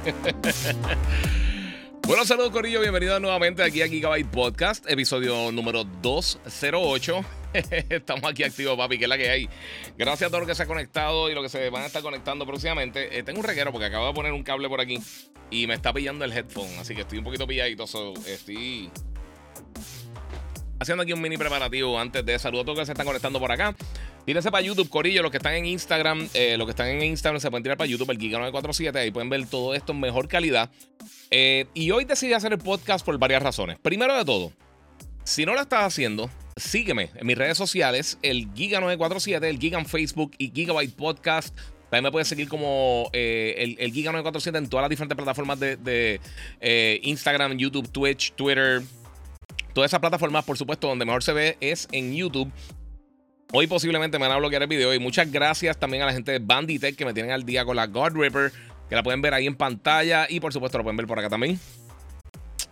bueno, saludos Corillo, bienvenidos nuevamente aquí a Gigabyte Podcast, episodio número 208. Estamos aquí activos, papi, que es la que hay. Gracias a todos los que se han conectado y los que se van a estar conectando próximamente. Eh, tengo un reguero porque acabo de poner un cable por aquí y me está pillando el headphone, así que estoy un poquito pilladito. estoy haciendo aquí un mini preparativo antes de saludar a todos los que se están conectando por acá. Tírense para YouTube, Corillo, los que están en Instagram, eh, los que están en Instagram se pueden tirar para YouTube, el Giga947, ahí pueden ver todo esto en mejor calidad. Eh, y hoy decidí hacer el podcast por varias razones. Primero de todo, si no lo estás haciendo, sígueme en mis redes sociales, el Giga947, el Giga en Facebook y Gigabyte Podcast. También me puedes seguir como eh, el, el, Giga947 en todas las diferentes plataformas de, de Instagram, YouTube, Twitch, Twitter, Todas esas plataformas, por supuesto, donde mejor se ve es en YouTube. Hoy posiblemente me van a bloquear el video. Y muchas gracias también a la gente de Banditech que me tienen al día con la God Ripper. Que la pueden ver ahí en pantalla. Y por supuesto la pueden ver por acá también.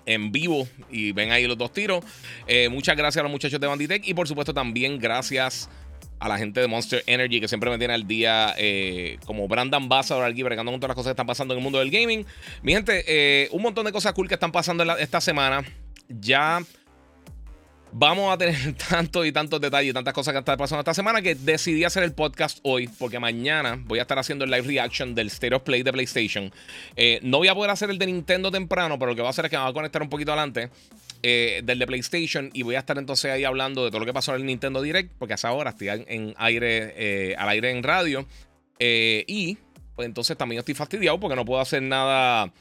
En vivo. Y ven ahí los dos tiros. Eh, muchas gracias a los muchachos de Banditech. Y por supuesto también gracias a la gente de Monster Energy que siempre me tiene al día eh, como brand ambassador aquí, bregando con todas las cosas que están pasando en el mundo del gaming. Mi gente, eh, un montón de cosas cool que están pasando esta semana. Ya Vamos a tener tantos y tantos detalles tantas cosas que están pasando esta semana que decidí hacer el podcast hoy porque mañana voy a estar haciendo el live reaction del State of Play de PlayStation. Eh, no voy a poder hacer el de Nintendo temprano, pero lo que voy a hacer es que me voy a conectar un poquito adelante eh, del de PlayStation y voy a estar entonces ahí hablando de todo lo que pasó en el Nintendo Direct porque hasta ahora estoy en aire, eh, al aire en radio. y pues entonces también estoy fastidiado porque no puedo hacer nada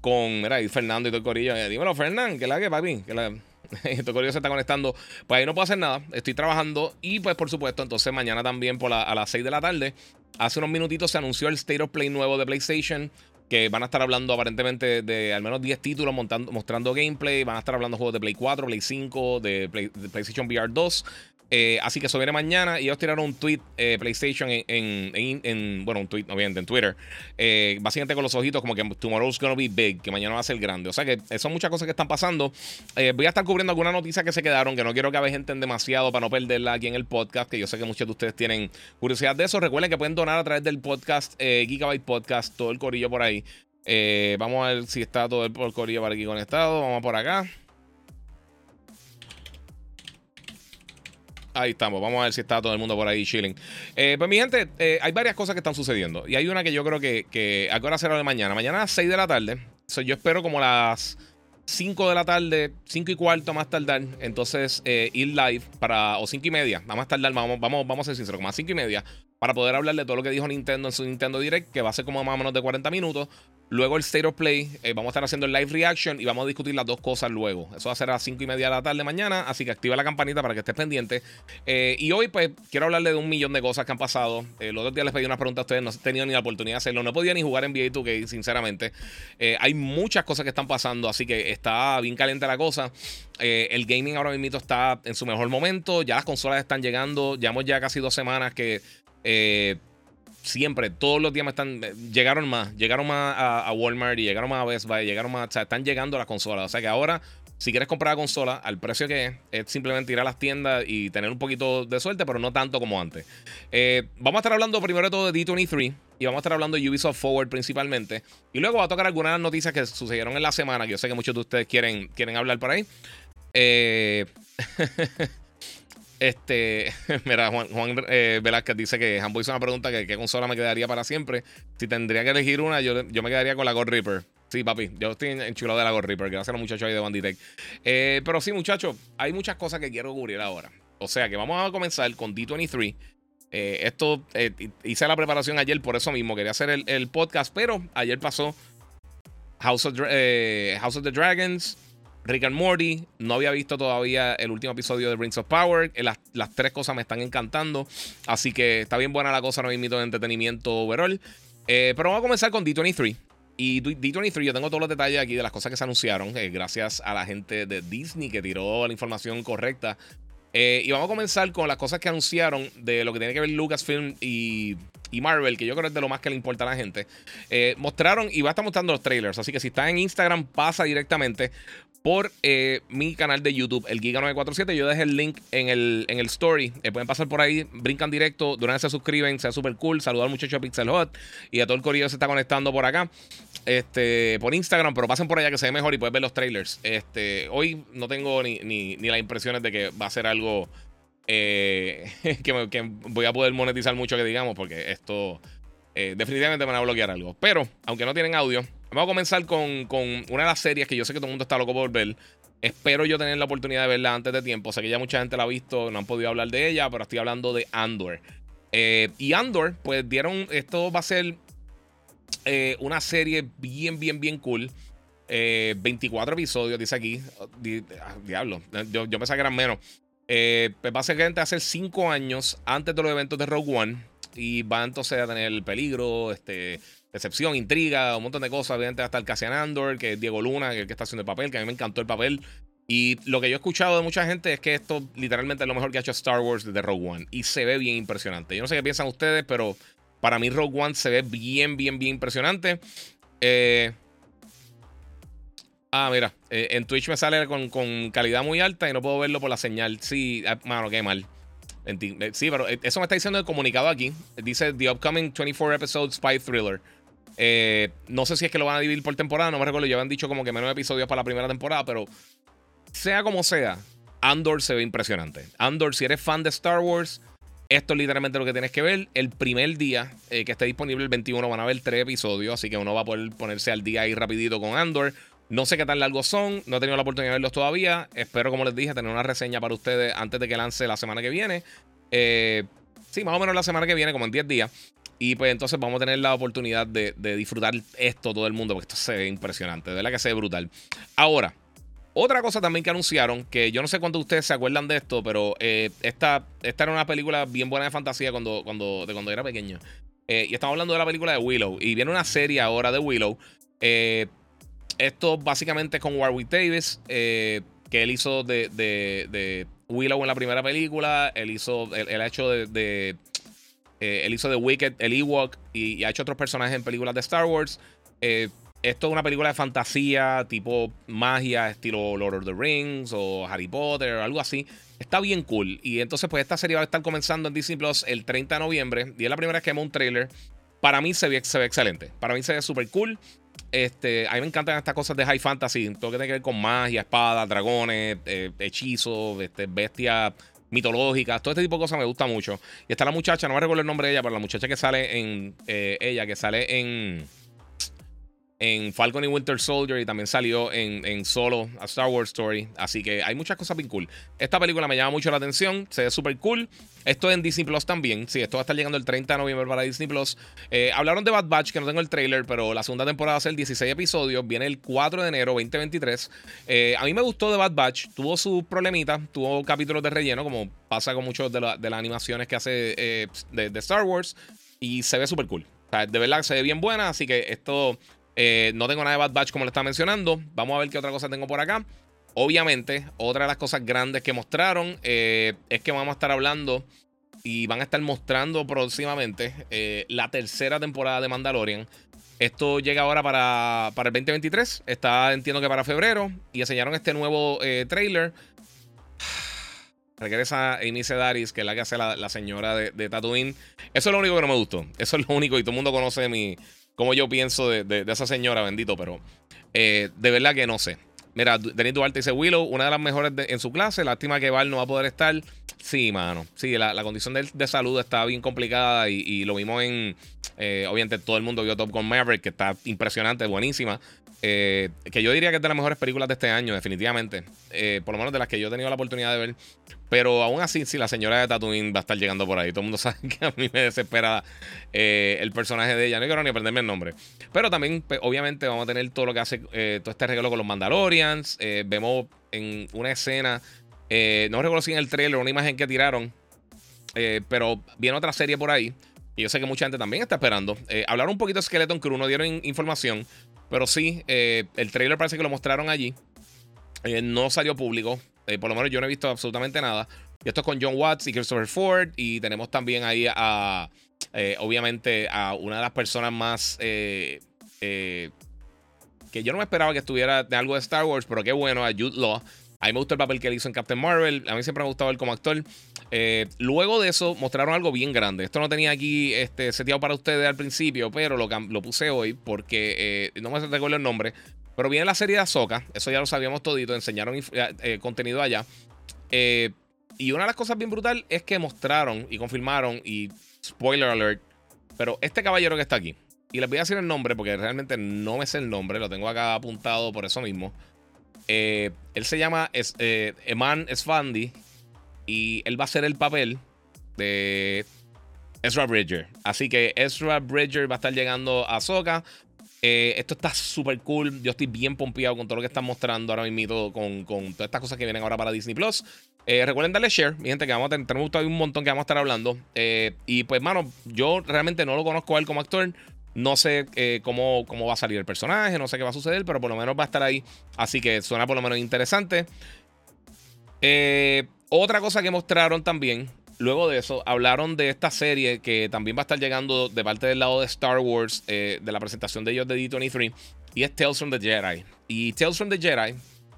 con mira, Fernando y todo el corillo. dímelo, Fernando, que la que papi, que la esto se está conectando. Pues ahí no puedo hacer nada. Estoy trabajando. Y pues, por supuesto, entonces mañana también por a las 6 de la tarde. Hace unos minutitos se anunció el State of Play nuevo de PlayStation. Que van a estar hablando aparentemente de al menos 10 títulos mostrando gameplay. Van a estar hablando juegos de Play 4, Play 5, de, de PlayStation VR 2. Eh, así que eso viene mañana y ellos tiraron un tweet eh, PlayStation en, bueno, un tweet, obviamente, en Twitter. Eh, básicamente con los ojitos como que tomorrow's gonna be big, que mañana va a ser grande. O sea que son muchas cosas que están pasando. voy a estar cubriendo algunas noticias que se quedaron, que no quiero que a gente demasiado para no perderla aquí en el podcast, que yo sé que muchos de ustedes tienen curiosidad de eso. Recuerden que pueden donar a través del podcast, Gigabyte Podcast, todo el corillo por ahí. vamos a ver si está todo el corillo por aquí conectado. Vamos por acá. Ahí estamos, vamos a ver si está todo el mundo por ahí chilling. Eh, pues mi gente, eh, hay varias cosas que están sucediendo. Y hay una que yo creo que, que a qué hora será de mañana. Mañana a las 6 de la tarde. yo espero como las 5 de la tarde, 5 y cuarto más tardar. Entonces eh, ir live para, o 5 y media, a más tardar, vamos, vamos, vamos a ser sinceros, como a 5 y media, para poder hablar de todo lo que dijo Nintendo en su Nintendo Direct, que va a ser como más o menos de 40 minutos. Luego el State of Play, eh, vamos a estar haciendo el live reaction y vamos a discutir las dos cosas luego. Eso va a ser a las 5 y media de la tarde mañana, así que activa la campanita para que estés pendiente. Eh, y hoy, pues, quiero hablarle de un millón de cosas que han pasado. Eh, los otros días les pedí una pregunta a ustedes, no he tenido ni la oportunidad de hacerlo. No podía ni jugar en NBA 2K, sinceramente. hay muchas cosas que están pasando, así que está bien caliente la cosa. el gaming ahora mismo está en su mejor momento. Ya las consolas están llegando. Llevamos ya casi dos semanas que siempre, todos los días me están. Llegaron más, llegaron más a, Walmart y llegaron más a Best Buy, llegaron más. O sea, están llegando las consolas. O sea que ahora, si quieres comprar la consola, al precio que es, es simplemente ir a las tiendas y tener un poquito de suerte, pero no tanto como antes. Eh, vamos a estar hablando primero de todo de D23 y vamos a estar hablando de Ubisoft Forward principalmente. Y luego va a tocar algunas noticias que sucedieron en la semana, que yo sé que muchos de ustedes quieren, quieren hablar por ahí. Eh. Este, mira, Juan, eh, Velázquez dice que Hambo hizo una pregunta que qué consola me quedaría para siempre. Si tendría que elegir una, yo, yo me quedaría con la God Reaper. Sí, papi, yo estoy enchulado de la God Reaper. Gracias a los muchachos ahí de Banditech. Eh, pero sí, muchachos, hay muchas cosas que quiero cubrir ahora. O sea que vamos a comenzar con D23. Eh, esto hice la preparación ayer por eso mismo. Quería hacer el, el podcast, pero ayer pasó House of the Dragons. Rick and Morty. No había visto todavía el último episodio de Rings of Power. Las, las tres cosas me están encantando. Así que está bien buena la cosa, no invito de entretenimiento overall. pero vamos a comenzar con D23. Y D23, yo tengo todos los detalles aquí de las cosas que se anunciaron, gracias a la gente de Disney que tiró la información correcta eh, y vamos a comenzar con las cosas que anunciaron de lo que tiene que ver Lucasfilm y, y Marvel, que yo creo que es de lo más que le importa a la gente. Eh, mostraron y va a estar mostrando los trailers, así que si estás en Instagram, pasa directamente por eh, mi canal de YouTube, el Giga947. Yo dejé el link en el, en el story. pueden pasar por ahí, brincan directo, durante se suscriben, sea súper cool. Saludar al muchacho Pixel Hot y a todo el corillo que se está conectando por acá. Este, por Instagram, pero pasen por allá que se ve mejor y pueden ver los trailers. Este, hoy no tengo ni, ni, las impresiones de que va a ser algo eh, que, que, voy a poder monetizar mucho, que digamos, porque esto eh, definitivamente me van a bloquear algo. Pero, aunque no tienen audio, vamos a comenzar con, una de las series que yo sé que todo el mundo está loco por ver. Espero yo tener la oportunidad de verla antes de tiempo. Sé que ya mucha gente la ha visto, no han podido hablar de ella, pero estoy hablando de Andor. Eh, y Andor, pues dieron, esto va a ser eh, una serie bien, bien, bien cool. 24 episodios, dice aquí. Ah, diablo, yo, yo pensaba que eran menos. pues básicamente hace 5 años antes de los eventos de Rogue One. Y va entonces a tener el peligro, este, decepción, intriga, un montón de cosas. Obviamente hasta el Cassian Andor, que es Diego Luna, que, que está haciendo el papel, que a mí me encantó el papel. Y lo que yo he escuchado de mucha gente es que esto literalmente es lo mejor que ha hecho Star Wars desde Rogue One. Y se ve bien impresionante. Yo no sé qué piensan ustedes, pero para mí Rogue One se ve bien, bien, bien impresionante. Eh, ah, mira, eh, en Twitch me sale con, con, calidad muy alta y no puedo verlo por la señal. Sí, ah, mano, qué mal. Eh, sí, pero eh, eso me está diciendo el comunicado aquí. Dice The Upcoming 24 Episode Spy Thriller. Eh, no sé si es que lo van a dividir por temporada, no me recuerdo. Ya habían dicho como que menos episodios para la primera temporada, pero sea como sea, Andor se ve impresionante. Andor, si eres fan de Star Wars, esto es literalmente lo que tienes que ver. El primer día que esté disponible el 21 van a ver tres episodios, así que uno va a poder ponerse al día ahí rapidito con Andor. No sé qué tan largos son, no he tenido la oportunidad de verlos todavía. Espero, como les dije, tener una reseña para ustedes antes de que lance la semana que viene. Eh, sí, más o menos la semana que viene, como en 10 días. Y pues entonces vamos a tener la oportunidad de, disfrutar esto todo el mundo, porque esto se ve impresionante, de verdad que se ve brutal. Ahora, otra cosa también que anunciaron, que yo no sé cuántos de ustedes se acuerdan de esto, pero eh, esta, esta era una película bien buena de fantasía cuando, cuando, de cuando era pequeño. Eh, y estamos hablando de la película de Willow. Y viene una serie ahora de Willow. Eh, esto básicamente es con Warwick Davis, que él hizo de, Willow en la primera película. Él hizo, él, ha hecho de, eh, él hizo de Wicked, el Ewok y, ha hecho otros personajes en películas de Star Wars. Eh, esto es una película de fantasía, tipo magia, estilo Lord of the Rings o Harry Potter o algo así. Está bien cool. Y entonces, pues esta serie va a estar comenzando en Disney Plus el 30 de noviembre. Y es la primera vez que vemos un trailer. Para mí se ve, excelente. Para mí se ve súper cool. Este, a mí me encantan estas cosas de high fantasy, todo que tiene que ver con magia, espadas, dragones, eh, hechizos, este, bestias mitológicas, todo este tipo de cosas me gusta mucho. Y está la muchacha, no me recuerdo el nombre de ella, pero la muchacha que sale en eh, ella, que sale en en Falcon y Winter Soldier y también salió en, Solo, a Star Wars Story. Así que hay muchas cosas bien cool. Esta película me llama mucho la atención, se ve súper cool. Esto en Disney Plus también. Sí, esto va a estar llegando el 30 de noviembre para Disney Plus. Eh, hablaron de Bad Batch, que no tengo el trailer, pero la segunda temporada va a ser 16 episodios. Viene el 4 de enero 2023. Eh, a mí me gustó de Bad Batch. Tuvo sus problemitas, tuvo capítulos de relleno, como pasa con muchos de, las animaciones que hace eh, de, de, Star Wars. Y se ve súper cool. O sea, de verdad se ve bien buena, así que esto eh, no tengo nada de Bad Batch como lo estaba mencionando. Vamos a ver qué otra cosa tengo por acá. Obviamente, otra de las cosas grandes que mostraron eh, es que vamos a estar hablando y van a estar mostrando próximamente eh, la tercera temporada de Mandalorian. Esto llega ahora para, para, el 2023. Está, entiendo que para febrero. Y enseñaron este nuevo trailer. Regresa Amy Sedaris, que es la que hace la, señora de, de, Tatooine. Eso es lo único que no me gustó. Eso es lo único. Y todo el mundo conoce mi, como yo pienso de, esa señora, bendito, pero eh, de verdad que no sé. Mira, Denis Duarte dice Willow, una de las mejores en su clase. Lástima que Val no va a poder estar. Sí, mano. Sí, la, condición de, salud está bien complicada y, lo vimos en. Eh, obviamente, todo el mundo vio Top Gun Maverick, que está impresionante, buenísima. Eh, que yo diría que es de las mejores películas de este año, definitivamente. por lo menos de las que yo he tenido la oportunidad de ver. Pero aún así, si la señora de Tatooine va a estar llegando por ahí. Todo el mundo sabe que a mí me desespera eh, el personaje de ella. No quiero ni aprenderme el nombre. Pero también, pues, obviamente, vamos a tener todo lo que hace, eh, todo este regalo con los Mandalorians. Eh, vemos en una escena, no recuerdo si en el trailer una imagen que tiraron. pero viene otra serie por ahí. Y yo sé que mucha gente también está esperando. hablaron un poquito de Skeleton Crew, no dieron información. Pero sí, el trailer parece que lo mostraron allí. no salió público. Eh, por lo menos yo no he visto absolutamente nada. Y esto es con John Watts y Christopher Ford. Y tenemos también ahí a, eh, obviamente, a una de las personas más... Eh, que yo no me esperaba que estuviera de algo de Star Wars, pero qué bueno, a Jude Law. A mí me gustó el papel que hizo en Captain Marvel. A mí siempre me ha gustado él como actor. luego de eso, mostraron algo bien grande. Esto no tenía aquí este, seteado para ustedes al principio, pero lo, lo puse hoy porque no me recuerdo el nombre. Pero viene la serie de Ahsoka, eso ya lo sabíamos todito, enseñaron eh, eh, contenido allá. Eh, y una de las cosas bien brutal es que mostraron y confirmaron, y spoiler alert, pero este caballero que está aquí, y les voy a decir el nombre porque realmente no me sé el nombre, lo tengo acá apuntado por eso mismo. él se llama es, Eman Esfandi y él va a ser el papel de Ezra Bridger. Así que Ezra Bridger va a estar llegando a Ahsoka. Eh, esto está súper cool. Yo estoy bien pompeado con todo lo que están mostrando ahora mismo, con, con todas estas cosas que vienen ahora para Disney Plus. Eh, recuerden darle share, mi gente, que vamos a tener, tenemos un montón que vamos a estar hablando. Eh, y pues, mano, yo realmente no lo conozco a él como actor. No sé cómo, cómo va a salir el personaje, no sé qué va a suceder, pero por lo menos va a estar ahí. Así que suena por lo menos interesante. otra cosa que mostraron también Luego de eso, hablaron de esta serie que también va a estar llegando de parte del lado de Star Wars, eh, de la presentación de ellos de D23, y es Tales from the Jedi. Y Tales from the Jedi,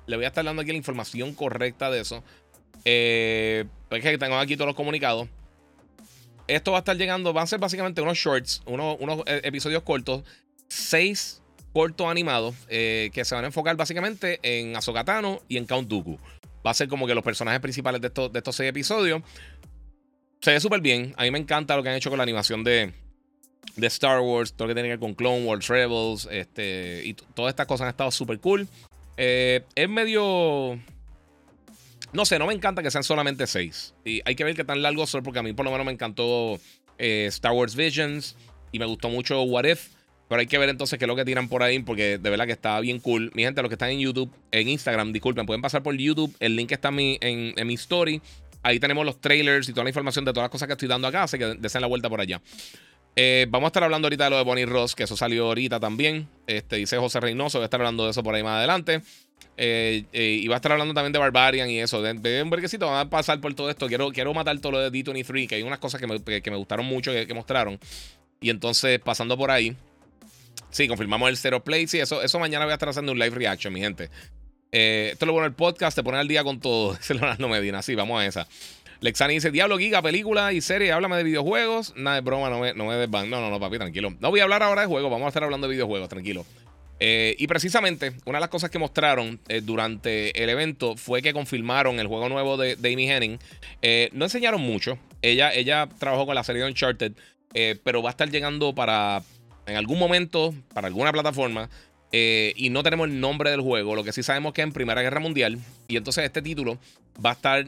le voy a estar dando aquí la información correcta de eso. Eh, es que tengo aquí todos los comunicados. Esto va a estar llegando, van a ser básicamente unos shorts, unos, unos eh, episodios cortos, seis cortos animados que se van a enfocar básicamente en Azokatano y en Count Dooku. Va a ser como que los personajes principales de estos, de estos seis episodios. Se ve súper bien. A mí me encanta lo que han hecho con la animación de, de Star Wars, todo lo que tiene que ver con Clone Wars, Rebels, este, y todas estas cosas han estado súper cool. Eh, es medio. No sé, no me encanta que sean solamente seis. Y hay que ver qué tan largos son, porque a mí por lo menos me encantó eh, Star Wars Visions y me gustó mucho What If. Pero hay que ver entonces qué es lo que tiran por ahí, porque de verdad que está bien cool. Mi gente, los que están en YouTube, en Instagram, disculpen, pueden pasar por YouTube. El link está en mi, en mi story. Ahí tenemos los trailers y toda la información de todas las cosas que estoy dando acá, así que desen la vuelta por allá. Eh, vamos a estar hablando ahorita de lo de Bonnie Ross, que eso salió ahorita también. Este, dice José Reynoso, voy a estar hablando de eso por ahí más adelante. Eh, eh, y va a estar hablando también de Barbarian y eso. De, de un verguecito, van a pasar por todo esto. Quiero, quiero matar todo lo de D23, que hay unas cosas que me, que, me gustaron mucho que, mostraron. Y entonces, pasando por ahí. Sí, confirmamos el Zero Play. Sí, eso, eso mañana voy a estar haciendo un live reaction, mi gente. Esto es lo bueno del podcast, te pone al día con todo. Ese Leonardo Medina. Sí, vamos a esa. Lexani dice: Diablo, Giga, película y serie, háblame de videojuegos. Nada de broma, no me, no me desvan. No, no, no, papi, tranquilo. No voy a hablar ahora de juegos, vamos a estar hablando de videojuegos, tranquilo. Eh, y precisamente, una de las cosas que mostraron eh, durante el evento fue que confirmaron el juego nuevo de, Amy Henning. Eh, no enseñaron mucho. Ella, ella trabajó con la serie de Uncharted, pero va a estar llegando para, en algún momento, para alguna plataforma. Y no tenemos el nombre del juego. Lo que sí sabemos que es en Primera Guerra Mundial. Y entonces este título va a estar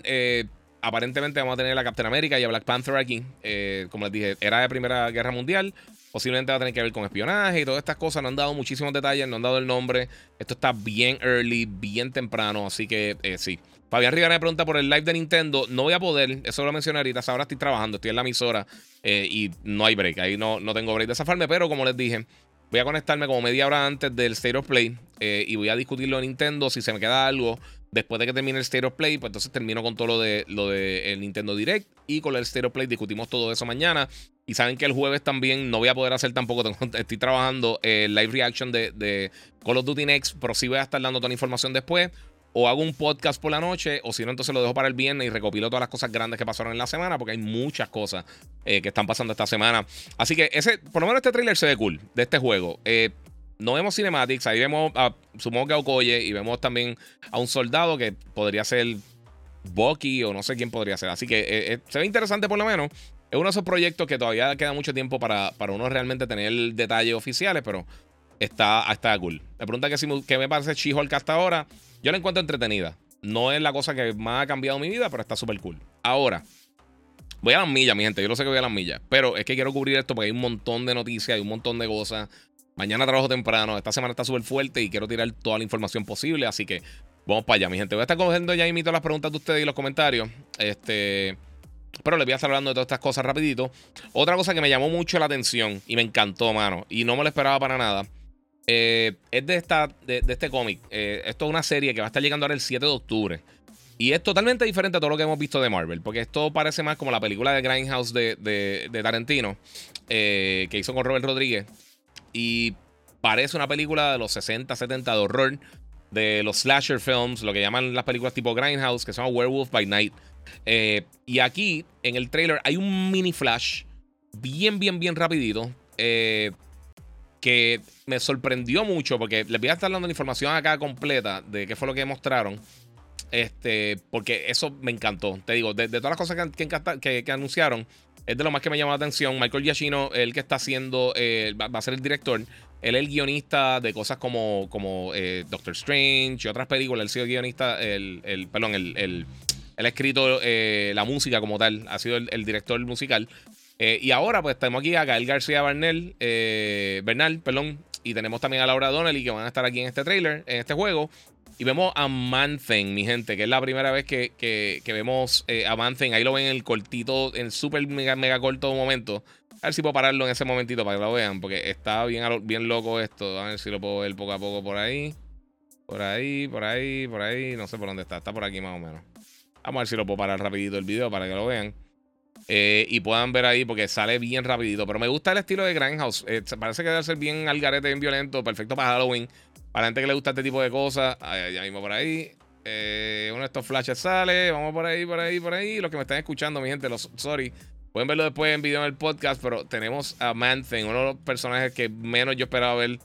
aparentemente vamos a tener a Captain America y a Black Panther aquí. Eh, como les dije, era de Primera Guerra Mundial. Posiblemente va a tener que ver con espionaje y todas estas cosas. No han dado muchísimos detalles, no han dado el nombre. Esto está bien early, bien temprano. Así que eh, sí. Fabián Rivera me pregunta por el live de Nintendo. No voy a poder, eso lo mencioné ahorita. Ahora estoy trabajando, estoy en la emisora eh, y no hay break. Ahí no, no tengo break de zafarme, pero como les dije, voy a conectarme como media hora antes del State of Play y voy a discutirlo en Nintendo. Si se me queda algo, Después de que termine el State of Play, pues entonces termino con todo lo de lo de el Nintendo Direct y con el State of Play discutimos todo eso mañana. Y saben que el jueves también no voy a poder hacer tampoco, estoy trabajando el live reaction de, de, Call of Duty Next, pero sí voy a estar dando toda la información después. O hago un podcast por la noche, o si no, entonces lo dejo para el viernes y recopilo todas las cosas grandes que pasaron en la semana, porque hay muchas cosas eh, que están pasando esta semana. Así que ese, por lo menos este trailer se ve cool de este juego. Eh, no vemos cinematics, ahí vemos, a, supongo que a Okoye, y vemos también a un soldado que podría ser Bucky o no sé quién podría ser. Así que eh, se ve interesante por lo menos. Es uno de esos proyectos que todavía queda mucho tiempo para, para uno realmente tener detalles oficiales, pero está, está cool. Me pregunta que, si me, parece She-Hulk hasta ahora. Yo la encuentro entretenida. No es la cosa que más ha cambiado mi vida, pero está súper cool. Ahora, voy a las millas, mi gente. Yo lo sé que voy a las millas. Pero es que quiero cubrir esto porque hay un montón de noticias, hay un montón de cosas. Mañana trabajo temprano. Esta semana está súper fuerte y quiero tirar toda la información posible. Así que vamos para allá, mi gente. Voy a estar cogiendo ya imito las preguntas de ustedes y los comentarios. Este. Pero les voy a estar hablando de todas estas cosas rapidito. Otra cosa que me llamó mucho la atención y me encantó, mano. Y no me lo esperaba para nada. Eh, es de, esta, de, este cómic. Eh, esto es una serie que va a estar llegando ahora el 7 de octubre. Y es totalmente diferente a todo lo que hemos visto de Marvel. Porque esto parece más como la película de Grindhouse de, de Tarantino. Eh, que hizo con Robert Rodríguez. Y parece una película de los 60, 70 de horror. De los slasher films, lo que llaman las películas tipo Grindhouse, que se llama Werewolf by Night. Eh, y aquí, en el trailer, hay un mini flash. Bien, bien, bien rapidito. Que me sorprendió mucho. Porque les voy a estar dando la información acá completa de qué fue lo que mostraron. Este, porque eso me encantó. Te digo, de, todas las cosas que, que, anunciaron, es de lo más que me llamó la atención. Michael Giacchino, el que está haciendo, eh, va, a ser el director. Él es el guionista de cosas como, como eh, Doctor Strange y otras películas. Él ha sido guionista, el, el perdón, el, el, él ha escrito eh, la música como tal, ha sido el, director musical. Eh, y ahora pues tenemos aquí a Gael García Bernal, Bernal, perdón, y tenemos también a Laura Donnelly que van a estar aquí en este trailer, en este juego. Y vemos a Manthen, mi gente, que es la primera vez que, que, vemos a Manthen. Ahí lo ven en el cortito, en súper mega, mega corto momento. A ver si puedo pararlo en ese momentito para que lo vean, porque está bien, bien loco esto. A ver si lo puedo ver poco a poco por ahí. Por ahí, por ahí, por ahí. No sé por dónde está. Está por aquí más o menos. Vamos a ver si lo puedo parar rapidito el video para que lo vean. Eh, y puedan ver ahí porque sale bien rapidito. Pero me gusta el estilo de Grindhouse. Eh, parece que debe ser bien algarete, bien violento. Perfecto para Halloween. Para gente que le gusta este tipo de cosas. Ya mismo por ahí. Eh, uno de estos flashes sale. Vamos por ahí, por ahí, por ahí. Los que me están escuchando, mi gente, los sorry. Pueden verlo después en video en el podcast, pero tenemos a Manthen, uno de los personajes que menos yo esperaba ver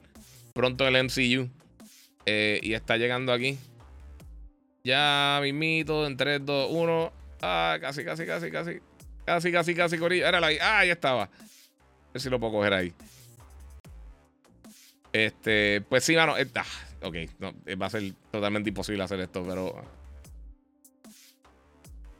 pronto en el MCU. Eh, y está llegando aquí. Ya mismito, en 3, 2, 1. Ah, casi, casi, casi, casi. Casi, casi, casi, Corilla. Era ahí. Ah, ahí estaba. A ver si lo puedo coger ahí. Este, pues sí, mano. Está. Ah, ok, no, va a ser totalmente imposible hacer esto, pero.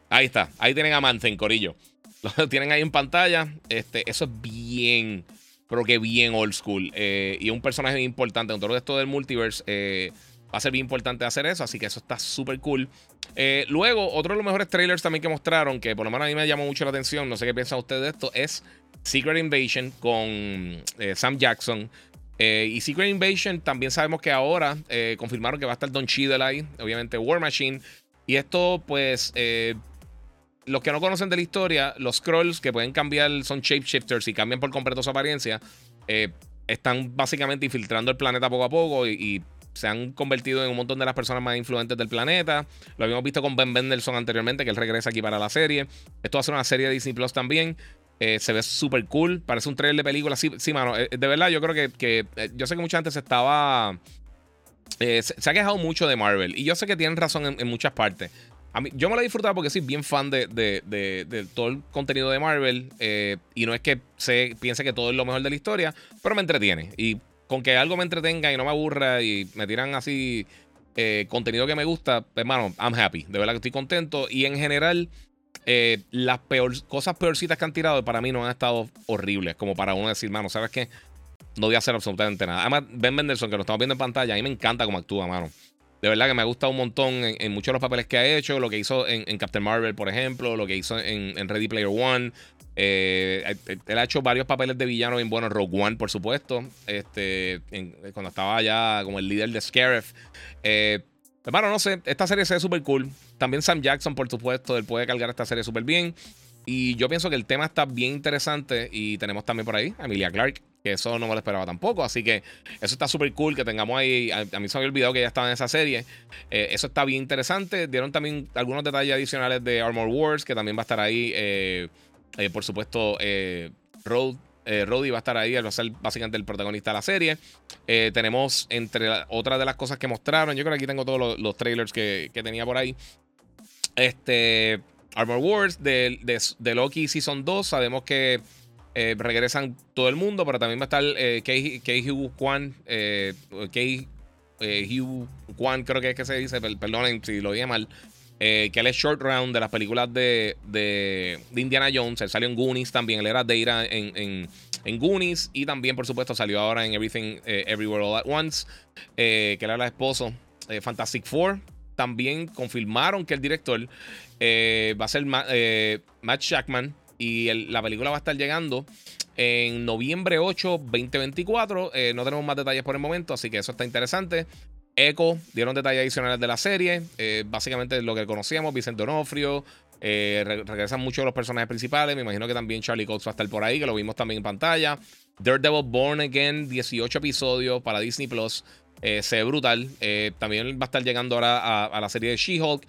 Ahí está. Ahí tienen a Manthen, Corillo. Lo tienen ahí en pantalla. Este, eso es bien, pero que bien old school. Eh, y un personaje importante. Con todo esto del multiverse, eh, va a ser bien importante hacer eso. Así que eso está súper cool. Eh, luego, otro de los mejores trailers también que mostraron, que por lo menos a mí me llamó mucho la atención, no sé qué piensan ustedes de esto, es Secret Invasion con Sam Jackson. y Secret Invasion también sabemos que ahora confirmaron que va a estar Don Cheadle ahí, obviamente War Machine. Y esto, pues, los que no conocen de la historia, los scrolls que pueden cambiar son shapeshifters y cambian por completo su apariencia. Eh, están básicamente infiltrando el planeta poco a poco y, se han convertido en un montón de las personas más influentes del planeta. Lo habíamos visto con Ben Mendelssohn anteriormente, que él regresa aquí para la serie. Esto va a ser una serie de Disney Plus también. Eh, se ve súper cool. Parece un trailer de película. Sí, sí mano. Eh, de verdad, yo creo que, yo sé que mucha gente se estaba. se, ha quejado mucho de Marvel. Y yo sé que tienen razón en muchas partes yo me lo he disfrutado porque soy bien fan de, todo el contenido de Marvel. Eh, y no es que se piense que todo es lo mejor de la historia, pero me entretiene. Y con que algo me entretenga y no me aburra y me tiran así eh, contenido que me gusta, hermano, I'm happy. De verdad que estoy contento. Y en general, eh, las peor, cosas peorcitas que han tirado para mí no han estado horribles. Como para uno decir, mano, ¿sabes qué? No voy a hacer absolutamente nada. Además, Ben Mendelssohn, que lo estamos viendo en pantalla, a mí me encanta cómo actúa, mano. De verdad que me ha gustado un montón en, muchos de los papeles que ha hecho. Lo que hizo en, Captain Marvel, por ejemplo. Lo que hizo en, Ready Player One. Eh, él ha hecho varios papeles de villano bien buenos. Rogue One, por supuesto. Este, cuando estaba ya como el líder de Scarif. Eh, hermano, no sé. Esta serie se ve súper cool. También Sam Jackson, por supuesto. Él puede cargar esta serie súper bien. Y yo pienso que el tema está bien interesante. Y tenemos también por ahí a Emilia Clark que eso no me lo esperaba tampoco. Así que eso está súper cool que tengamos ahí. A, mí se me había olvidado que ya estaba en esa serie. Eh, eso está bien interesante. Dieron también algunos detalles adicionales de Armor Wars, que también va a estar ahí. Eh, eh, por supuesto, Road. Roddy va a estar ahí, va a ser básicamente el protagonista de la serie. tenemos entre otras de las cosas que mostraron, yo creo que aquí tengo todos los, trailers que, tenía por ahí. Este Armor Wars de, de, de Loki Season 2, sabemos que eh, regresan todo el mundo, pero también va a estar eh, Kei Kwan, eh, Hugh Kwan, creo que es que se dice, perdonen si lo dije mal. Que él es short round de las películas de, de, Indiana Jones. Él salió en Goonies también. Él era Data en, en, en Goonies. Y también, por supuesto, salió ahora en Everything Everywhere All at Once. que él era el esposo. Fantastic Four. También confirmaron que el director va a ser Matt Shackman. Y la película va a estar llegando en noviembre 8, 2024. Eh, no tenemos más detalles por el momento, así que eso está interesante. Echo dieron detalles adicionales de la serie. Eh, básicamente lo que conocíamos, Vicente Onofrio. Eh, regresan muchos de los personajes principales. Me imagino que también Charlie Cox va a estar por ahí, que lo vimos también en pantalla. Daredevil Born Again, 18 episodios para Disney Plus. se ve brutal. también va a estar llegando ahora a, la serie de She-Hulk.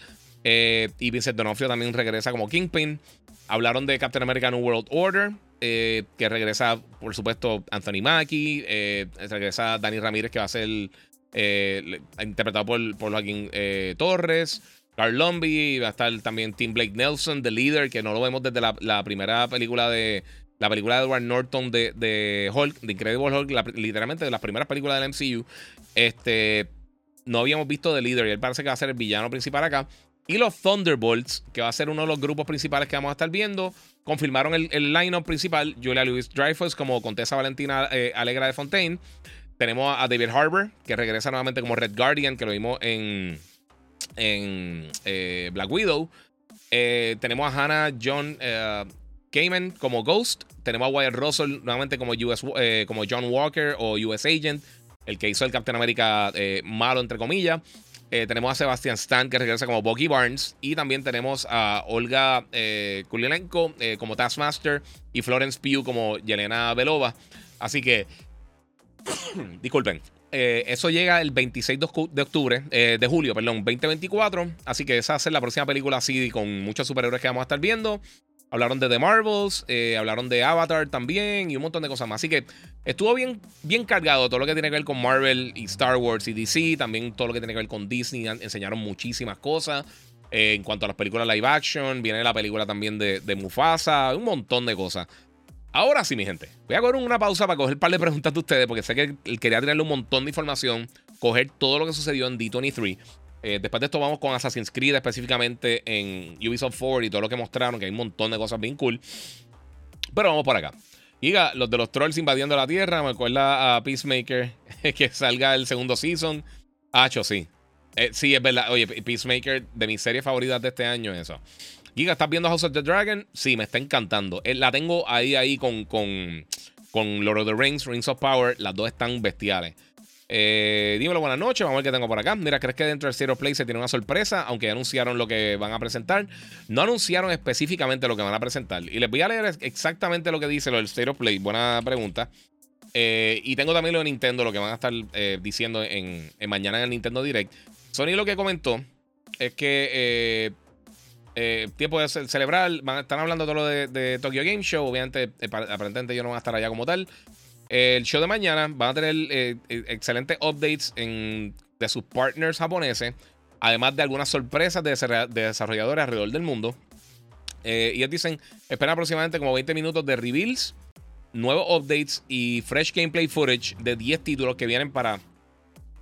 y Vincent D'Onofrio también regresa como Kingpin. Hablaron de Captain America New World Order, eh, que regresa, por supuesto, Anthony Mackie, eh, regresa Dani Ramírez, que va a ser eh, interpretado por, por Joaquín Torres. Carl Lumby, va a estar también Tim Blake Nelson, The Leader, que no lo vemos desde la, primera película de. La película de Edward Norton de, de Hulk, de Incredible Hulk, literalmente de las primeras películas del MCU. Este. No habíamos visto The Leader y él parece que va a ser el villano principal acá. Y los Thunderbolts, que va a ser uno de los grupos principales que vamos a estar viendo, confirmaron el, el line-up principal. Julia Louis Dreyfus como Contesa Valentina eh, Alegra de Fontaine. Tenemos a David Harbour, que regresa nuevamente como Red Guardian, que lo vimos en, en eh, Black Widow. Eh, tenemos a Hannah John Kamen como Ghost. Tenemos a Wyatt Russell nuevamente como, US, como John Walker o US Agent, el que hizo el Captain America malo, entre comillas. Eh, tenemos a Sebastian Stan que regresa como Bucky Barnes. Y también tenemos a Olga eh, Kulilenko eh, como Taskmaster. Y Florence Pugh como Yelena Belova. Así que. disculpen. eso llega el 26 de octubre, de julio, perdón, 2024. Así que esa va la próxima película así con muchos superhéroes que vamos a estar viendo. Hablaron de The Marvels, eh, hablaron de Avatar también y un montón de cosas más. Así que estuvo bien, bien cargado todo lo que tiene que ver con Marvel y Star Wars y DC. También todo lo que tiene que ver con Disney. Enseñaron muchísimas cosas. Eh, en cuanto a las películas live action, viene la película también de, de Mufasa, un montón de cosas. Ahora sí, mi gente, voy a coger una pausa para coger un par de preguntas de ustedes, porque sé que quería tirarle un montón de información, coger todo lo que sucedió en D23. Eh, después de esto vamos con Assassin's Creed específicamente en Ubisoft Forward y todo lo que mostraron, que hay un montón de cosas bien cool. Pero vamos por acá. Giga, los de los trolls invadiendo la Tierra, me acuerda a Peacemaker que salga el segundo season. Hacho, sí. Eh, sí, es verdad. Oye, Peacemaker, de mis series favoritas de este año, eso. Giga, ¿estás viendo House of the Dragon? Sí, me está encantando. Eh, la tengo ahí, ahí con, con, Lord of the Rings, Rings of Power. Las dos están bestiales. Eh, dímelo, buenas noches. Vamos a ver qué tengo por acá. Mira, ¿crees que dentro del Zero Play se tiene una sorpresa? Aunque anunciaron lo que van a presentar. No anunciaron específicamente lo que van a presentar. Y les voy a leer exactamente lo que dice lo del Zero Play. Buena pregunta. Eh, y tengo también lo de Nintendo, lo que van a estar diciendo en, mañana en el Nintendo Direct. Sony lo que comentó es que eh, tiempo de celebrar. Van, están hablando todo lo de, de Tokyo Game Show. Obviamente, aparentemente yo no voy a estar allá como tal. El show de mañana van a tener eh, eh, excelentes updates de sus partners japoneses, además de algunas sorpresas de, desarrolladores alrededor del mundo. Eh, y ellos dicen, esperan aproximadamente como 20 minutos de reveals, nuevos updates y fresh gameplay footage de 10 títulos que vienen para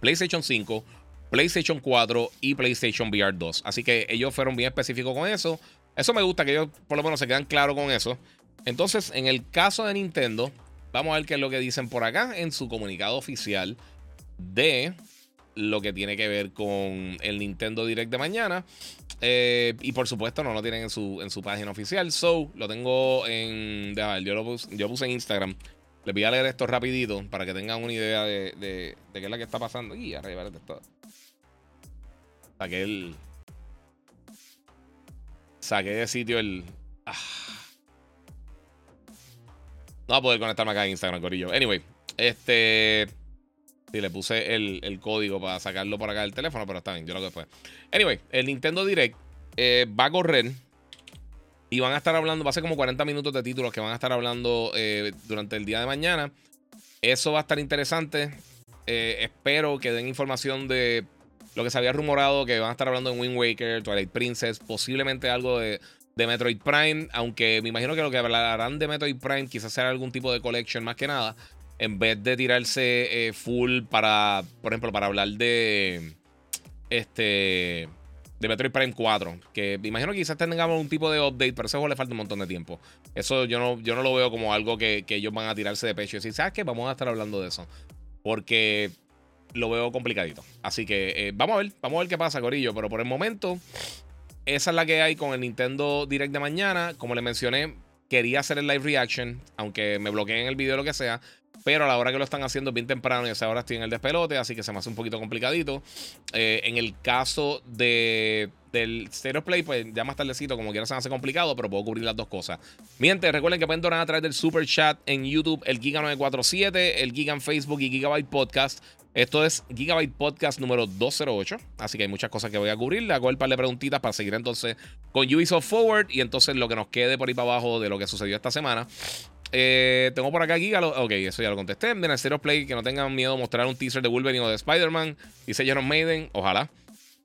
PlayStation 5, PlayStation 4 y PlayStation VR 2. Así que ellos fueron bien específicos con eso. Eso me gusta que ellos por lo menos se quedan claros con eso. Entonces, en el caso de Nintendo, Vamos a ver qué es lo que dicen por acá en su comunicado oficial de lo que tiene que ver con el Nintendo Direct de mañana. Eh, y por supuesto no lo tienen en su, en su página oficial. So, lo tengo en... yo lo puse, yo puse en Instagram. Les voy a leer esto rapidito para que tengan una idea de, de, qué es lo que está pasando. Y arriba esto. Saqué el... Saqué de sitio el... Ah. No va a poder conectarme acá en Instagram, Corillo. Anyway, este. Sí, le puse el, código para sacarlo por acá del teléfono, pero está bien, yo lo que después. Anyway, el Nintendo Direct eh, va a correr y van a estar hablando, va a ser como 40 minutos de títulos que van a estar hablando eh, durante el día de mañana. Eso va a estar interesante. Eh, espero que den información de lo que se había rumorado, que van a estar hablando en Wind Waker, Twilight Princess, posiblemente algo de de Metroid Prime, aunque me imagino que lo que hablarán de Metroid Prime quizás será algún tipo de collection más que nada. en vez de tirarse eh, full para, por ejemplo, para hablar de este de Metroid Prime 4. Que me imagino que quizás tengamos un tipo de update, pero a ese juego le falta un montón de tiempo. Eso yo no, yo no lo veo como algo que, ellos van a tirarse de pecho y decir, ¿sabes qué? Vamos a estar hablando de eso. Porque lo veo complicadito. Así que eh, vamos a ver, vamos a ver qué pasa, Corillo. Pero por el momento, esa es la que hay con el Nintendo Direct de mañana. Como le mencioné, quería hacer el live reaction, aunque me bloqueen el video o lo que sea. Pero a la hora que lo están haciendo bien temprano y a esa hora estoy en el despelote, así que se me hace un poquito complicadito. Eh, en el caso de, del Stereo Play, pues ya más tardecito, como quiera se me hace complicado, pero puedo cubrir las dos cosas. Mientras, recuerden que pueden donar a través del Super Chat en YouTube, el Giga947, el Giga en Facebook y Gigabyte Podcast. Esto es Gigabyte Podcast número 208. Así que hay muchas cosas que voy a cubrir. Le hago el par de preguntitas para seguir entonces con Ubisoft Forward. Y entonces lo que nos quede por ahí para abajo de lo que sucedió esta semana. Eh, tengo por acá Giga. Ok, eso ya lo contesté. El Play, que no tengan miedo de mostrar un teaser de Wolverine o de Spider-Man. Dice Jerome Maiden. Ojalá.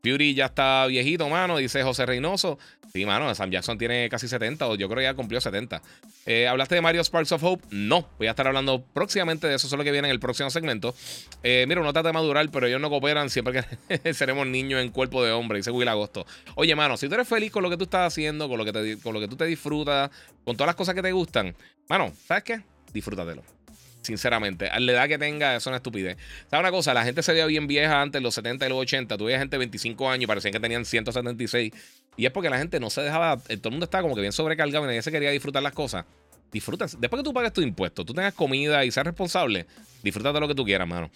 Fury ya está viejito, mano, dice José Reynoso. Sí, mano, Sam Jackson tiene casi 70, o yo creo que ya cumplió 70. Eh, ¿Hablaste de Mario Sparks of Hope? No, voy a estar hablando próximamente de eso, solo que viene en el próximo segmento. Eh, mira, uno trata de madurar, pero ellos no cooperan siempre que seremos niños en cuerpo de hombre, dice Will Agosto. Oye, mano, si tú eres feliz con lo que tú estás haciendo, con lo que, te, con lo que tú te disfrutas, con todas las cosas que te gustan, mano, ¿sabes qué? Disfrútatelo. Sinceramente, a la edad que tenga, es una estupidez. ¿Sabes una cosa? La gente se veía bien vieja antes, los 70 y los 80. Tuve gente de 25 años, parecían que tenían 176. Y es porque la gente no se dejaba. Eh, todo el mundo estaba como que bien sobrecargado y nadie se quería disfrutar las cosas. Disfruta. Después que tú pagues tu impuesto, tú tengas comida y seas responsable, disfruta de lo que tú quieras, mano.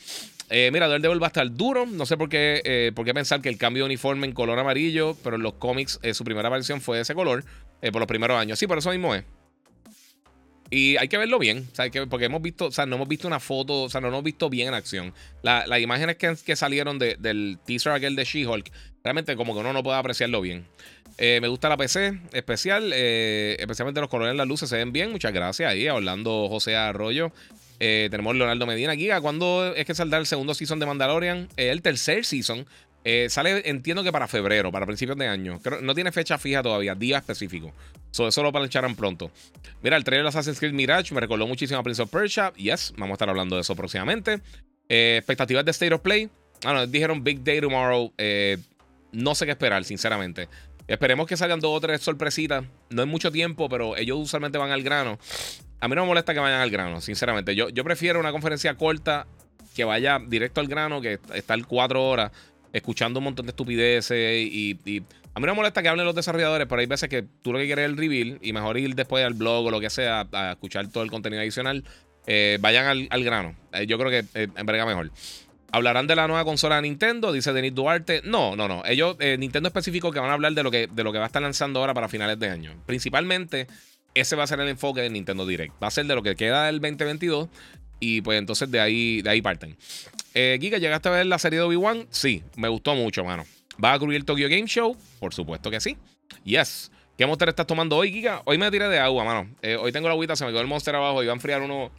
Eh, mira, Daredevil va a estar duro. No sé por qué, eh, por qué pensar que el cambio de uniforme en color amarillo, pero en los cómics su primera versión fue de ese color por los primeros años. Sí, por eso mismo es. Y hay que verlo bien, porque hemos visto, o sea, no hemos visto una foto, o sea, no hemos visto bien en acción. las imágenes que, salieron del teaser aquel de She-Hulk, realmente como que uno no puede apreciarlo bien. Eh, me gusta la PC especial, eh, especialmente los colores de las luces se ven bien. Muchas gracias ahí, hablando José Arroyo. Eh, tenemos Leonardo Medina aquí. ¿Cuándo es que saldrá el segundo season de Mandalorian? el tercer season. Eh, sale, entiendo que para febrero, para principios de año. no tiene fecha fija todavía, día específico. eso lo plancharán pronto. Mira, el trailer de Assassin's Creed Mirage me recordó muchísimo a Prince of Persia. Yes, vamos a estar hablando de eso próximamente. Eh, expectativas de State of Play. Ah, no, dijeron Big Day Tomorrow. Eh, no sé qué esperar, sinceramente. Esperemos que salgan dos o tres sorpresitas. No es mucho tiempo, pero ellos usualmente van al grano. A mí no me molesta que vayan al grano, sinceramente. Yo, yo prefiero una conferencia corta que vaya directo al grano que estar cuatro horas escuchando un montón de estupideces y, a mí no me molesta que hablen los desarrolladores, pero hay veces que tú lo que quieres es el reveal y mejor ir después al blog o lo que sea a, escuchar todo el contenido adicional. Eh, vayan al, grano. Eh, yo creo que eh, en verdad mejor. ¿Hablarán de la nueva consola de Nintendo? Dice Denis Duarte. No, no, no. Ellos, Nintendo específico, que van a hablar de lo que, de lo que va a estar lanzando ahora para finales de año. Principalmente, ese va a ser el enfoque de Nintendo Direct. Va a ser de lo que queda del 2022 y pues entonces de ahí, de ahí parten. Eh, Giga, ¿llegaste a ver la serie de Obi-Wan? Sí, me gustó mucho, mano. ¿Va a cubrir el Tokyo Game Show? Por supuesto que sí. Yes. ¿Qué monster estás tomando hoy, Giga? Hoy me tiré de agua, mano. Eh, hoy tengo la agüita, se me quedó el monster abajo y va a enfriar uno.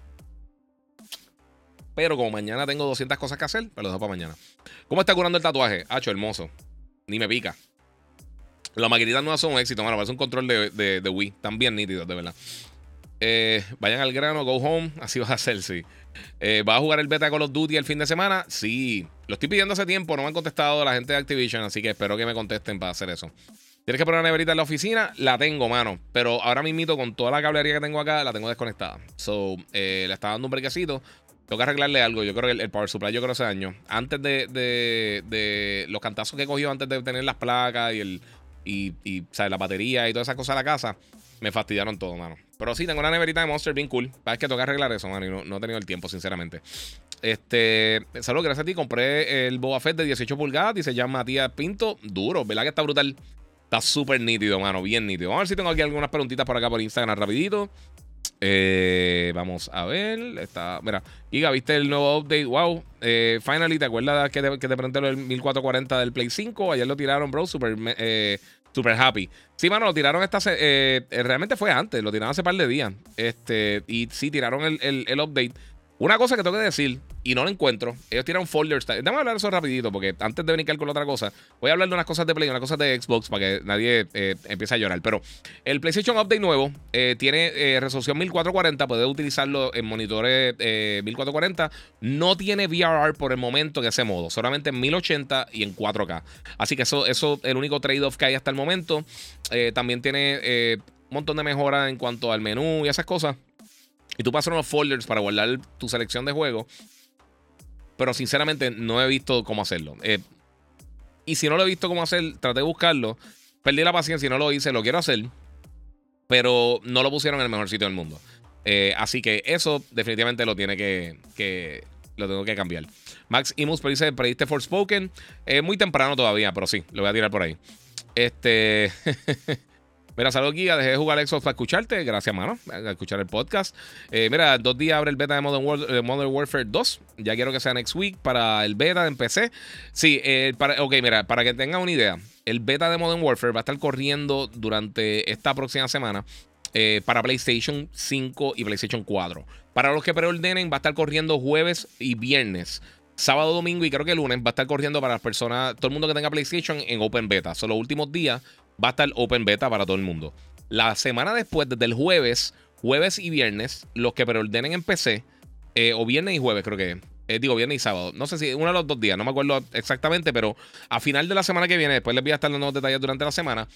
Pero como mañana tengo 200 cosas que hacer, me lo dejo para mañana. ¿Cómo está curando el tatuaje? Hacho, hermoso. Ni me pica. Las maquinitas nuevas son un éxito, mano. Parece un control de, de, de Wii. Están bien nítidos, de verdad. Eh, vayan al grano, go home. Así vas a hacer, sí. Eh, ¿Va a jugar el beta de Call of Duty el fin de semana? Sí. Lo estoy pidiendo hace tiempo. No me han contestado la gente de Activision. Así que espero que me contesten para hacer eso. ¿Tienes que poner una neverita en la oficina? La tengo, mano. Pero ahora mismo, con toda la cablería que tengo acá, la tengo desconectada. So, eh, le está dando un brequecito. Que arreglarle algo. Yo creo que el, power supply, yo creo hace años. Antes de, de, los cantazos que cogió antes de tener las placas y el. Y, y la batería y todas esas cosas de la casa me fastidiaron todo, mano. Pero sí, tengo una neverita de Monster bien cool. Es que toca arreglar eso, mano. Y no, he tenido el tiempo, sinceramente. Este, saludos, gracias a ti. Compré el Boba Fett de 18 pulgadas. Dice ya Matías Pinto. Duro, ¿verdad que está brutal? Está súper nítido, mano. Bien nítido. Vamos a ver si tengo aquí algunas preguntitas por acá por Instagram rapidito. Eh, vamos a ver. Está, mira, Giga, ¿viste el nuevo update? Wow. Eh, finally, ¿te acuerdas que te, que te pregunté el 1440 del Play 5? Ayer lo tiraron, bro. Super, eh, Super happy. Sí, mano, lo tiraron esta. Eh, eh, realmente fue antes, lo tiraron hace par de días. Este, y sí, tiraron el, update. Una cosa que tengo que decir: y no lo encuentro. Ellos tiran folders. Déjame hablar eso rapidito, porque antes de venir con otra cosa, voy a hablar de unas cosas de Play, unas cosas de Xbox, para que nadie eh, empiece a llorar. Pero el PlayStation Update nuevo eh, tiene eh, resolución 1440, puede utilizarlo en monitores 1440. No tiene VRR por el momento en ese modo, solamente en 1080 y en 4K. Así que eso es el único trade-off que hay hasta el momento. también tiene un montón de mejoras en cuanto al menú y esas cosas. Y tú pasas unos folders para guardar tu selección de juegos pero sinceramente no he visto cómo hacerlo. Eh, y si no lo he visto cómo hacer, traté de buscarlo. Perdí la paciencia y no lo hice, lo quiero hacer. Pero no lo pusieron en el mejor sitio del mundo. Eh, así que eso definitivamente lo tiene que, lo tengo que cambiar. Max Imus dice, prediste Forspoken. Es muy temprano todavía, pero sí, lo voy a tirar por ahí. Este. Mira, saludos Guía, dejé de jugar Xbox para escucharte. Gracias, mano, a escuchar el podcast. Eh, mira, dos días abre el beta de Modern, Modern, Warfare 2. Ya quiero que sea next week para el beta en PC. Sí, eh, para, ok, mira, para que tengan una idea, el beta de Modern Warfare va a estar corriendo durante esta próxima semana eh, para PlayStation 5 y PlayStation 4. Para los que preordenen, va a estar corriendo jueves y viernes sábado, domingo y creo que lunes va a estar corriendo para las personas, todo el mundo que tenga PlayStation en Open Beta. Son los últimos días va a estar open beta para todo el mundo. La semana después, desde el jueves, jueves y viernes, los que preordenen en PC, eh, o viernes y jueves creo que eh, digo, viernes y sábado. No sé si uno de los dos días, no me acuerdo exactamente, pero a final de la semana que viene, después les voy a estar dando detalles durante la semana,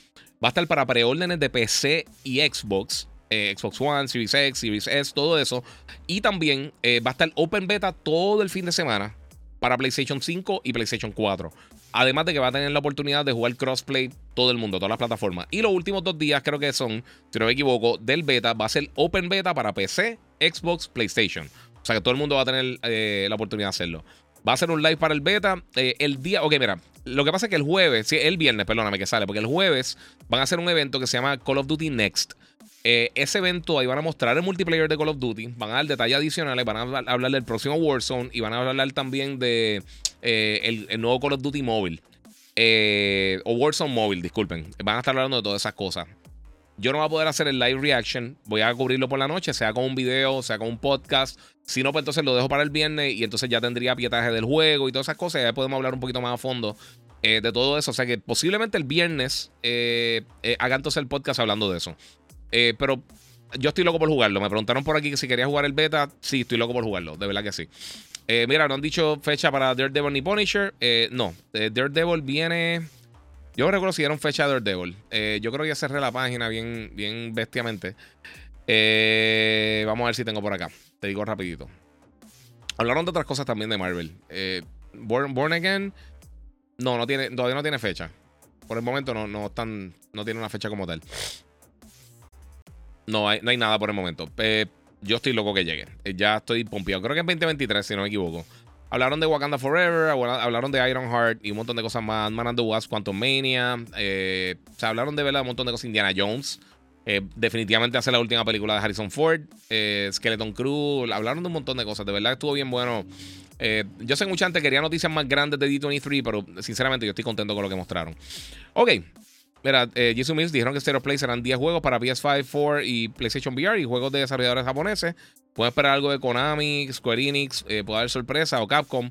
va a estar para preórdenes de PC y Xbox. Eh, Xbox One, Series X, Series S, todo eso. Y también va a estar Open Beta todo el fin de semana para PlayStation 5 y PlayStation 4. Además de que va a tener la oportunidad de jugar crossplay todo el mundo, todas las plataformas. Y los últimos dos días, creo que son, si no me equivoco, del beta, va a ser open beta para PC, Xbox, PlayStation. O sea que todo el mundo va a tener eh, la oportunidad de hacerlo. Va a ser un live para el beta. Eh, el día. Ok, mira. Lo que pasa es que el jueves, sí, el viernes, perdóname que sale, porque el jueves van a hacer un evento que se llama Call of Duty Next. Eh, ese evento ahí van a mostrar el multiplayer de Call of Duty, van a dar detalles adicionales, van a hablar del próximo Warzone y van a hablar también de eh, el, nuevo Call of Duty móvil. Eh, o Warzone móvil, disculpen. Van a estar hablando de todas esas cosas. Yo no voy a poder hacer el live reaction. Voy a cubrirlo por la noche, sea con un video, sea con un podcast. Si no, pues entonces lo dejo para el viernes y entonces ya tendría pietaje del juego y todas esas cosas. Ya podemos hablar un poquito más a fondo de todo eso. O sea que posiblemente el viernes haga entonces el podcast hablando de eso. Eh, pero yo estoy loco por jugarlo. Me preguntaron por aquí que si quería jugar el beta. Sí, estoy loco por jugarlo. De verdad que sí. Eh, mira, no han dicho fecha para Daredevil ni Punisher. Eh, no, Daredevil viene. Yo no recuerdo si dieron fecha de Daredevil. yo creo que ya cerré la página bien, bien bestiamente. vamos a ver si tengo por acá. Te digo rapidito. Hablaron de otras cosas también de Marvel. Born, Born, Again. No, no tiene, todavía no tiene fecha. Por el momento no, no, están, no tiene una fecha como tal. No hay, no hay nada por el momento. Eh, yo estoy loco que llegue. Eh, ya estoy pompeado. Creo que en 2023, si no me equivoco. Hablaron de Wakanda Forever, hablaron de Iron Heart y un montón de cosas más. Man and the Wasp, Quantum Mania. Eh, o sea, hablaron de verdad un montón de cosas. Indiana Jones. definitivamente hace la última película de Harrison Ford. Skeleton Crew. Hablaron de un montón de cosas. De verdad estuvo bien bueno. yo sé que mucha gente quería noticias más grandes de D23, pero sinceramente yo estoy contento con lo que mostraron. Ok, Mira, eh, Jisoo Mills dijeron que Stereo Play serán 10 juegos para PS5, 4 y PlayStation VR y juegos de desarrolladores japoneses. Pueden esperar algo de Konami, Square Enix, eh, puede haber sorpresa o Capcom.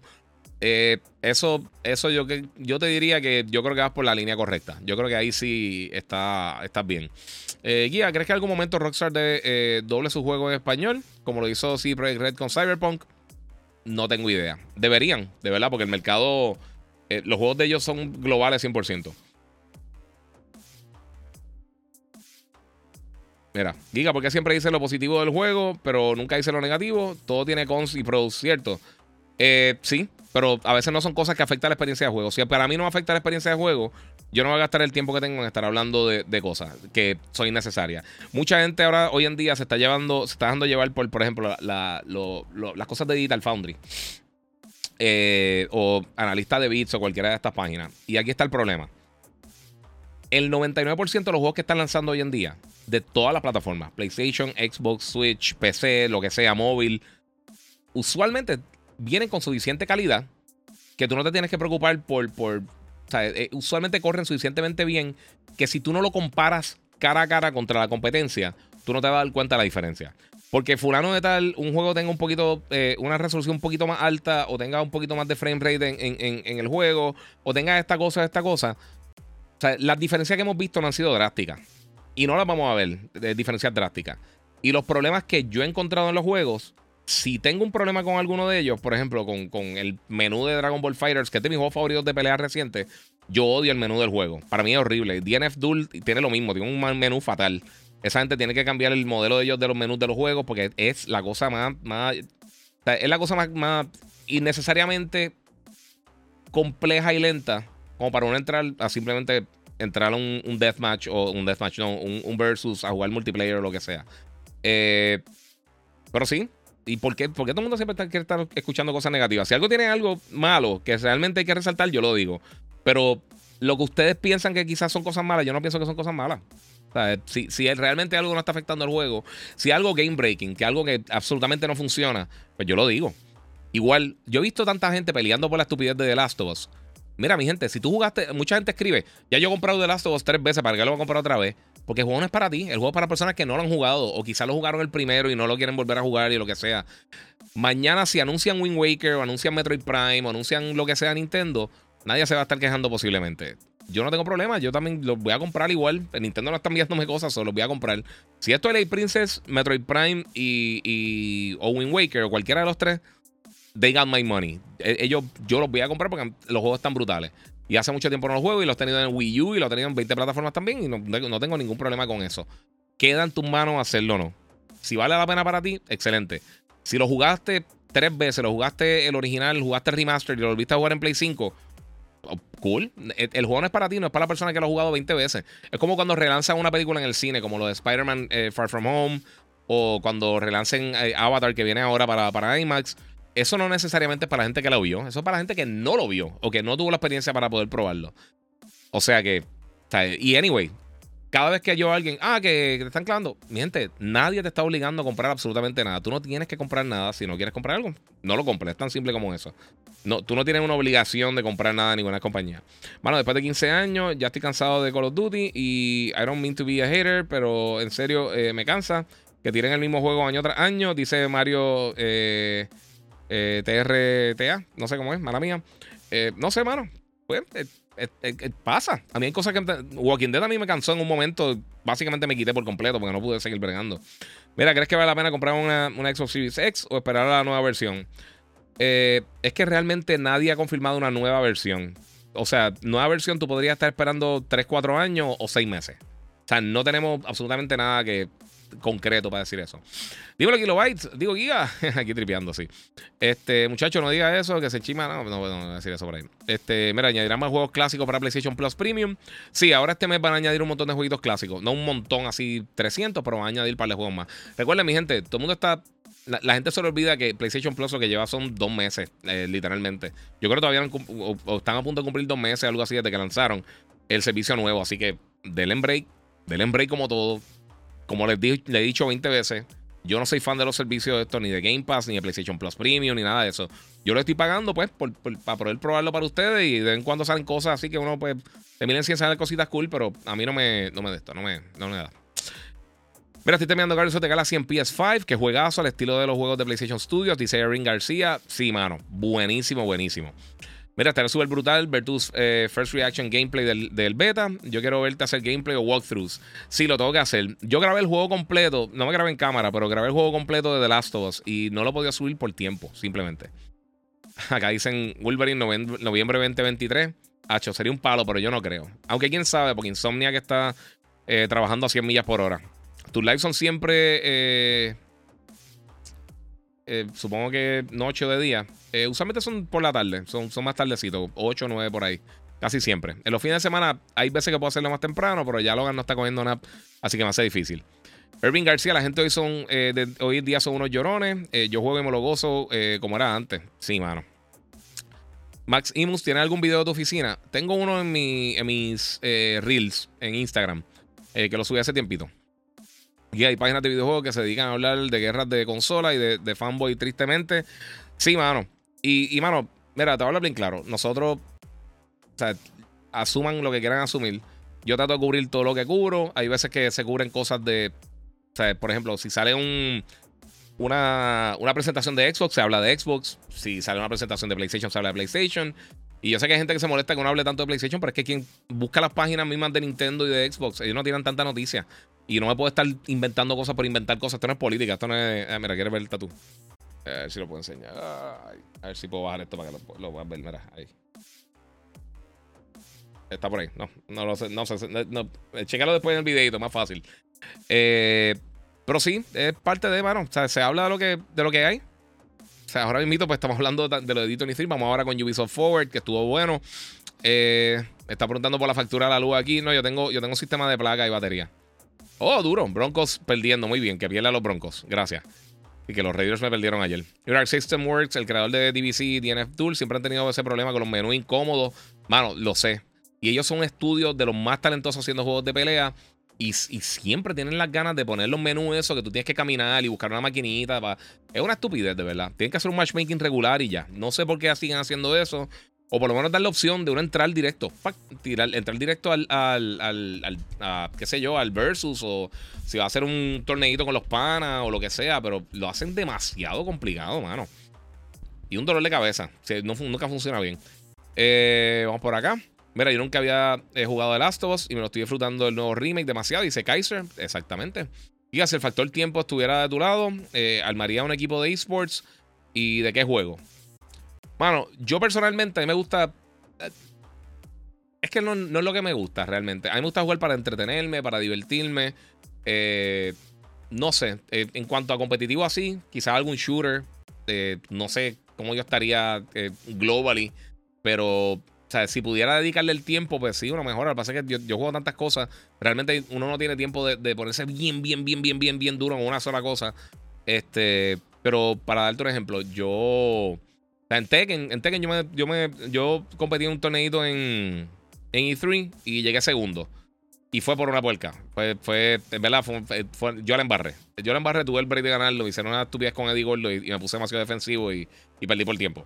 Eh, eso, eso yo, yo te diría que yo creo que vas por la línea correcta. Yo creo que ahí sí está, estás bien. Eh, Guía, ¿crees que en algún momento Rockstar de, doble su juego en español? Como lo hizo CD Projekt Red con Cyberpunk. No tengo idea. Deberían, de verdad, porque el mercado, los juegos de ellos son globales 100%. Mira, Giga, porque siempre dice lo positivo del juego, pero nunca dice lo negativo. Todo tiene cons y pros, ¿cierto? Eh, sí, pero a veces no son cosas que afectan la experiencia de juego. Si para mí no afecta la experiencia de juego, yo no voy a gastar el tiempo que tengo en estar hablando de, cosas que son innecesarias. Mucha gente ahora, hoy en día, se está llevando, se está dejando llevar por, por ejemplo, las cosas de Digital Foundry. Eh, o analista de bits o cualquiera de estas páginas. Y aquí está el problema. El 99% de los juegos que están lanzando hoy en día de todas las plataformas, PlayStation, Xbox, Switch, PC, lo que sea, móvil, usualmente vienen con suficiente calidad que tú no te tienes que preocupar por, por eh, usualmente corren suficientemente bien que si tú no lo comparas cara a cara contra la competencia, tú no te vas a dar cuenta de la diferencia. porque fulano de tal, un juego tenga un poquito, eh, una resolución un poquito más alta, o tenga un poquito más de frame rate en, el juego, o tenga esta cosa, esta cosa. Sea, las diferencias que hemos visto no han sido drásticas. Y no las vamos a ver, diferencias drásticas. Y los problemas que yo he encontrado en los juegos, si tengo un problema con alguno de ellos, por ejemplo, con, con el menú de Dragon Ball Fighters, que es de mis juegos favoritos de pelea reciente, yo odio el menú del juego. Para mí es horrible. DNF Duel tiene lo mismo, tiene un menú fatal. Esa gente tiene que cambiar el modelo de ellos de los menús de los juegos porque es la cosa más. más es la cosa más, más innecesariamente compleja y lenta como para uno entrar a simplemente entrar a un, deathmatch o un deathmatch, no, un, versus a jugar multiplayer o lo que sea. Eh, pero sí. ¿Y por qué, todo el mundo siempre está, quiere estar escuchando cosas negativas? Si algo tiene algo malo que realmente hay que resaltar, yo lo digo. Pero lo que ustedes piensan que quizás son cosas malas, yo no pienso que son cosas malas si, si realmente algo no está afectando el juego, si algo game breaking, que algo que absolutamente no funciona, pues yo lo digo. Igual, yo he visto tanta gente peleando por la estupidez de The Last of Us. Mira, mi gente, si tú jugaste, mucha gente escribe, ya yo he comprado The Last of Us tres veces, ¿para qué lo voy a comprar otra vez? Porque el juego no es para ti, el juego es para personas que no lo han jugado o quizás lo jugaron el primero y no lo quieren volver a jugar y lo que sea. Mañana si anuncian Wind Waker o anuncian Metroid Prime o anuncian lo que sea Nintendo, nadie se va a estar quejando posiblemente yo no tengo problema. Yo también los voy a comprar igual. Nintendo no está enviándome cosas, solo los voy a comprar. Si esto es Late Princess, Metroid Prime y, y, o Wind Waker o cualquiera de los tres, they got my money. E, ellos, yo los voy a comprar porque los juegos están brutales. Y hace mucho tiempo no los juego y los he tenido en Wii U y los he tenido en 20 plataformas también y no, no tengo ningún problema con eso. Queda en tus manos hacerlo o no. Si vale la pena para ti, excelente. Si lo jugaste tres veces, lo jugaste el original, jugaste el remaster y lo volviste a jugar en Play 5, Oh, cool. El, juego no es para ti, no es para la persona que lo ha jugado 20 veces. Es como cuando relanzan una película en el cine, como lo de Spider-Man eh, Far From Home, o cuando relancen eh, Avatar que viene ahora para, para IMAX. Eso no necesariamente es para la gente que lo vio, eso es para la gente que no lo vio o que no tuvo la experiencia para poder probarlo. O sea que, y anyway, cada vez que yo a alguien, ah, que, te están clavando, mi gente, nadie te está obligando a comprar absolutamente nada. Tú no tienes que comprar nada si no quieres comprar algo. No lo compres, es tan simple como eso. No, tú no tienes una obligación de comprar nada en ninguna compañía. Bueno, después de 15 años, ya estoy cansado de Call of Duty y I don't mean to be a hater, pero en serio eh, me cansa que tiren el mismo juego año tras año. Dice Mario eh, eh, TRTA, no sé cómo es, mala mía. no sé, mano. Pues eh, eh, eh, pasa. A mí hay cosas que. Walking Dead a mí me cansó en un momento. Básicamente me quité por completo porque no pude seguir bregando. Mira, ¿crees que vale la pena comprar una, una Xbox Series X o esperar a la nueva versión? es que realmente nadie ha confirmado una nueva versión. O sea, nueva versión tú podrías estar esperando 3, 4 años o 6 meses. O sea, no tenemos absolutamente nada que concreto para decir eso. Dímelo kilobytes, digo giga, aquí tripeando, sí. Este, muchacho, no diga eso, que se chima, no, no, no, a decir eso por ahí. Este, mira, añadirán más juegos clásicos para PlayStation Plus Premium. Sí, ahora este mes van a añadir un montón de jueguitos clásicos, no un montón así 300, pero van a añadir para de juegos más. Recuerden, mi gente, todo el mundo está la, gente se le olvida que PlayStation Plus lo que lleva son dos meses, eh, literalmente. Yo creo que todavía están a punto de cumplir dos meses, algo así, desde que lanzaron el servicio nuevo. Así que denle break, denle break como todo. Como les, he dicho 20 veces, yo no soy fan de los servicios de esto, ni de Game Pass, ni de PlayStation Plus Premium, ni nada de eso. Yo lo estoy pagando, pues, para poder probarlo para ustedes y de vez en cuando salen cosas así que uno, pues, te miren si salen cositas cool, pero a mí no me, no me de esto, no me, no me da. Mira, estoy terminando Guardians of the Galaxy en PS5, que juegazo al estilo de los juegos de PlayStation Studios, dice Erin García. Sí, mano, buenísimo, buenísimo. Mira, estará súper brutal ver tus eh, first reaction gameplay del, beta. Yo quiero verte hacer gameplay o walkthroughs. Sí, lo tengo que hacer. Yo grabé el juego completo, no me grabé en cámara, pero grabé el juego completo de The Last of Us y no lo podía subir por tiempo, simplemente. Acá dicen Wolverine noviembre, 2023. Hacho, sería un palo, pero yo no creo. Aunque quién sabe, porque Insomnia que está eh, trabajando a 100 millas por hora. Tus lives son siempre eh, eh, supongo que noche o de día. Eh, usualmente son por la tarde, son, son más tardecitos, 8 o 9 por ahí. Casi siempre. En los fines de semana hay veces que puedo hacerlo más temprano, pero ya Logan no está cogiendo nada, así que me hace difícil. Irving García, la gente hoy son eh, hoy en día son unos llorones. yo juego y me lo gozo como era antes. Sí, mano. Max Imus, ¿tiene algún video de tu oficina? Tengo uno en, en mis reels en Instagram, que lo subí hace tiempito. Y hay páginas de videojuegos que se dedican a hablar de guerras de consola y de, fanboy, tristemente. Sí, mano. Y, mano, mira, te voy a hablar bien claro. Nosotros, o sea, asuman lo que quieran asumir. Yo trato de cubrir todo lo que cubro. Hay veces que se cubren cosas de. O sea, por ejemplo, si sale un. una, una presentación de Xbox, se habla de Xbox. Si sale una presentación de PlayStation, se habla de PlayStation. Y yo sé que hay gente que se molesta que no hable tanto de PlayStation, pero es que quien busca las páginas mismas de Nintendo y de Xbox, ellos no tienen tanta noticia. Y no me puedo estar inventando cosas por inventar cosas. Esto no es política, esto no es. Eh, mira, quiere ver el tatu. A ver si lo puedo enseñar. a ver si puedo bajar esto para que lo, lo puedan ver. Mira, ahí. Está por ahí. No, no lo sé. No sé. No, chécalo después en el videito, más fácil. Eh, pero sí, es parte de, mano. O sea, se habla de lo que, de lo que hay. O sea, ahora mismo pues estamos hablando de lo de Dito. Vamos ahora con Ubisoft Forward, que estuvo bueno. Eh, está preguntando por la factura de la luz aquí. No, yo tengo, yo tengo un sistema de placa y batería. Oh, duro. Broncos perdiendo. Muy bien. Que pierda los Broncos. Gracias. Y que los Raiders me perdieron ayer. United System Works, el creador de DVC, DNF Tool, siempre han tenido ese problema con los menús incómodos. Mano, lo sé. Y ellos son estudios de los más talentosos haciendo juegos de pelea. Y, siempre tienen las ganas de poner los menús eso, que tú tienes que caminar y buscar una maquinita. Es una estupidez, de verdad. Tienen que hacer un matchmaking regular y ya. No sé por qué siguen haciendo eso. O por lo menos dar la opción de uno entrar directo. Tirar, entrar directo al, al, al, qué sé yo, al versus. O si va a hacer un torneito con los panas o lo que sea. Pero lo hacen demasiado complicado, mano. Y un dolor de cabeza. no, nunca funciona bien. Eh, vamos por acá. Mira, yo nunca había eh, jugado The Last of Us y me lo estoy disfrutando del nuevo remake demasiado. Dice Kaiser, exactamente. Y si el factor tiempo estuviera de tu lado, eh, armaría un equipo de esports. ¿Y de qué juego? Bueno, yo personalmente, a mí me gusta. Eh, es que no, no, es lo que me gusta realmente. A mí me gusta jugar para entretenerme, para divertirme. no sé, en cuanto a competitivo así, quizás algún shooter. no sé cómo yo estaría globally. Pero o sea, si pudiera dedicarle el tiempo, pues sí, uno mejora. Lo que pasa es que yo, juego tantas cosas. Realmente uno no tiene tiempo de, ponerse bien, bien, bien, bien, bien, bien duro en una sola cosa. Este, pero para darte un ejemplo, yo. Sea, en Tekken, en Tekken yo, me, yo, me, yo competí en un torneito en, en E3 y llegué segundo. Y fue por una puerca. Fue, fue en verdad, yo la embarré. Yo la embarré, tuve el break de ganarlo. Hicieron una estupidez con Eddie Gordo y, me puse demasiado defensivo y, y perdí por tiempo.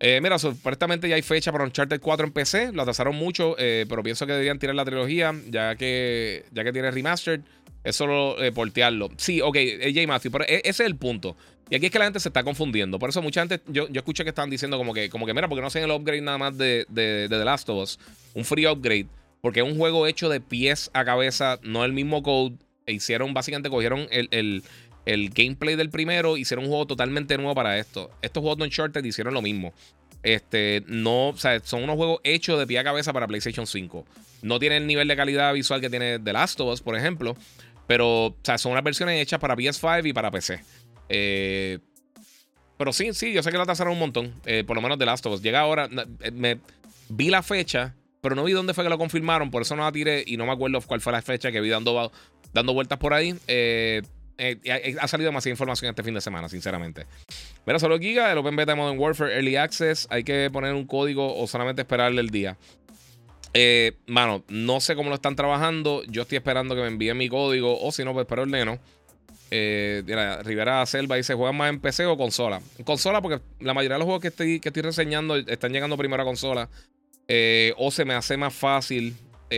Eh, mira, supuestamente ya hay fecha para Uncharted 4 en PC. Lo atrasaron mucho, eh, pero pienso que deberían tirar la trilogía, ya que, ya que tiene remastered. Es solo eh, portearlo. Sí, ok, J. Matthew, pero e, ese es el punto. Y aquí es que la gente se está confundiendo. Por eso mucha gente, yo, yo escuché que estaban diciendo como que, como que mira, porque no hacen el upgrade nada más de, de, The Last of Us. Un free upgrade. Porque es un juego hecho de pies a cabeza, no el mismo code. E hicieron, básicamente cogieron el, el, el gameplay del primero, hicieron un juego totalmente nuevo para esto. Estos juegos de Uncharted hicieron lo mismo. Este, no, o sea, son unos juegos hechos de pie a cabeza para PlayStation 5. No tienen el nivel de calidad visual que tiene The Last of Us, por ejemplo. Pero, o sea, son unas versiones hechas para PS5 y para PC. Eh, pero sí, sí, yo sé que lo atrasaron un montón. Eh, por lo menos The Last of Us. Llega ahora, eh, me vi la fecha, pero no vi dónde fue que lo confirmaron. Por eso no la tiré y no me acuerdo cuál fue la fecha que vi dando, dando vueltas por ahí. Ha salido demasiada información este fin de semana, sinceramente. Mira, solo Giga, el Open Beta Modern Warfare Early Access. Hay que poner un código o solamente esperarle el día. Mano, no sé cómo lo están trabajando. Yo estoy esperando que me envíen mi código. O si no, pues espero el neno. Eh, mira, Rivera Selva dice: ¿Juegan más en PC o consola? En consola, porque la mayoría de los juegos que estoy, que estoy reseñando están llegando primero a consola. Eh, o se me hace más fácil.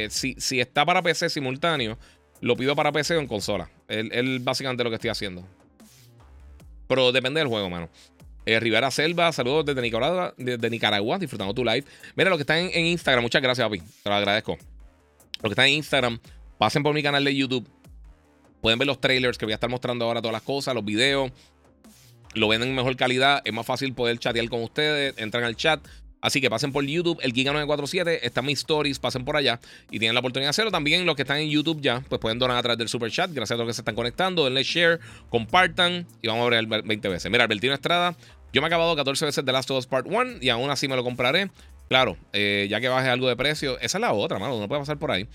si, si está para PC simultáneo, lo pido para PC o en consola. Es básicamente lo que estoy haciendo. Pero depende del juego, mano. Eh, Rivera Selva, saludos desde Nicaragua, desde Nicaragua, disfrutando tu live. Mira, lo que están en, Instagram, muchas gracias, papi. Te lo agradezco. Lo que están en Instagram, pasen por mi canal de YouTube. Pueden ver los trailers que voy a estar mostrando ahora, todas las cosas, los videos. Lo ven en mejor calidad. Es más fácil poder chatear con ustedes. Entran al chat. Así que pasen por YouTube, el Giga947, están mis stories, pasen por allá y tienen la oportunidad de hacerlo. También los que están en YouTube ya, pues pueden donar a través del super chat. Gracias a los que se están conectando. Denle share, compartan y vamos a ver 20 veces. Mira, Albertino Estrada, yo me he acabado 14 veces de Last of Us Part 1 y aún así me lo compraré. Claro, eh, ya que baje algo de precio. Esa es la otra, mano. No puede pasar por ahí.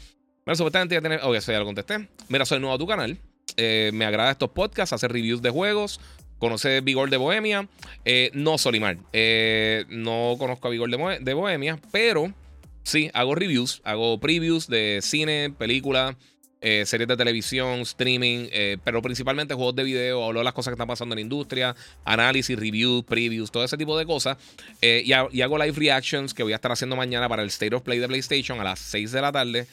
Mira, supuestamente ya tiene. Ok, eso ya lo contesté. Mira, soy nuevo a tu canal. Eh, me agrada estos podcasts, hacer reviews de juegos. Conoce Vigor de Bohemia. Eh, no, Solimar. Eh, no conozco a Vigor de, Bohemia, pero sí, hago reviews. Hago previews de cine, películas, eh, series de televisión, streaming, pero principalmente juegos de video. Hablo de las cosas que están pasando en la industria, análisis, reviews, previews, todo ese tipo de cosas. Y, hago live reactions que voy a estar haciendo mañana para el State of Play de PlayStation a las 6 de la tarde.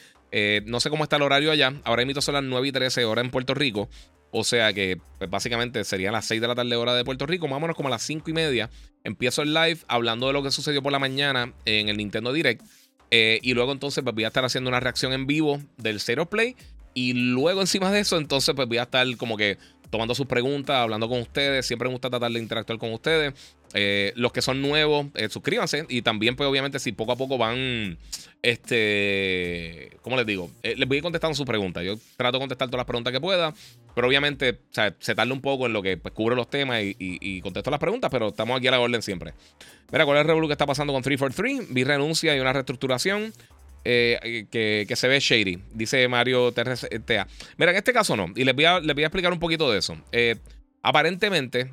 No sé cómo está el horario allá. Ahora mismo son las 9 y 13 horas en Puerto Rico. O sea que pues, básicamente serían las 6 de la tarde hora de Puerto Rico, más como a las 5 y media. Empiezo el live hablando de lo que sucedió por la mañana en el Nintendo Direct. Eh, y luego entonces pues, voy a estar haciendo una reacción en vivo del Zero Play. Y luego encima de eso, entonces pues voy a estar como que tomando sus preguntas, hablando con ustedes. Siempre me gusta tratar de interactuar con ustedes. Eh, los que son nuevos, eh, suscríbanse. Y también, pues, obviamente, si poco a poco van. Este. ¿Cómo les digo? Eh, les voy a ir contestando sus preguntas. Yo trato de contestar todas las preguntas que pueda. Pero obviamente, o sea, se tarda un poco en lo que pues, cubre los temas y, contesto las preguntas. Pero estamos aquí a la orden siempre. Mira, ¿cuál es el revuelo que está pasando con 343? Vi renuncia y una reestructuración. Que, se ve shady, dice Mario Tea. Mira, en este caso no. Y les voy a, les voy a explicar un poquito de eso. aparentemente,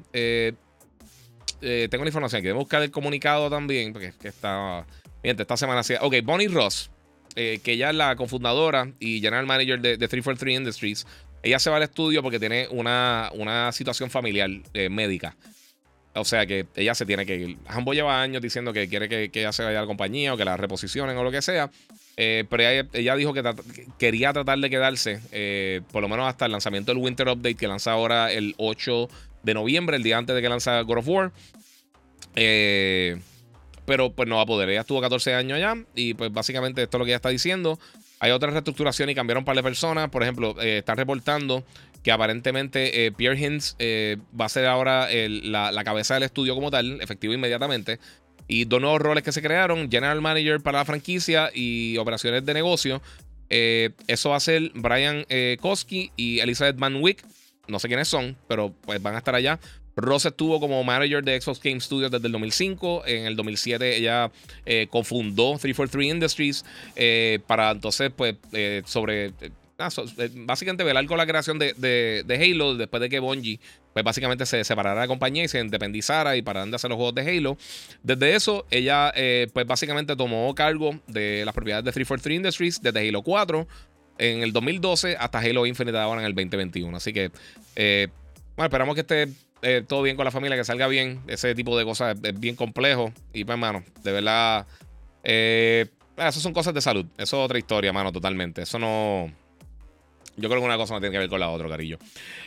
eh, tengo la información. Quiero buscar el comunicado también, porque es que está. Miente, esta semana sí. Ok, Bonnie Ross, eh, que ella es la cofundadora y general manager de, 343 Industries. Ella se va al estudio porque tiene una, una situación familiar eh, médica. O sea que ella se tiene que ir. Hambo lleva años diciendo que quiere que, ella se vaya a la compañía o que la reposicionen o lo que sea. pero ella, dijo que quería tratar de quedarse por lo menos hasta el lanzamiento del Winter Update que lanza ahora el 8 de noviembre, el día antes de que lanza God of War. Eh, pero pues no va a poder. Ella estuvo 14 años allá y pues básicamente esto es lo que ella está diciendo. Hay otra reestructuración y cambiaron un par de personas. Por ejemplo, eh, están reportando que aparentemente eh, Pierre Hintz va a ser ahora la, cabeza del estudio como tal, efectivo inmediatamente. Y dos nuevos roles que se crearon, General Manager para la franquicia y operaciones de negocio. eso va a ser Brian Koski y Elizabeth Van Wyck no sé quiénes son, pero pues van a estar allá. Ross estuvo como manager de Xbox Game Studios desde el 2005. En el 2007 ella eh, cofundó 343 Industries eh, para entonces, pues, eh, sobre... Ah, básicamente velar con la creación de, de, Halo después de que Bungie pues básicamente se separara de la compañía y se independizara y pararan de hacer los juegos de Halo. Desde eso, ella pues básicamente tomó cargo de las propiedades de 343 Industries desde Halo 4 en el 2012 hasta Halo Infinite ahora en el 2021. Así que, eh, bueno, esperamos que esté eh, todo bien con la familia, que salga bien. Ese tipo de cosas es, bien complejo. Y pues, hermano, de verdad, eh, eso son cosas de salud. Eso es otra historia, mano, totalmente. Eso no... Yo creo que una cosa no tiene que ver con la otra, carillo.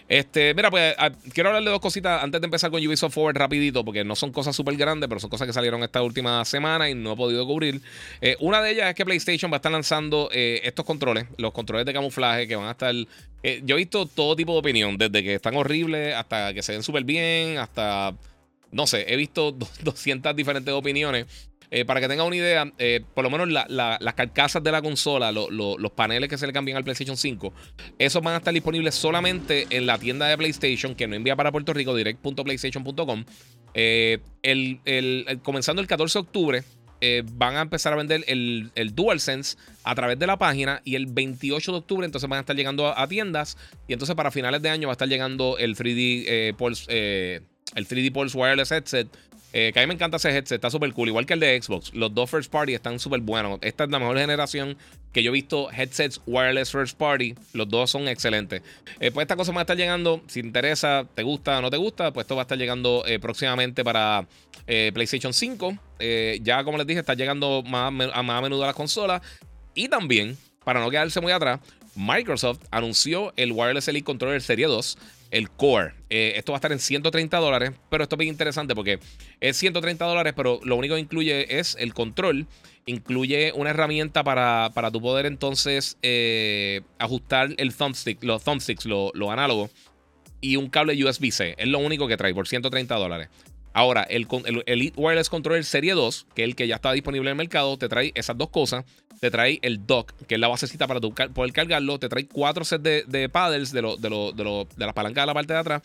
Este, mira, pues ah, quiero hablarle de dos cositas antes de empezar con Ubisoft Forward rapidito, porque no son cosas súper grandes, pero son cosas que salieron esta última semana y no he podido cubrir. Eh, una de ellas es que PlayStation va a estar lanzando eh, estos controles, los controles de camuflaje que van a estar... Eh, yo he visto todo tipo de opinión, desde que están horribles hasta que se ven súper bien, hasta... No sé, he visto 200 diferentes opiniones. Eh, para que tengan una idea, eh, por lo menos las carcasas de la consola, los paneles que se le cambian al PlayStation 5, esos van a estar disponibles solamente en la tienda de PlayStation que no envía para Puerto Rico, direct.playstation.com. Eh, comenzando el 14 de octubre, van a empezar a vender el, DualSense a través de la página y el 28 de octubre entonces van a estar llegando a, tiendas y entonces para finales de año va a estar llegando el 3D Pulse, el 3D Pulse Wireless Headset eh, que a mí me encanta ese headset, está súper cool, igual que el de Xbox. Los dos first party están súper buenos. Esta es la mejor generación que yo he visto headsets wireless first party. Los dos son excelentes. Eh, pues esta cosa va a estar llegando. Si te interesa, te gusta o no te gusta, pues esto va a estar llegando eh, próximamente para PlayStation 5. ya como les dije, está llegando más, más a menudo a las consolas. Y también, para no quedarse muy atrás, Microsoft anunció el Wireless Elite Controller Serie 2 el core. Eh, esto va a estar en 130 dólares, pero esto es bien interesante porque es 130 dólares, pero lo único que incluye es el control. Incluye una herramienta para, para tu poder entonces eh, ajustar el thumbstick, los thumbsticks, los lo análogos, y un cable USB-C. Es lo único que trae por 130 dólares. Ahora, el, el, Elite Wireless Controller Serie 2, que es el que ya está disponible en el mercado, te trae esas dos cosas. Te trae el dock, que es la basecita para poder cargarlo. Te trae cuatro sets de, paddles de, lo, de, lo, de, lo, de las palancas de la parte de atrás.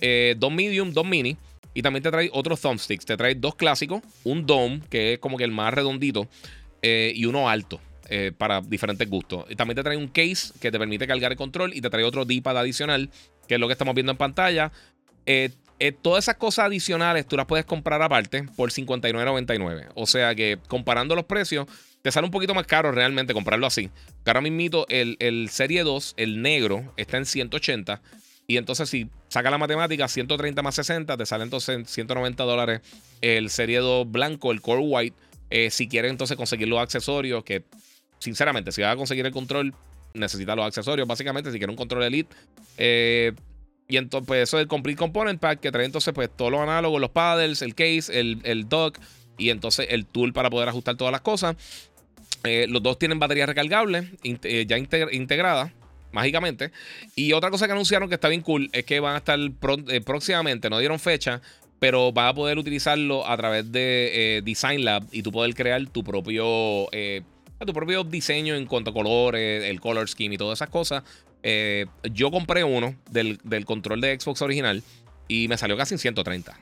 Eh, dos medium, dos mini. Y también te trae otros thumbsticks. Te trae dos clásicos, un dome, que es como que el más redondito, eh, y uno alto. Eh, para diferentes gustos. También te trae un case que te permite cargar el control y te trae otro D-pad adicional, que es lo que estamos viendo en pantalla. Todas esas cosas adicionales tú las puedes comprar aparte por $59.99. O sea que comparando los precios, te sale un poquito más caro realmente comprarlo así. Ahora mismo el, el Serie 2, el negro, está en 180. Y entonces si saca la matemática, 130 más 60, te sale entonces 190 dólares el Serie 2 blanco, el Core White. Eh, si quieres entonces conseguir los accesorios, que sinceramente, si vas a conseguir el control, necesitas los accesorios. Básicamente, si quieres un control Elite, eh, Y entonces, pues eso es el Complete Component Pack que trae entonces pues todos los análogos, los paddles, el case, el, el dock y entonces el tool para poder ajustar todas las cosas. Eh, los dos tienen batería recargable eh, ya integrada mágicamente. Y otra cosa que anunciaron que está bien cool es que van a estar eh, próximamente, no dieron fecha, pero vas a poder utilizarlo a través de Design Lab y tú poder crear tu propio, tu propio diseño en cuanto a colores, el color scheme y todas esas cosas. yo compré uno del, del, control de Xbox original y me salió casi en 130.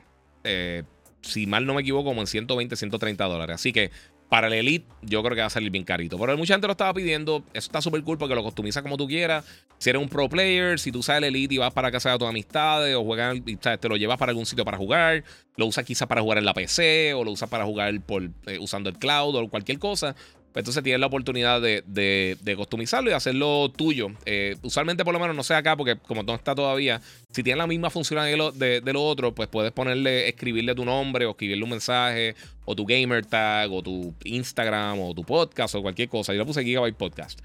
si mal no me equivoco, como en 120, 130 dólares. Así que para el Elite, yo creo que va a salir bien carito. Pero mucha gente lo estaba pidiendo. Eso está súper cool porque lo customiza como tú quieras. Si eres un pro player, si tú sabes el Elite y vas para casa de tus amistades o juegas, te lo llevas para algún sitio para jugar, lo usas quizás para jugar en la PC o lo usas para jugar por, eh, usando el cloud o cualquier cosa, pues entonces tienes la oportunidad de, de, customizarlo y hacerlo tuyo. Eh, usualmente, por lo menos, no sé acá, porque como no está todavía, si tiene la misma función de de, lo, otro, pues puedes ponerle, escribirle tu nombre o escribirle un mensaje, o tu gamer tag, o tu Instagram, o tu podcast, o cualquier cosa. Yo le puse Gigabyte Podcast.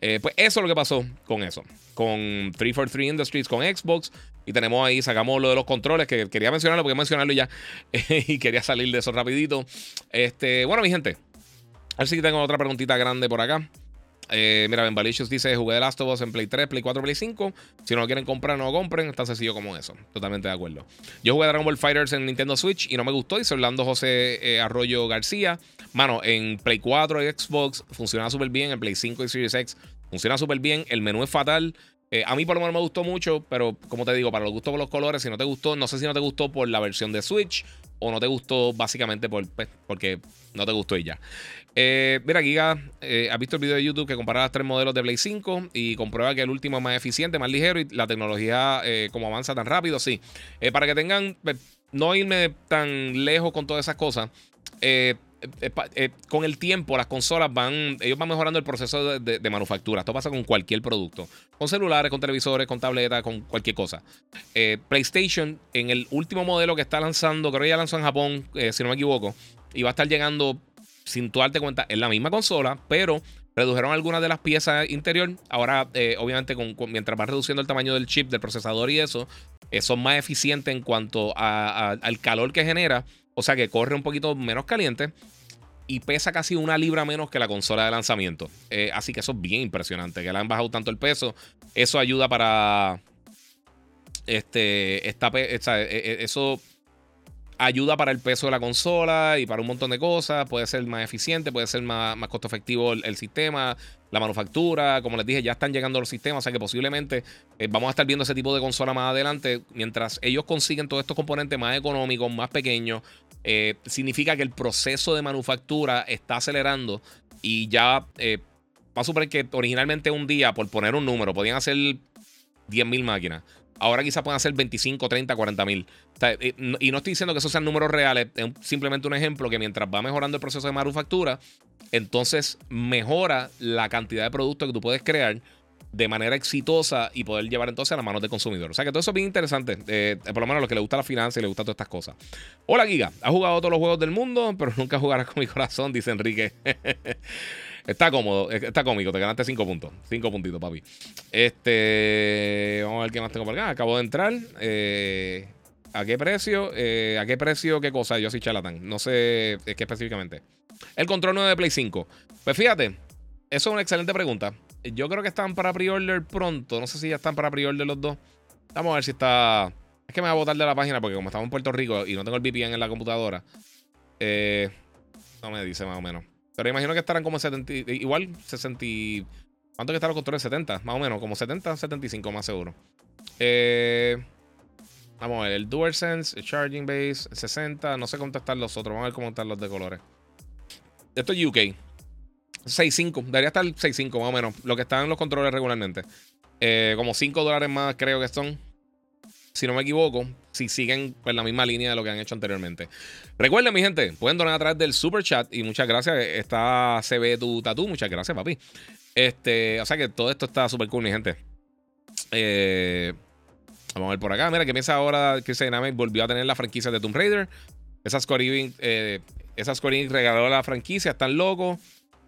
Eh, pues eso es lo que pasó con eso. Con 343 Industries, con Xbox. Y tenemos ahí, sacamos lo de los controles, que quería mencionarlo, porque mencionarlo ya. y quería salir de eso rapidito. Este, bueno, mi gente. A ver si tengo otra preguntita grande por acá. Eh, mira, Ben Balicious dice: Jugué de Last of Us en Play 3, Play 4, Play 5. Si no lo quieren comprar, no lo compren. Está sencillo como eso. Totalmente de acuerdo. Yo jugué Dragon Ball Fighters en Nintendo Switch y no me gustó. Y Orlando José eh, Arroyo García. Mano, en Play 4 y Xbox funciona súper bien. En Play 5 y Series X funciona súper bien. El menú es fatal. Eh, a mí por lo menos me gustó mucho, pero como te digo, para los gustos por los colores, si no te gustó, no sé si no te gustó por la versión de Switch o no te gustó básicamente por, pues, porque no te gustó y ya. Eh, mira, Giga, eh, ¿has visto el video de YouTube que compara las tres modelos de Play 5 y comprueba que el último es más eficiente, más ligero y la tecnología eh, como avanza tan rápido? Sí. para que tengan, pues, no irme tan lejos con todas esas cosas. con el tiempo las consolas van, ellos van mejorando el proceso de, manufactura. Esto pasa con cualquier producto. Con celulares, con televisores, con tabletas, con cualquier cosa. PlayStation, en el último modelo que está lanzando, creo que ya lanzó en Japón, si no me equivoco, y va a estar llegando sin tú darte cuenta, es la misma consola, pero redujeron algunas de las piezas interior. Ahora, eh, obviamente, con, mientras va reduciendo el tamaño del chip, del procesador y eso, eh, son más eficientes en cuanto al calor que genera. O sea que corre un poquito menos caliente y pesa casi una libra menos que la consola de lanzamiento. Eh, así que eso es bien impresionante, que le han bajado tanto el peso. Eso ayuda para... Este, esta, eso ayuda para el peso de la consola y para un montón de cosas. Puede ser más eficiente, puede ser más, más costo efectivo el, sistema, la manufactura. Como les dije, ya están llegando los sistemas, o sea que posiblemente eh, vamos a estar viendo ese tipo de consola más adelante. Mientras ellos consiguen todos estos componentes más económicos, más pequeños, eh, significa que el proceso de manufactura está acelerando y ya. Eh, va a suponer que originalmente un día, por poner un número, podían hacer 10.000 máquinas. Ahora quizás puedan ser 25, 30, 40 mil. Eh, y no estoy diciendo que esos sean números reales, es simplemente un ejemplo que mientras va mejorando el proceso de manufactura, entonces mejora la cantidad de productos que tú puedes crear de manera exitosa y poder llevar entonces a las manos del consumidor. O sea que todo eso es bien interesante. Eh, por lo menos a los que le gusta la finanza y le gusta todas estas cosas. Hola Giga, ha jugado todos los juegos del mundo, pero nunca jugarás con mi corazón, dice Enrique. Está cómodo, está cómico, te ganaste 5 puntos. 5 puntitos, papi. Este. Vamos a ver qué más tengo por acá. Acabo de entrar. Eh, ¿A qué precio? Eh, ¿A qué precio? ¿Qué cosa? Yo soy charlatán. No sé qué específicamente. El control 9 de Play 5. Pues fíjate, eso es una excelente pregunta. Yo creo que están para pre-order pronto. No sé si ya están para pre-order los dos. Vamos a ver si está. Es que me va a botar de la página porque como estamos en Puerto Rico y no tengo el VPN en la computadora. Eh, no me dice más o menos. Pero imagino que estarán como 70. Igual 60. ¿Cuánto que están los controles? 70, más o menos. Como 70, 75 más seguro. Eh, vamos a ver. El DualSense, el Charging Base, 60. No sé cómo están los otros. Vamos a ver cómo están los de colores. Esto es UK. 6.5. Debería estar 6.5 más o menos. Lo que están los controles regularmente. Eh, como 5 dólares más creo que son si no me equivoco, si siguen pues, la misma línea de lo que han hecho anteriormente. Recuerden, mi gente, pueden donar a través del super chat y muchas gracias. Está CB tu tatu, muchas gracias, papi. Este, o sea que todo esto está súper cool, mi gente. Eh, vamos a ver por acá. Mira, que empieza ahora que se volvió a tener la franquicia de Tomb Raider. Esa Square eh, regaló la franquicia, están locos.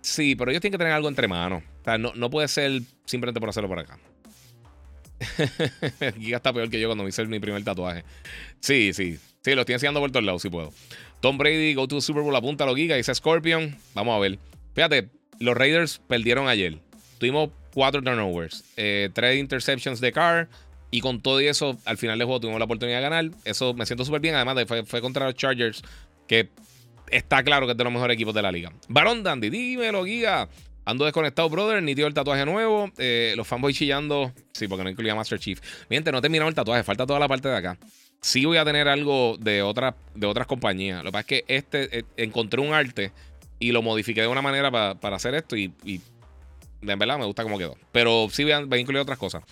Sí, pero ellos tienen que tener algo entre manos. O sea, no, no puede ser simplemente por hacerlo por acá. Giga está peor que yo cuando me hice mi primer tatuaje. Sí, sí. Sí, lo estoy enseñando por todos lados, si puedo. Tom Brady, go to Super Bowl, apunta a los Giga, dice Scorpion. Vamos a ver. Fíjate, los Raiders perdieron ayer. Tuvimos cuatro turnovers, eh, tres interceptions de Carr. Y con todo eso, al final del juego tuvimos la oportunidad de ganar. Eso me siento súper bien. Además, de, fue, fue, contra los Chargers, que está claro que es de los mejores equipos de la liga. Barón Dandy, dímelo, Giga. Ando desconectado, brother. Ni dio el tatuaje nuevo. Eh, los fanboys chillando. Sí, porque no incluía Master Chief. Miente, no he terminado el tatuaje. Falta toda la parte de acá. Sí voy a tener algo de, otra, de otras compañías. Lo que pasa es que este eh, encontré un arte y lo modifiqué de una manera para hacer esto y, y en verdad me gusta cómo quedó. Pero sí voy a, voy a incluir otras cosas.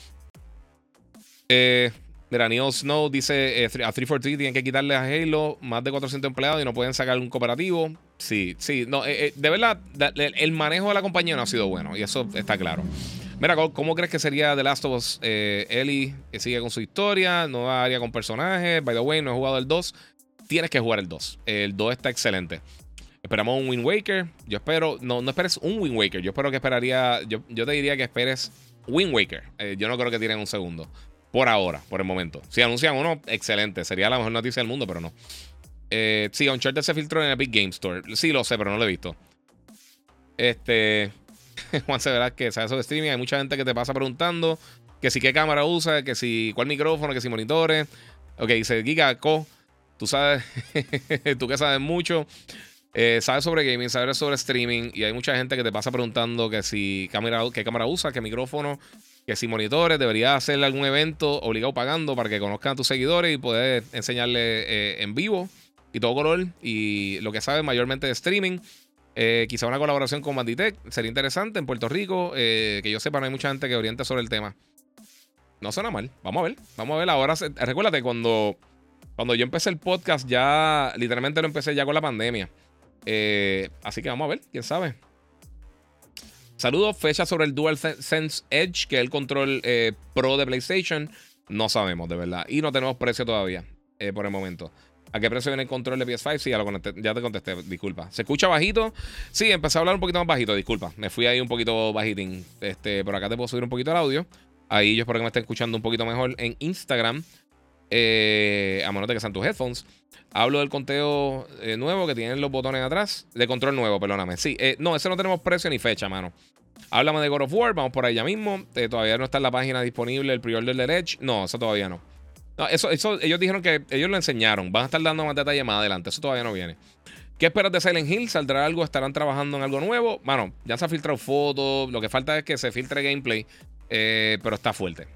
Eh, mira, Neil Snow dice: eh, a 343 tienen que quitarle a Halo más de 400 empleados y no pueden sacar un cooperativo. Sí, sí, no, eh, de verdad, el manejo de la compañía no ha sido bueno y eso está claro. Mira, ¿cómo crees que sería The Last of Us? Ellie que sigue con su historia, nueva área con personajes. By the way, no he jugado el 2. Tienes que jugar el 2. El 2 está excelente. Esperamos un Wind Waker. Yo espero, no, no esperes un Wind Waker. Yo espero que esperaría, yo, yo te diría que esperes Wind Waker. yo no creo que tienen un segundo. Por ahora, por el momento. Si anuncian uno, excelente. Sería la mejor noticia del mundo, pero no. Eh, sí, Uncharted se filtró en Epic Game Store. Sí, lo sé, pero no lo he visto. Este. Juan se verá que sabe eso de streaming. Hay mucha gente que te pasa preguntando que si qué cámara usa, que si cuál micrófono, que si monitores. Ok, dice Giga Co. Tú sabes, tú que sabes mucho. Eh, sabes sobre gaming, sabes sobre streaming. Y hay mucha gente que te pasa preguntando que si cámara, qué cámara usa, qué micrófono, que si monitores, debería hacerle algún evento obligado pagando para que conozcan a tus seguidores y poder enseñarle eh, en vivo y todo color y lo que sabes mayormente de streaming. Eh, quizá una colaboración con Banditech sería interesante en Puerto Rico. Eh, que yo sepa, no hay mucha gente que oriente sobre el tema. No suena mal. Vamos a ver. Vamos a ver. Ahora, recuérdate, cuando, cuando yo empecé el podcast, ya literalmente lo empecé ya con la pandemia. así que vamos a ver. Quién sabe. Saludos, fecha sobre el DualSense Edge, que es el control eh, pro de PlayStation. No sabemos, de verdad. Y no tenemos precio todavía, eh, por el momento. ¿A qué precio viene el control de PS5? Sí, ya, te contesté, disculpa. ¿Se escucha bajito? Sí, empecé a hablar un poquito más bajito, disculpa. Me fui ahí un poquito bajitín. Este, por acá te puedo subir un poquito el audio. Ahí yo espero que me estén escuchando un poquito mejor en Instagram. Eh, a de que sean tus headphones. Hablo del conteo eh, nuevo que tienen los botones atrás. De control nuevo, perdóname. Sí, eh, no, ese no tenemos precio ni fecha, mano. Háblame de God of War, vamos por ahí ya mismo. Eh, todavía no está en la página disponible el pre-order del Edge. No, eso todavía no. No, eso, eso, ellos dijeron que ellos lo enseñaron. Van a estar dando más detalles más adelante. Eso todavía no viene. ¿Qué esperas de Silent Hill? ¿Saldrá algo? ¿Estarán trabajando en algo nuevo? Bueno, ya se ha filtrado fotos. Lo que falta es que se filtre gameplay. pero está fuerte.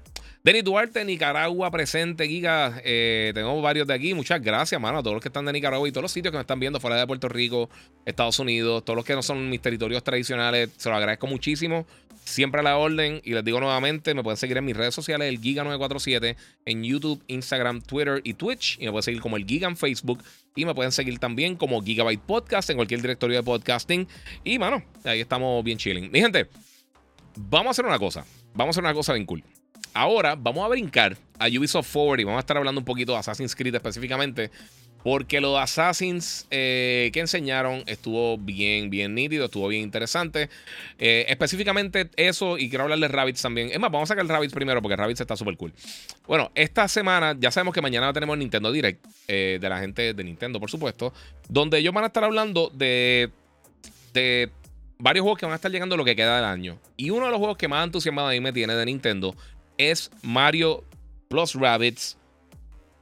Denis Duarte, Nicaragua, presente, Giga. Eh, tengo varios de aquí. Muchas gracias, mano, a todos los que están de Nicaragua y todos los sitios que me están viendo fuera de Puerto Rico, Estados Unidos, todos los que no son mis territorios tradicionales. Se los agradezco muchísimo. Siempre a la orden. Y les digo nuevamente, me pueden seguir en mis redes sociales, el Giga947, en YouTube, Instagram, Twitter y Twitch. Y me pueden seguir como el Giga en Facebook. Y me pueden seguir también como Gigabyte Podcast en cualquier directorio de podcasting. Y, mano, ahí estamos bien chilling. Mi gente, vamos a hacer una cosa. Vamos a hacer una cosa bien cool. Ahora vamos a brincar a Ubisoft Forward y vamos a estar hablando un poquito de Assassin's Creed específicamente. Porque lo de Assassins eh, que enseñaron estuvo bien, bien nítido, estuvo bien interesante. Eh, específicamente eso, y quiero hablar de Rabbits también. Es más, vamos a sacar el Rabbits primero porque Rabbits está súper cool. Bueno, esta semana ya sabemos que mañana tenemos Nintendo Direct eh, de la gente de Nintendo, por supuesto. Donde ellos van a estar hablando de, de varios juegos que van a estar llegando lo que queda del año. Y uno de los juegos que más entusiasmado a mí me tiene de Nintendo es Mario Plus Rabbits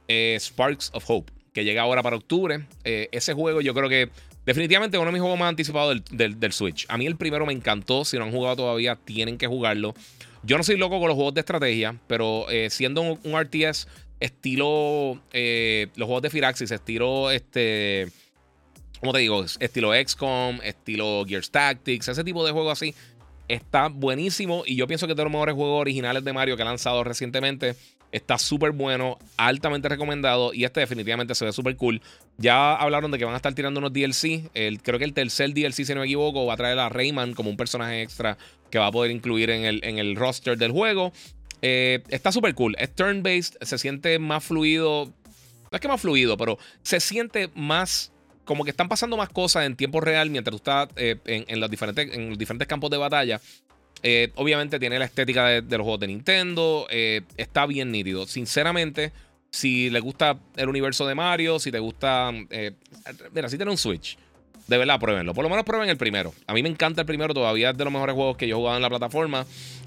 eh, Sparks of Hope, que llega ahora para octubre. Eh, ese juego yo creo que definitivamente es uno de mis juegos más anticipados del, Switch. A mí el primero me encantó, si no han jugado todavía tienen que jugarlo. Yo no soy loco con los juegos de estrategia, pero eh, siendo un, RTS estilo los juegos de Firaxis, estilo este... ¿Cómo te digo? Estilo XCOM, estilo Gears Tactics, ese tipo de juegos así está buenísimo y yo pienso que es de los mejores juegos originales de Mario que ha lanzado recientemente. Está súper bueno, altamente recomendado y este definitivamente se ve súper cool. Ya hablaron de que van a estar tirando unos DLC. El, creo que el tercer DLC, si no me equivoco, va a traer a Rayman como un personaje extra que va a poder incluir en el, en el roster del juego. Eh, está súper cool. Es turn-based, se siente más fluido. No es que más fluido, pero se siente más como que están pasando más cosas en tiempo real mientras tú estás eh, en, los diferentes, en diferentes campos de batalla. obviamente tiene la estética de, los juegos de Nintendo. está bien nítido. Sinceramente, si le gusta el universo de Mario, si te gusta. mira, si tiene un Switch. De verdad, pruébenlo. Por lo menos prueben el primero. A mí me encanta el primero, todavía es de los mejores juegos que yo he jugado en la plataforma.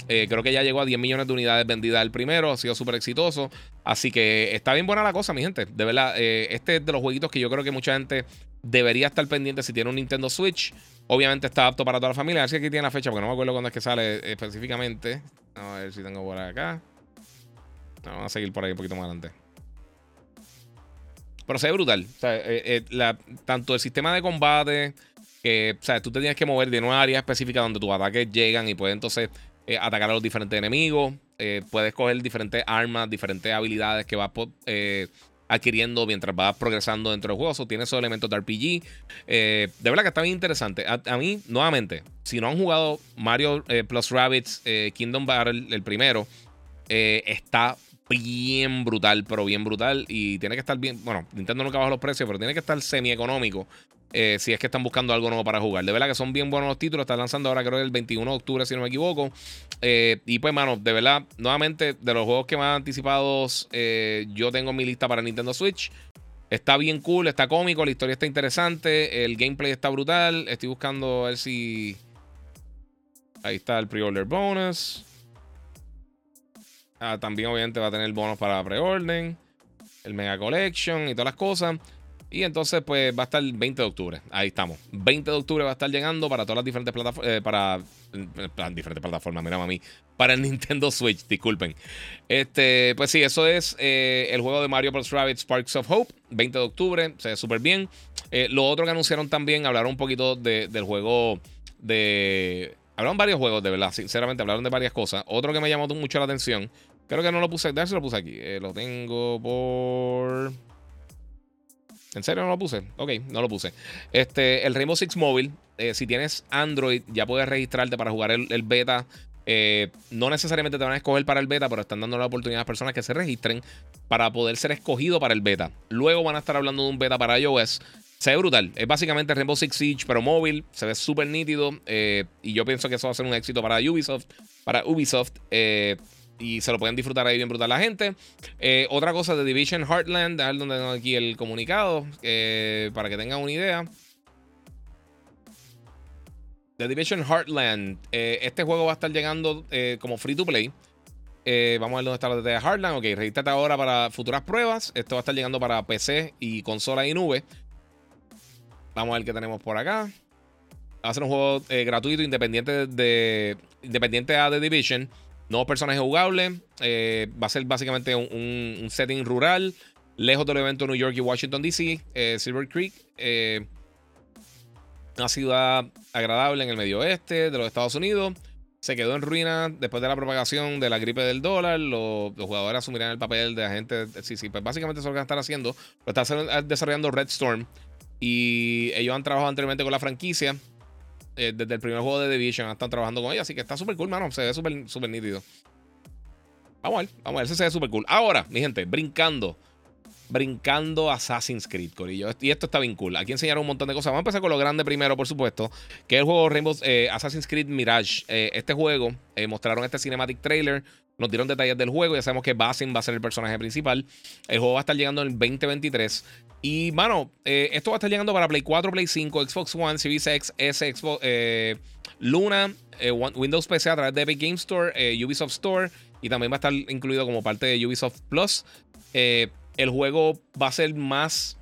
Eh, creo que ya llegó a 10 millones de unidades vendidas el primero, ha sido súper exitoso. Así que está bien buena la cosa, mi gente. De verdad, eh, este es de los jueguitos que yo creo que mucha gente debería estar pendiente si tiene un Nintendo Switch. Obviamente está apto para toda la familia. A ver si aquí tiene la fecha, porque no me acuerdo cuándo es que sale específicamente. A ver si tengo por acá. Vamos a seguir por ahí un poquito más adelante. Pero se ve brutal. Eh, eh, tanto el sistema de combate, que o sea, tú te tienes que mover de una área específica donde tus ataques llegan y puedes entonces eh, atacar a los diferentes enemigos. puedes coger diferentes armas, diferentes habilidades que vas adquiriendo mientras vas progresando dentro del juego. O tiene esos elementos de RPG. de verdad que está bien interesante. A, mí, nuevamente, si no han jugado Mario Plus Rabbits Kingdom Battle, el primero, está bien brutal, pero bien brutal. Y tiene que estar bien. Bueno, Nintendo nunca baja los precios, pero tiene que estar semi-económico. Eh, si es que están buscando algo nuevo para jugar. De verdad que son bien buenos los títulos. Están lanzando ahora, creo el 21 de octubre, si no me equivoco. Eh, y pues, mano, de verdad, nuevamente, de los juegos que más anticipados eh, yo tengo en mi lista para Nintendo Switch. Está bien cool, está cómico, la historia está interesante, el gameplay está brutal. Estoy buscando a ver si. Ahí está el pre-order bonus. Ah, también obviamente va a tener bonos para preorden, el Mega Collection y todas las cosas. Y entonces pues va a estar el 20 de octubre. Ahí estamos. 20 de octubre va a estar llegando para todas las diferentes plataformas. Eh, para las diferentes plataformas, mira mami. Para el Nintendo Switch, disculpen. Este, pues sí, eso es eh, el juego de Mario Bros. Rabbit Sparks of Hope. 20 de octubre. Se ve súper bien. Eh, lo otro que anunciaron también, hablaron un poquito del juego de... Hablaron varios juegos, de verdad. Sinceramente, hablaron de varias cosas. Otro que me llamó mucho la atención Creo que no lo puse. si lo puse aquí. Eh, lo tengo por. ¿En serio no lo puse? Ok, no lo puse. Este, el Rainbow Six Mobile. Eh, si tienes Android, ya puedes registrarte para jugar el, beta. Eh, no necesariamente te van a escoger para el beta, pero están dando la oportunidad a las personas que se registren para poder ser escogido para el beta. Luego van a estar hablando de un beta para iOS. Se ve brutal. Es básicamente Rainbow Six Siege, pero móvil. Se ve súper nítido. y yo pienso que eso va a ser un éxito para Ubisoft. Para Ubisoft y se lo pueden disfrutar ahí bien brutal la gente. Eh, otra cosa de Division Heartland, a ver donde tengo aquí el comunicado, eh, para que tengan una idea. The Division Heartland, eh, este juego va a estar llegando como free to play. vamos a ver dónde está la de Heartland. Ok, regístrate ahora para futuras pruebas. Esto va a estar llegando para PC y consola y nube. Vamos a ver qué tenemos por acá. Va a ser un juego gratuito, independiente de, independiente a The Division. Nuevos personajes jugables. Eh, va a ser básicamente un, setting rural. Lejos del evento New York y Washington DC. Eh, Silver Creek. Eh, una ciudad agradable en el medio oeste de los Estados Unidos. Se quedó en ruina después de la propagación de la gripe del dólar. Los, jugadores asumirán el papel de agentes. Sí, sí, pues básicamente eso es lo que están haciendo. Lo está desarrollando Red Storm. Y ellos han trabajado anteriormente con la franquicia. Eh, desde el primer juego de Division están trabajando con ella, así que está súper cool, mano. Se ve súper super nítido. Vamos a ver, vamos a ver, ese se ve súper cool. Ahora, mi gente, brincando. Brincando Assassin's Creed, Corillo. Y esto está bien cool. Aquí enseñaron un montón de cosas. Vamos a empezar con lo grande primero, por supuesto. Que es el juego Rainbow eh, Assassin's Creed Mirage. Eh, este juego, mostraron este cinematic trailer. Nos dieron detalles del juego. Ya sabemos que Basin va a ser el personaje principal. El juego va a estar llegando en el 2023. Y, mano, eh, esto va a estar llegando para Play 4, Play 5, Xbox One, Series X, S, Xbox, eh, Luna, eh, Windows PC a través de Epic Game Store, Ubisoft Store. Y también va a estar incluido como parte de Ubisoft Plus. el juego va a ser más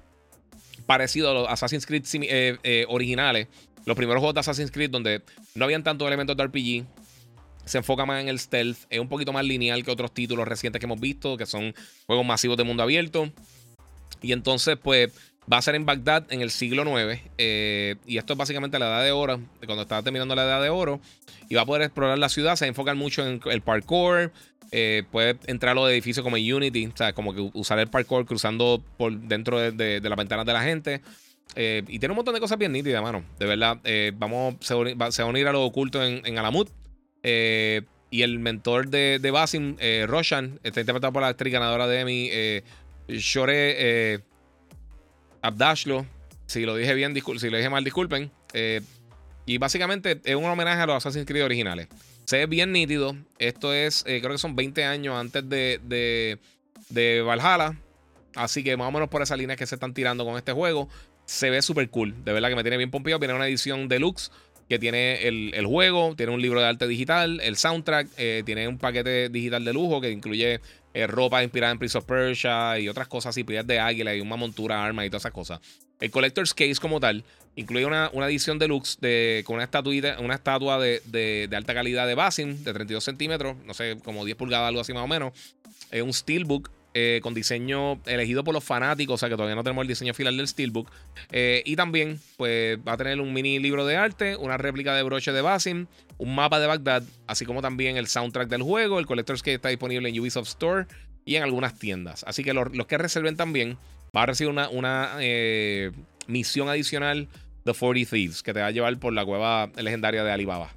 parecido a los Assassin's Creed originales. Los primeros juegos de Assassin's Creed donde no habían tantos elementos de RPG. Se enfoca más en el stealth. Es un poquito más lineal que otros títulos recientes que hemos visto, que son juegos masivos de mundo abierto. Y entonces, pues, va a ser en Bagdad en el siglo IX. Eh, y esto es básicamente la edad de oro, cuando estaba terminando la edad de oro. Y va a poder explorar la ciudad. Se enfocan mucho en el parkour. Eh, puede entrar a los edificios como Unity, o sea, como que usar el parkour cruzando por dentro de, las ventanas de la gente. Eh, y tiene un montón de cosas bien nítidas, mano. De verdad, vamos, se, va, a unir a lo oculto en, en Alamut. y el mentor de, de Basim, Roshan, está interpretado por la actriz ganadora de Emmy, Shore eh, Abdashlo. Si lo dije bien, si lo dije mal, disculpen. Eh, y básicamente es un homenaje a los Assassin's Creed originales. Se ve bien nítido. Esto es, eh, creo que son 20 años antes de, de, de Valhalla. Así que más o menos por esa línea que se están tirando con este juego. Se ve súper cool. De verdad que me tiene bien pompeado. Viene una edición deluxe que tiene el, juego, tiene un libro de arte digital, el soundtrack, eh, tiene un paquete digital de lujo que incluye eh, ropa inspirada en Prince of Persia y otras cosas así, pies de águila y una montura, arma y todas esas cosas. El Collector's Case como tal incluye una, edición deluxe de, con una, estatuita, una estatua de, de, alta calidad de Basin de 32 centímetros, no sé, como 10 pulgadas, algo así más o menos. Es un steelbook eh, con diseño elegido por los fanáticos, o sea que todavía no tenemos el diseño final del Steelbook. Eh, y también, pues, va a tener un mini libro de arte, una réplica de broche de Basim, un mapa de Bagdad, así como también el soundtrack del juego, el Collector's que está disponible en Ubisoft Store y en algunas tiendas. Así que los, que reserven también va a recibir una, eh, misión adicional de 40 Thieves que te va a llevar por la cueva legendaria de Alibaba.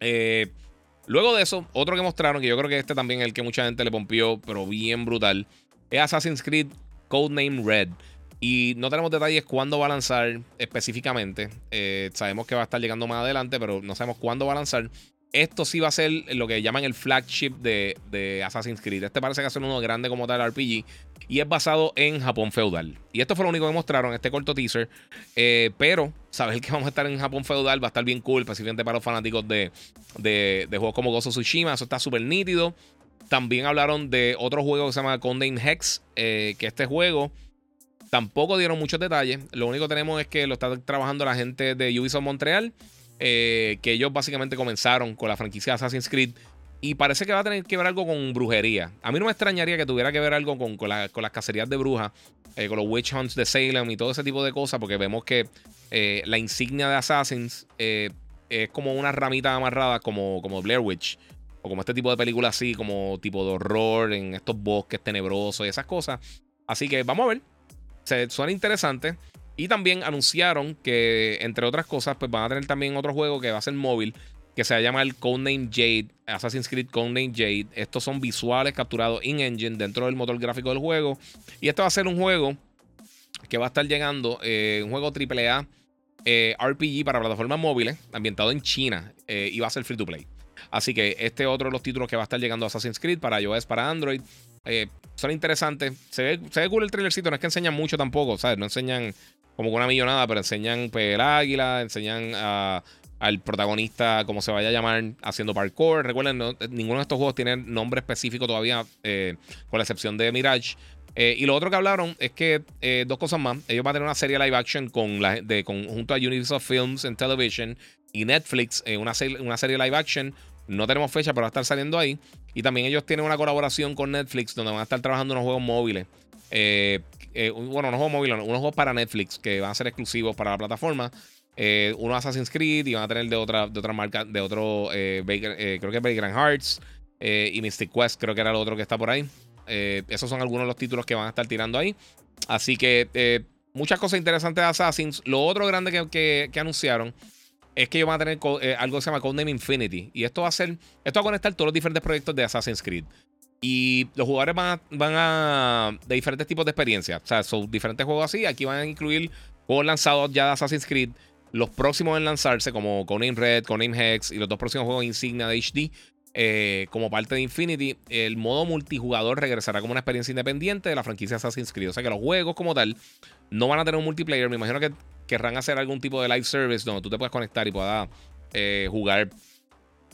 Eh. Luego de eso, otro que mostraron, que yo creo que este también es el que mucha gente le pompió, pero bien brutal, es Assassin's Creed Codename Red. Y no tenemos detalles cuándo va a lanzar específicamente. Eh, sabemos que va a estar llegando más adelante, pero no sabemos cuándo va a lanzar. Esto sí va a ser lo que llaman el flagship de, Assassin's Creed. Este parece que va a ser uno grande como tal RPG. Y es basado en Japón feudal. Y esto fue lo único que mostraron este corto teaser. Eh, pero saber que vamos a estar en Japón feudal va a estar bien cool, especialmente para los fanáticos de, de, juegos como Gozo Tsushima. Eso está súper nítido. También hablaron de otro juego que se llama Condane Hex. Eh, que este juego tampoco dieron muchos detalles. Lo único que tenemos es que lo está trabajando la gente de Ubisoft Montreal. Eh, que ellos básicamente comenzaron con la franquicia Assassin's Creed. Y parece que va a tener que ver algo con brujería. A mí no me extrañaría que tuviera que ver algo con, con, las cacerías de brujas, eh, con los witch hunts de Salem y todo ese tipo de cosas, porque vemos que eh, la insignia de Assassins es como una ramita amarrada, como, como Blair Witch, o como este tipo de película así, como tipo de horror en estos bosques tenebrosos y esas cosas. Así que vamos a ver. Se, suena interesante. Y también anunciaron que, entre otras cosas, pues van a tener también otro juego que va a ser móvil, que se llama el Codename Jade, Assassin's Creed Codename Jade. Estos son visuales capturados in-engine dentro del motor gráfico del juego. Y esto va a ser un juego que va a estar llegando, eh, un juego AAA eh, RPG para plataformas móviles, ambientado en China, eh, y va a ser free to play. Así que este otro de los títulos que va a estar llegando a Assassin's Creed para iOS, para Android. son interesantes. Se ve, se ve cool el trailercito, no es que enseñan mucho tampoco, ¿sabes? No enseñan como una millonada, pero enseñan pues, el águila, enseñan al protagonista, como se vaya a llamar, haciendo parkour. Recuerden, ninguno de estos juegos tiene nombre específico todavía, eh, con la excepción de Mirage. Eh, y lo otro que hablaron es que eh, dos cosas más. Ellos van a tener una serie live action con la, de, junto a Universal Films and Television y Netflix, una, una serie live action. No tenemos fecha, pero va a estar saliendo ahí. Y también ellos tienen una colaboración con Netflix donde van a estar trabajando unos juegos móviles. Eh, eh, bueno, unos juegos móviles, unos juegos para Netflix que van a ser exclusivos para la plataforma. Eh, uno Assassin's Creed y van a tener de otra, de otra marca, de otro, eh, creo que es Vagrant Hearts y Mystic Quest, creo que era el otro que está por ahí. esos son algunos de los títulos que van a estar tirando ahí. Así que muchas cosas interesantes de Assassins. Lo otro grande que, que, anunciaron es que ellos van a tener algo que se llama Codename Infinity. Y esto va a ser, esto va a conectar todos los diferentes proyectos de Assassin's Creed. Y los jugadores van a, de diferentes tipos de experiencias. O sea, son diferentes juegos así. Aquí van a incluir juegos lanzados ya de Assassin's Creed. Los próximos en lanzarse, como Conan Red, Conan Hex y los dos próximos juegos insignia de HD. Eh, como parte de Infinity, el modo multijugador regresará como una experiencia independiente de la franquicia Assassin's Creed. O sea que los juegos como tal no van a tener un multiplayer. Me imagino que querrán hacer algún tipo de live service donde tú te puedas conectar y puedas eh, jugar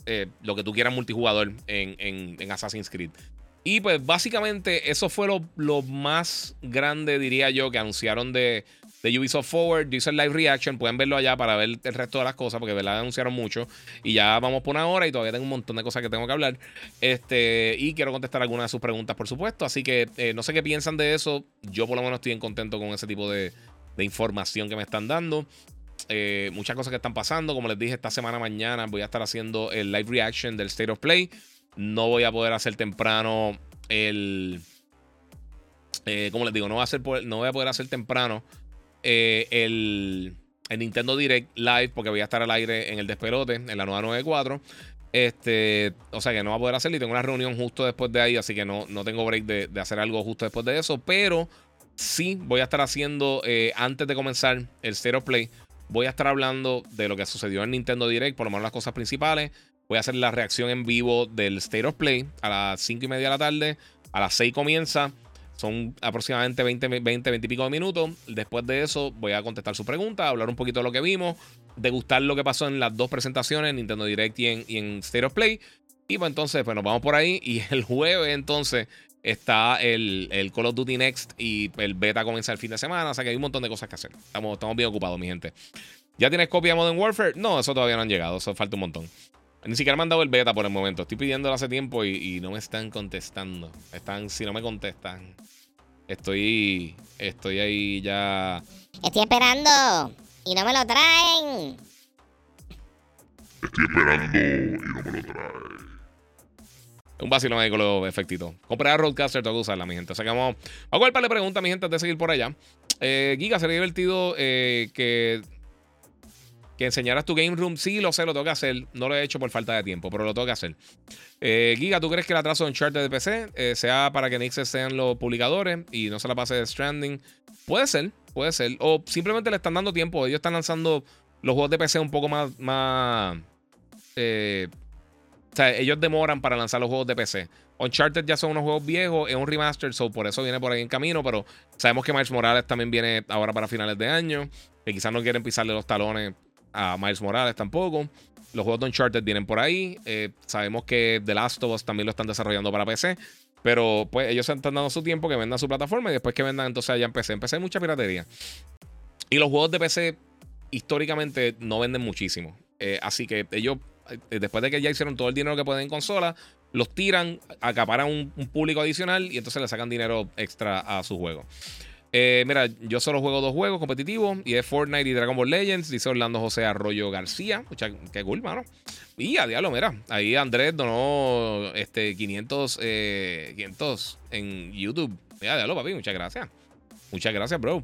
eh, lo que tú quieras multijugador en Assassin's Creed. Y pues básicamente eso fue lo, más grande, diría yo, que anunciaron de, de Ubisoft Forward. Yo hice el live reaction, pueden verlo allá para ver el resto de las cosas, porque verdad anunciaron mucho. Y ya vamos por una hora y todavía tengo un montón de cosas que tengo que hablar. Este, y quiero contestar algunas de sus preguntas, por supuesto. Así que eh, no sé qué piensan de eso. Yo por lo menos estoy en contento con ese tipo de, información que me están dando. Eh, muchas cosas que están pasando. Como les dije, esta semana mañana voy a estar haciendo el live reaction del State of Play. No voy a poder hacer temprano el. Eh, como les digo, no, va a ser no voy a poder hacer temprano eh, el, el, Nintendo Direct Live porque voy a estar al aire en el despelote, en la nueva 94. Este, o sea que no va a poder hacerlo y tengo una reunión justo después de ahí, así que no, no tengo break de, hacer algo justo después de eso. Pero sí voy a estar haciendo, eh, antes de comenzar el Zero Play, voy a estar hablando de lo que sucedió en Nintendo Direct, por lo menos las cosas principales. Voy a hacer la reacción en vivo del State of Play a las 5 y media de la tarde. A las 6 comienza. Son aproximadamente 20, 20, 20 y pico de minutos. Después de eso, voy a contestar su pregunta, hablar un poquito de lo que vimos, degustar lo que pasó en las dos presentaciones, Nintendo Direct y en, y State of Play. Y pues entonces, pues nos vamos por ahí. Y el jueves, entonces, está el, el, Call of Duty Next y el beta comienza el fin de semana. O sea que hay un montón de cosas que hacer. Estamos, estamos bien ocupados, mi gente. ¿Ya tienes copia de Modern Warfare? No, eso todavía no han llegado. Eso falta un montón. Ni siquiera me han dado el beta por el momento. Estoy pidiéndolo hace tiempo y, no me están contestando. Están, si no me contestan, estoy, estoy ahí ya. Estoy esperando y no me lo traen. Estoy esperando y no me lo traen. Un vacilón ahí con los efectitos. Compré a Roadcaster, tengo que usarla, mi gente. O sea que vamos, a ver, le pregunta, mi gente, antes de seguir por allá. Eh, Giga, sería divertido eh, que que enseñaras tu game room. Sí, lo sé, lo tengo que hacer. No lo he hecho por falta de tiempo, pero lo tengo que hacer. Eh, Giga, ¿tú crees que el atraso de Uncharted de PC eh, sea para que Nixes sean los publicadores y no se la pase de Stranding? Puede ser, puede ser. O simplemente le están dando tiempo. Ellos están lanzando los juegos de PC un poco más. más eh, o sea, ellos demoran para lanzar los juegos de PC. Uncharted ya son unos juegos viejos, es un remaster, so por eso viene por ahí en camino, pero sabemos que Miles Morales también viene ahora para finales de año, que quizás no quieren pisarle los talones a Miles Morales tampoco. Los juegos de Uncharted vienen por ahí. Eh, sabemos que The Last of Us también lo están desarrollando para PC. Pero pues ellos están dando su tiempo que vendan su plataforma y después que vendan entonces allá en PC. En PC hay mucha piratería. Y los juegos de PC históricamente no venden muchísimo. Eh, así que ellos, eh, después de que ya hicieron todo el dinero que pueden en consola, los tiran, acaparan un, público adicional y entonces le sacan dinero extra a su juego. Eh, mira, yo solo juego dos juegos competitivos y es Fortnite y Dragon Ball Legends. Dice Orlando José Arroyo García. Qué cool, mano. Y a diablo, mira. Ahí Andrés donó este, 500, 500 eh, en YouTube. Mira, diablo, papi. Muchas gracias. Muchas gracias, bro.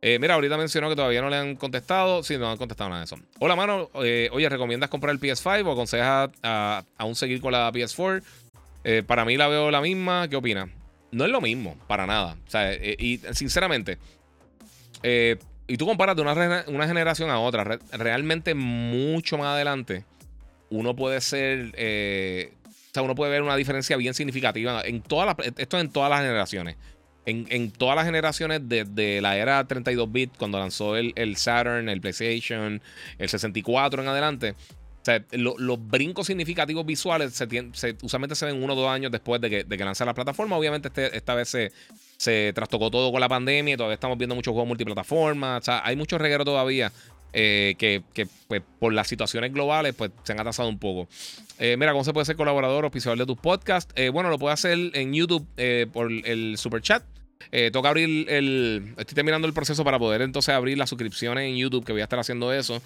Eh, mira, ahorita mencionó que todavía no le han contestado. Sí, no han contestado nada de eso. Hola, mano. oye, ¿recomiendas comprar el PS5 o aconsejas aún seguir con la PS4? para mí la veo la misma. ¿Qué opinas? No es lo mismo, para nada. O sea, eh, y sinceramente, eh, y tú comparas de una, generación a otra, realmente mucho más adelante, uno puede ser, eh, o sea, uno puede ver una diferencia bien significativa en todas las, esto en todas las generaciones. En, todas las generaciones desde la era 32-bit, cuando lanzó el, el Saturn, el PlayStation, el 64 en adelante, o sea, los brincos significativos visuales usualmente se ven uno o dos años después de que, de la plataforma. Obviamente este, esta vez se, trastocó todo con la pandemia y todavía estamos viendo muchos juegos multiplataformas. O sea, hay mucho reguero todavía eh, que, pues, por las situaciones globales pues, se han atrasado un poco. Eh, mira, ¿cómo se puede ser colaborador o oficial de tus podcasts? Eh, bueno, lo puedes hacer en YouTube por el super chat. toca abrir el. Estoy terminando el proceso para poder entonces abrir las suscripciones en YouTube, que voy a estar haciendo eso.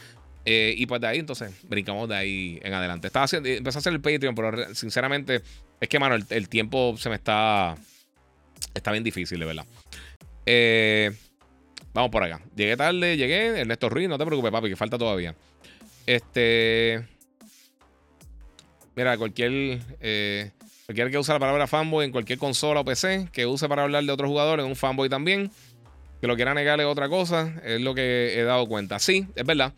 Eh, y pues de ahí, entonces, brincamos de ahí en adelante. Estaba haciendo, empecé a hacer el Patreon, pero sinceramente, es que, mano, el, tiempo se me está. Está bien difícil, de verdad. Eh, vamos por acá. Llegué tarde, llegué. Ernesto Ruiz, no te preocupes, papi, que falta todavía. Este. Mira, cualquier. Eh, cualquier que use la palabra fanboy en cualquier consola o PC que use para hablar de otros jugadores, un fanboy también. Que lo quiera negarle otra cosa, es lo que he dado cuenta. Sí, es verdad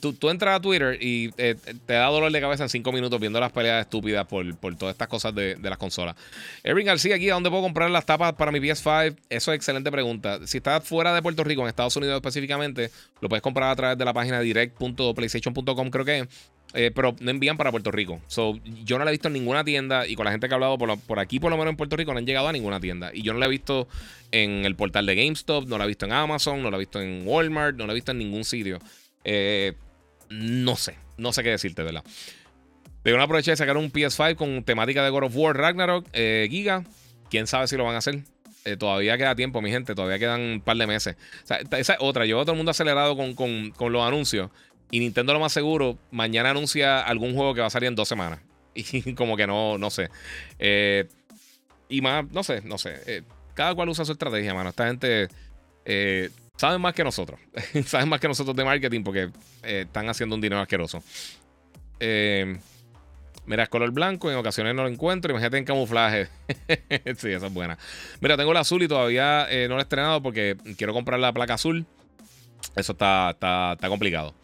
tú, entras a Twitter y eh, te da dolor de cabeza en cinco minutos viendo las peleas estúpidas por, todas estas cosas de, las consolas. Eric García, aquí, ¿a dónde puedo comprar las tapas para mi PS5? Eso es excelente pregunta. Si estás fuera de Puerto Rico, en Estados Unidos específicamente, lo puedes comprar a través de la página direct.playstation.com, creo que eh, pero no envían para Puerto Rico. Yo no la he visto en ninguna tienda y con la gente que ha hablado por, por, aquí, por lo menos en Puerto Rico, no han llegado a ninguna tienda. Y yo no la he visto en el portal de GameStop, no la he visto en Amazon, no la he visto en Walmart, no la he visto en ningún sitio. Eh, no sé, no sé qué decirte, ¿verdad? Pero una aproveché de sacar un PS5 con temática de God of War Ragnarok, eh, Giga. Quién sabe si lo van a hacer. Eh, todavía queda tiempo, mi gente. Todavía quedan un par de meses. Esa es otra. Yo todo el mundo acelerado con, los anuncios. Y Nintendo, lo más seguro, mañana anuncia algún juego que va a salir en dos semanas. Y como que no, no sé. y más, no sé, no sé. cada cual usa su estrategia, mano. Esta gente saben más que nosotros. saben más que nosotros de marketing porque eh, están haciendo un dinero asqueroso. Eh, mira, es color blanco, en ocasiones no lo encuentro. Imagínate en camuflaje. sí, esa es buena. Mira, tengo el azul y todavía eh, no lo he estrenado porque quiero comprar la placa azul. Eso está, está, complicado.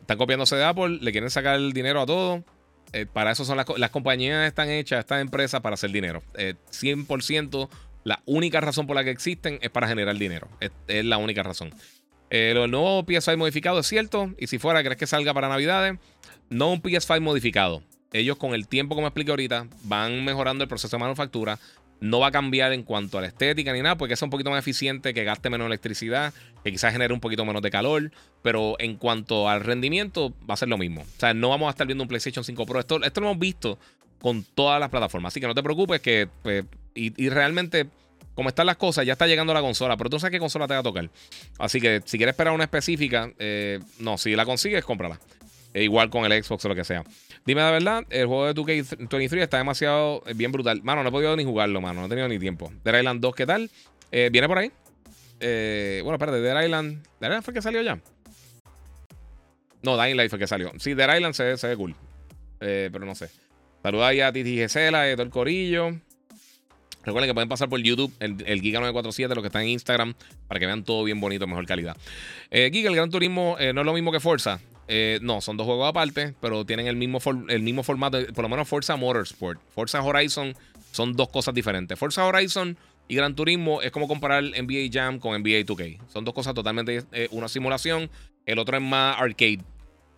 Están copiándose de Apple, le quieren sacar el dinero a todo. Para eso son las, las compañías están hechas, estas empresas para hacer dinero. 100%, la única razón por la que existen es para generar dinero. Es, la única razón. lo nuevo PS5 modificado es cierto. Y si fuera, ¿crees que salga para Navidades? No un PS5 modificado. Ellos con el tiempo, como expliqué ahorita, van mejorando el proceso de manufactura. No va a cambiar en cuanto a la estética ni nada, porque es un poquito más eficiente, que gaste menos electricidad, que quizás genere un poquito menos de calor. Pero en cuanto al rendimiento, va a ser lo mismo. O sea, no vamos a estar viendo un PlayStation 5 Pro. Esto, esto lo hemos visto con todas las plataformas. Así que no te preocupes que... Pues, y, realmente como están las cosas, ya está llegando la consola, pero tú no sabes qué consola te va a tocar. Así que si quieres esperar una específica, eh, no, si la consigues, cómprala. E igual con el Xbox o lo que sea. Dime la verdad, el juego de 2K23 está demasiado eh, bien brutal. Mano, no he podido ni jugarlo, mano. No he tenido ni tiempo. Dead Island 2, ¿qué tal? Eh, ¿Viene por ahí? Bueno, espérate, Dead Island. ¿Dead Island fue que salió ya? No, Dying Light fue que salió. Sí, Dead Island se, ve cool. pero no sé. Saluda ahí a Titi Gesela, todo el corillo. Recuerden que pueden pasar por YouTube, el, el Giga947, los que están en Instagram, para que vean todo bien bonito, mejor calidad. Giga, el Gran Turismo no es lo mismo que Forza. Eh, no, son dos juegos aparte, pero tienen el mismo, el mismo formato. Por lo menos Forza Motorsport. Forza Horizon son dos cosas diferentes. Forza Horizon y Gran Turismo es como comparar NBA Jam con NBA 2K. Son dos cosas totalmente. Eh, una simulación, el otro es más arcade.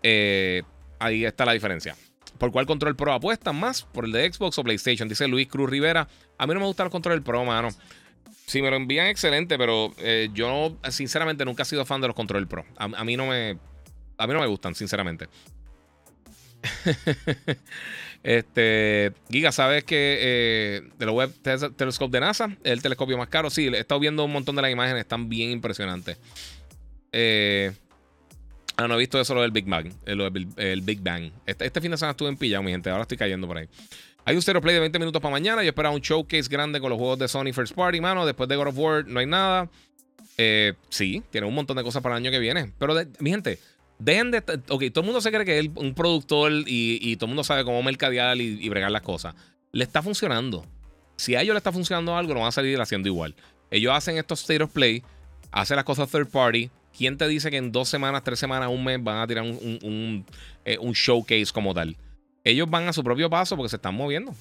Eh, ahí está la diferencia. ¿Por cuál control Pro apuestan más? ¿Por el de Xbox o PlayStation? Dice Luis Cruz Rivera. A mí no me gusta el control Pro, mano. Si me lo envían, excelente, pero yo sinceramente nunca he sido fan de los control Pro. a mí no me a mí no me gustan, sinceramente. este, Giga, ¿sabes que eh, de la Web Telescope de NASA el telescopio más caro? Sí, he estado viendo un montón de las imágenes, están bien impresionantes. Eh, ah, no he visto eso lo del Big Bang. Eh, el, Big Bang. Este, este, fin de semana estuve en pillado, mi gente. Ahora estoy cayendo por ahí. Hay un zero play de 20 minutos para mañana. Yo esperaba un showcase grande con los juegos de Sony First Party, mano. Después de God of War no hay nada. sí, tiene un montón de cosas para el año que viene. Pero, mi gente, Dejen de. Ok, todo el mundo se cree que es un productor y, todo el mundo sabe cómo mercadear y, bregar las cosas. Le está funcionando. Si a ellos le está funcionando algo, lo van a salir haciendo igual. Ellos hacen estos state of play, hacen las cosas third party. ¿Quién te dice que en dos semanas, tres semanas, un mes van a tirar un, un eh, showcase como tal? Ellos van a su propio paso porque se están moviendo.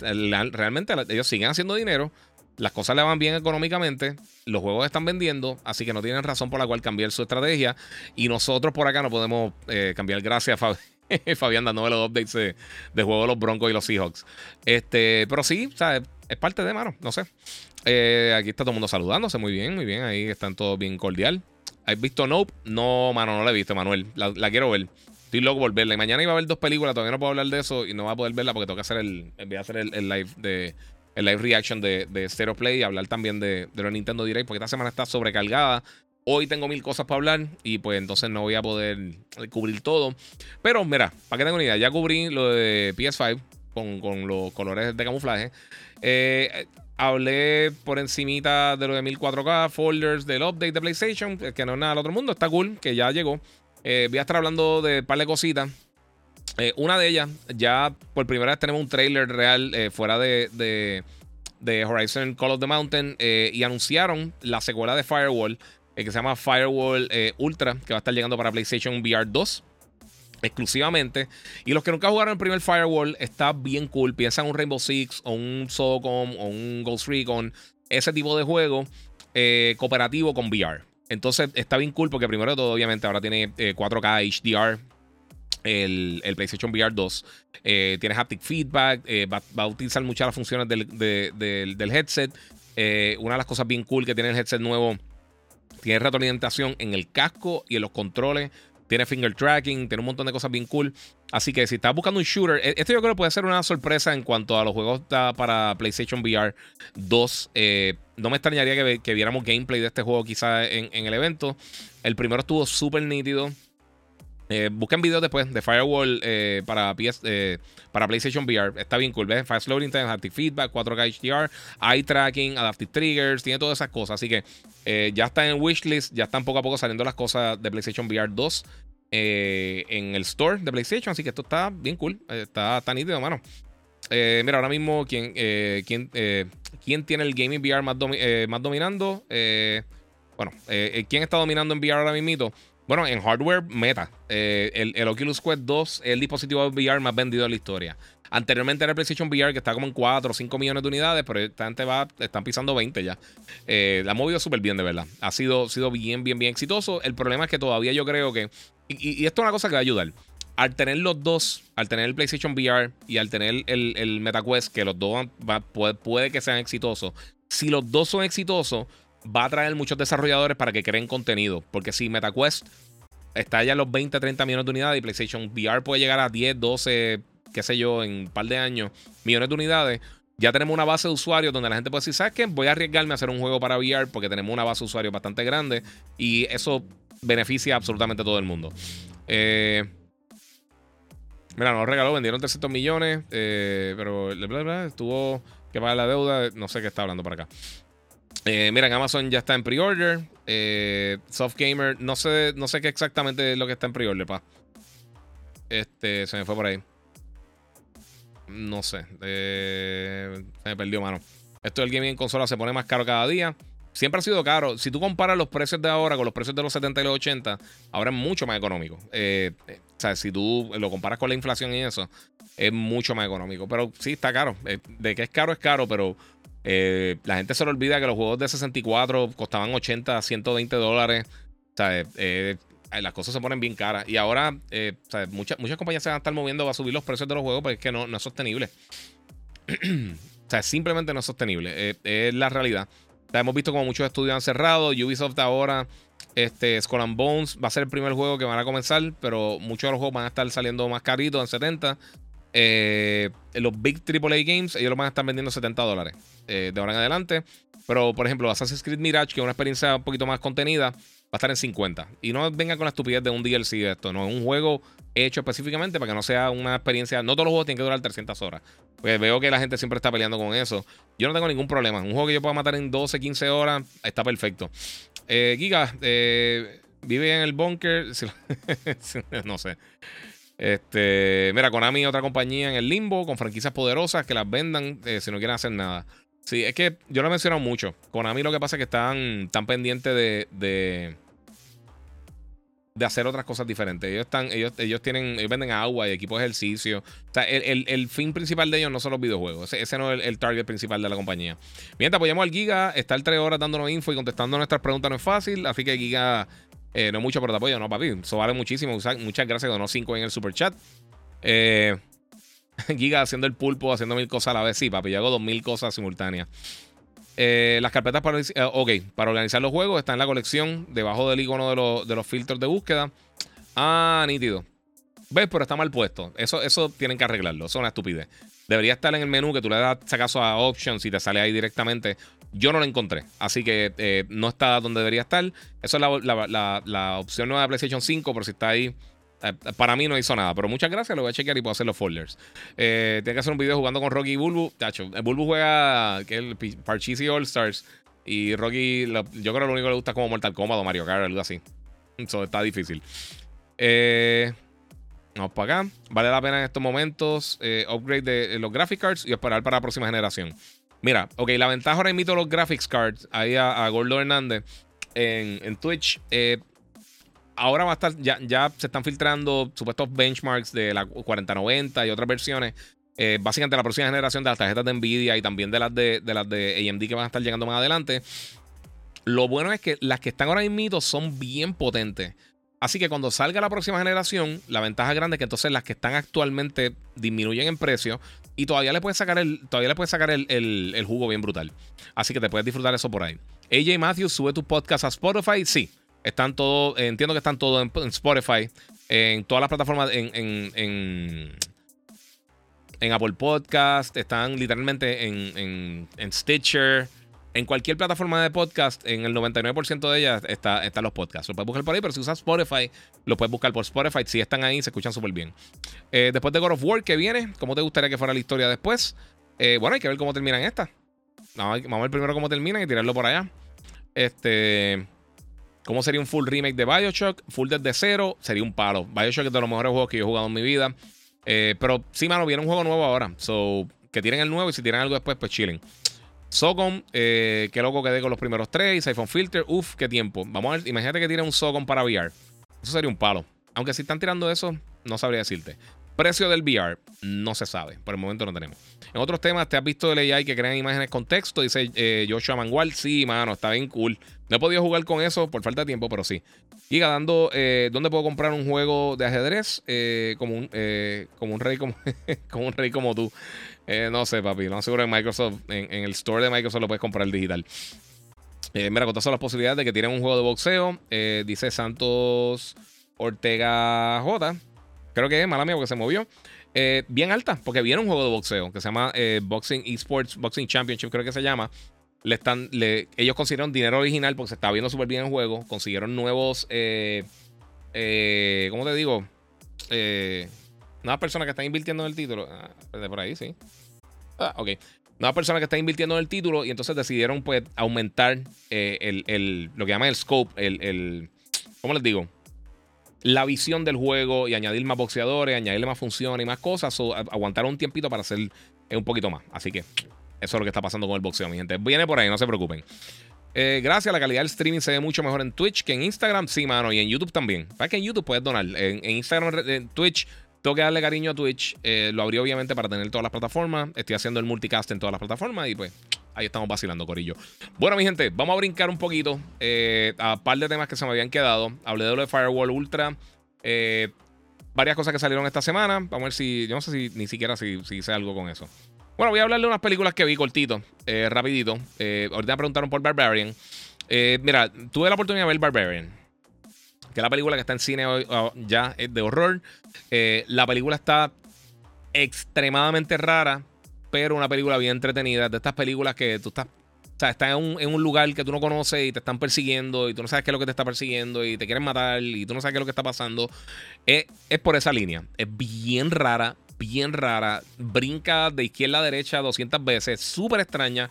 Realmente ellos siguen haciendo dinero las cosas le van bien económicamente, los juegos están vendiendo, así que no tienen razón por la cual cambiar su estrategia. Y nosotros por acá no podemos eh, cambiar. Gracias, a Fabián, dándome los updates de, de juego de los Broncos y los Seahawks. Este, pero sí, o sea, es parte de, mano, no sé. Eh, aquí está todo el mundo saludándose, muy bien, muy bien. Ahí están todos bien cordial. ¿Has visto Nope? No, mano, no la he visto, Manuel. La, quiero ver. Estoy loco por verla. Y mañana iba a ver dos películas, todavía no puedo hablar de eso y no voy a poder verla porque tengo que hacer el, voy a hacer el live de, el live reaction de, Stereo Play y hablar también de, de los Nintendo Direct, porque esta semana está sobrecargada. Hoy tengo mil cosas para hablar y pues entonces no voy a poder cubrir todo. Pero mira, para que tengan una idea, ya cubrí lo de PS5 con, los colores de camuflaje. Eh, hablé por encimita de lo de 1004K, folders del update de PlayStation, que no es nada del otro mundo, está cool, que ya llegó. Eh, voy a estar hablando de un par de cositas. Eh, una de ellas, ya por primera vez tenemos un trailer real eh, fuera de, de, Horizon Call of the Mountain eh, y anunciaron la secuela de Firewall que se llama Firewall Ultra, que va a estar llegando para PlayStation VR 2 exclusivamente. Y los que nunca jugaron el primer Firewall, está bien cool. Piensan un Rainbow Six o un SOCOM o un Ghost Recon, ese tipo de juego cooperativo con VR. Entonces está bien cool porque primero de todo, obviamente, ahora tiene 4K HDR el, PlayStation VR 2. Eh, tienes haptic feedback, eh, va, a utilizar muchas las funciones del, headset. Eh, una de las cosas bien cool que tiene el headset nuevo, tiene retroalimentación en el casco y en los controles. Tiene finger tracking, tiene un montón de cosas bien cool. Así que si estás buscando un shooter, e, esto yo creo que puede ser una sorpresa en cuanto a los juegos para PlayStation VR 2. no me extrañaría que, viéramos gameplay de este juego quizá en el evento. El primero estuvo súper nítido. Eh, busquen videos después de Firewall eh, para, PS, eh, para PlayStation VR. Está bien cool. ¿ves? Fast loading time, haptic feedback, 4K HDR, eye tracking, adaptive triggers, tiene todas esas cosas. Así que ya está en wishlist, ya están poco a poco saliendo las cosas de PlayStation VR 2 en el store de PlayStation. Así que esto está bien cool. está tan nítido, mano. mira, ahora mismo, ¿quién, quién, ¿quién, tiene el gaming VR más dominando? bueno, ¿quién está dominando en VR ahora mismo? Bueno, en hardware, meta. Eh, el, Oculus Quest 2 es el dispositivo VR más vendido de la historia. Anteriormente era el PlayStation VR que está como en 4 o 5 millones de unidades, pero esta gente va, están pisando 20 ya. Eh, la ha movido súper bien, de verdad. Ha sido, sido bien, bien, bien exitoso. El problema es que todavía yo creo que. Y, esto es una cosa que va a ayudar. Al tener los dos, al tener el PlayStation VR y al tener el, MetaQuest, que los dos puede, puede que sean exitosos. Si los dos son exitosos, va a traer muchos desarrolladores para que creen contenido. Porque si MetaQuest está ya en los 20, 30 millones de unidades y PlayStation VR puede llegar a 10, 12, qué sé yo, en un par de años, millones de unidades, ya tenemos una base de usuarios donde la gente puede decir, ¿sabes qué? Voy a arriesgarme a hacer un juego para VR porque tenemos una base de usuarios bastante grande y eso beneficia absolutamente a todo el mundo. Eh, mira, nos regaló, vendieron 300 millones, eh, pero estuvo que pagar la deuda, no sé qué está hablando para acá. Eh, mira, en Amazon ya está en pre-order. Eh, Soft Gamer, no sé, no sé qué exactamente es lo que está en pre-order, pa. Este, se me fue por ahí. No sé. Eh, se me perdió, mano. Esto del gaming en consola se pone más caro cada día. Siempre ha sido caro. Si tú comparas los precios de ahora con los precios de los 70 y los 80, ahora es mucho más económico. Eh, eh, o sea, si tú lo comparas con la inflación y eso, es mucho más económico. Pero sí, está caro. de que es caro, es caro, pero la gente se le olvida que los juegos de 64 costaban 80, 120 dólares. O sea, las cosas se ponen bien caras. Y ahora, eh, muchas, muchas compañías se van a estar moviendo a subir los precios de los juegos porque es que no, no es sostenible. o sea, simplemente no es sostenible. Eh, es la realidad. hemos visto como muchos estudios han cerrado. Ubisoft ahora, este, Skull and Bones va a ser el primer juego que van a comenzar, pero muchos de los juegos van a estar saliendo más caritos en 70. Eh, los Big AAA Games, ellos lo van a estar vendiendo 70 dólares de ahora en adelante. Pero, por ejemplo, Assassin's Creed Mirage, que es una experiencia un poquito más contenida, va a estar en 50. Y no venga con la estupidez de un DLC de esto. No, es un juego hecho específicamente para que no sea una experiencia. No todos los juegos tienen que durar 300 horas. Pues veo que la gente siempre está peleando con eso. Yo no tengo ningún problema. Un juego que yo pueda matar en 12, 15 horas está perfecto. Eh, Giga, eh, vive en el bunker. no sé. Este, mira, Konami, otra compañía en el limbo, con franquicias poderosas que las vendan eh, si no quieren hacer nada. Sí, es que yo lo he mencionado mucho. Konami lo que pasa es que están tan pendientes de de hacer otras cosas diferentes. Ellos están, ellos, ellos tienen, ellos venden agua y equipos de ejercicio. O sea, el, fin principal de ellos no son los videojuegos. Ese, no es el, target principal de la compañía. Mientras apoyamos al Giga, el 3 horas dándonos info y contestando nuestras preguntas no es fácil. Así que Giga, eh, no mucho, pero te apoyo, no, papi. Eso vale muchísimo. Muchas gracias, donó 5 en el super chat. Eh, Giga haciendo el pulpo, haciendo mil cosas a la vez. Sí, papi, yo hago dos mil cosas simultáneas. Eh, las carpetas para, eh, para organizar los juegos están en la colección debajo del icono de, los filtros de búsqueda. Ah, nítido. ¿Ves? Pero está mal puesto. Eso, eso tienen que arreglarlo. Eso es una estupidez. Debería estar en el menú que tú le das acaso a Options y te sale ahí directamente. Yo no lo encontré. Así que eh, no está donde debería estar. Eso es la, la opción nueva de PlayStation 5, pero si está ahí eh, para mí no hizo nada, pero muchas gracias. Lo voy a chequear y puedo hacer los folders. Eh, tiene que hacer un video jugando con Rocky y Bulbu. Tacho, el Bulbu juega que el Parcheesi All Stars. Y Rocky, yo creo que lo único que le gusta es como Mortal Kombat o Mario Kart, algo así. Eso está difícil. Eh, vamos para acá. Vale la pena en estos momentos upgrade de los graphic cards y esperar para la próxima generación. Mira, ok, la ventaja ahora invito los graphics cards ahí a, Gordo Hernández en, en Twitch. Eh, ahora va a estar, ya, ya se están filtrando supuestos benchmarks de la 4090 y otras versiones. Eh, básicamente la próxima generación de las tarjetas de Nvidia y también de las de, de las de AMD que van a estar llegando más adelante. Lo bueno es que las que están ahora mismo son bien potentes. Así que cuando salga la próxima generación, la ventaja grande es que entonces las que están actualmente disminuyen en precio y todavía le puedes sacar el, todavía le puedes sacar el, el jugo bien brutal. Así que te puedes disfrutar eso por ahí. AJ Matthews sube tu podcast a Spotify. Sí, están todos, entiendo que están todos en, Spotify, en todas las plataformas, en, en, en, Apple Podcast, están literalmente en, Stitcher. En cualquier plataforma de podcast, en el 99% de ellas está, están los podcasts. Lo puedes buscar por ahí, pero si usas Spotify, lo puedes buscar por Spotify. Si están ahí, se escuchan súper bien. Eh, después de God of War, que viene, ¿cómo te gustaría que fuera la historia después? Eh, bueno, hay que ver cómo terminan esta. Vamos a ver primero cómo terminan y tirarlo por allá. Este. ¿Cómo sería un full remake de Bioshock? Full desde cero, sería un palo. Bioshock es de los mejores juegos que yo he jugado en mi vida. Eh, pero sí, mano, viene un juego nuevo ahora. So, que tienen el nuevo y si tienen algo después, pues chillen. Socom, eh, qué loco quedé con los primeros tres. iPhone Filter, uff, qué tiempo. Vamos a ver, imagínate que tiene un Socom para VR. Eso sería un palo. Aunque si están tirando eso, no sabría decirte. Precio del VR, no se sabe. Por el momento no tenemos. En otros temas, ¿te has visto el AI que crean imágenes con texto? Dice eh, Joshua Mangual. Sí, mano, está bien cool. No he podido jugar con eso por falta de tiempo, pero sí. Y dando, eh, ¿dónde puedo comprar un juego de ajedrez? Eh, como, un, como un rey como un rey como tú. No sé, papi. No seguro en Microsoft. En, el store de Microsoft lo puedes comprar digital. mira, con las posibilidades de que tienen un juego de boxeo. dice Santos Ortega J. Creo que es, mala mía, porque se movió. Eh, bien alta, porque viene un juego de boxeo que se llama eh, Boxing Esports Boxing Championship, creo que se llama. Le están, ellos consiguieron dinero original porque se está viendo súper bien el juego. Consiguieron nuevos. Eh, eh, ¿Cómo te digo? Nuevas personas que están invirtiendo en el título. Ah, por ahí, sí. Ah, ok. Nuevas personas que están invirtiendo en el título y entonces decidieron pues aumentar el, el, lo que llaman el scope, el, el ¿cómo les digo? la visión del juego y añadir más boxeadores, añadirle más funciones y más cosas, o aguantar un tiempito para hacer un poquito más. Así que eso es lo que está pasando con el boxeo, mi gente. Viene por ahí, no se preocupen. Eh, gracias, la calidad del streaming se ve mucho mejor en Twitch que en Instagram, sí, mano, y en YouTube también. Para que en YouTube puedes donar. En, Instagram, en Twitch, tengo que darle cariño a Twitch. Eh, lo abrí obviamente para tener todas las plataformas. Estoy haciendo el multicast en todas las plataformas y pues ahí estamos vacilando, Corillo. Bueno, mi gente, vamos a brincar un poquito eh, a un par de temas que se me habían quedado. Hablé de lo de Firewall Ultra. Eh, varias cosas que salieron esta semana. Vamos a ver si. Yo no sé si ni siquiera si, hice algo con eso. Bueno, voy a hablarle de unas películas que vi cortito, rapidito. Ahorita me preguntaron por Barbarian. mira, tuve la oportunidad de ver Barbarian. Que es la película que está en cine hoy, oh, ya es de horror. la película está extremadamente rara, pero una película bien entretenida. De estas películas que tú estás sea, estás en un, lugar que tú no conoces y te están persiguiendo y tú no sabes qué es lo que te está persiguiendo y te quieren matar y tú no sabes qué es lo que está pasando. Es, por esa línea. Es bien rara, bien rara. Brinca de izquierda a derecha 200 veces. Súper extraña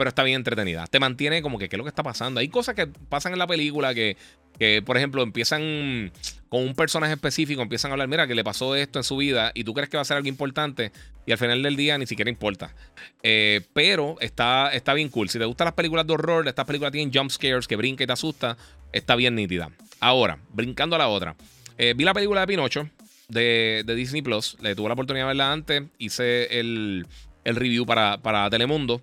pero está bien entretenida. Te mantiene como que qué es lo que está pasando. Hay cosas que pasan en la película que, que, por ejemplo, empiezan con un personaje específico, empiezan a hablar, mira, que le pasó esto en su vida y tú crees que va a ser algo importante y al final del día ni siquiera importa. Eh, pero está, está bien cool. Si te gustan las películas de horror, estas películas tienen jump scares que brinca y te asusta, está bien nítida. Ahora, brincando a la otra. Eh, vi la película de Pinocho de, Disney Plus. Le tuve la oportunidad de verla antes. Hice el, el review para, para Telemundo.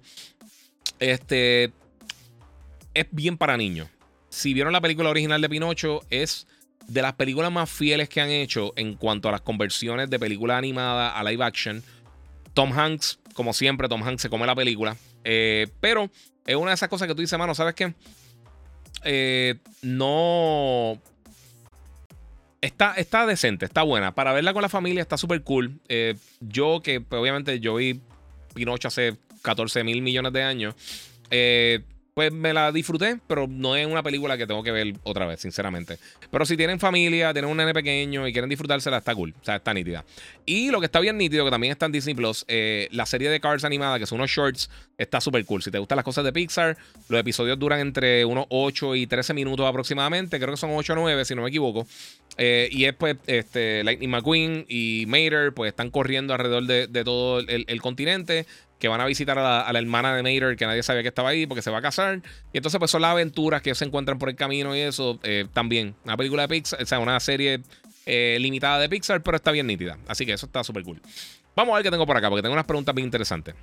Este es bien para niños. Si vieron la película original de Pinocho, es de las películas más fieles que han hecho en cuanto a las conversiones de película animada a live action. Tom Hanks, como siempre, Tom Hanks se come la película. Eh, pero es una de esas cosas que tú dices, mano, ¿sabes qué? Eh, no. Está, está decente, está buena. Para verla con la familia está súper cool. Eh, yo, que pues, obviamente yo vi Pinocho hace 14 mil millones de años. Eh, pues me la disfruté, pero no es una película que tengo que ver otra vez, sinceramente. Pero si tienen familia, tienen un nene pequeño y quieren disfrutársela, está cool. O sea, está nítida. Y lo que está bien nítido, que también está en Disney Plus, eh, la serie de Cars animada, que son unos shorts, está súper cool. Si te gustan las cosas de Pixar, los episodios duran entre unos 8 y 13 minutos aproximadamente. Creo que son 8 o 9, si no me equivoco. Eh, y es pues este, Lightning McQueen y Mater, pues están corriendo alrededor de, todo el continente que van a visitar a la, hermana de Mater, que nadie sabía que estaba ahí porque se va a casar. Y entonces, pues son las aventuras que se encuentran por el camino y eso. Eh, también, una película de Pixar, o sea, una serie eh, limitada de Pixar, pero está bien nítida. Así que eso está súper cool. Vamos a ver qué tengo por acá, porque tengo unas preguntas bien interesantes.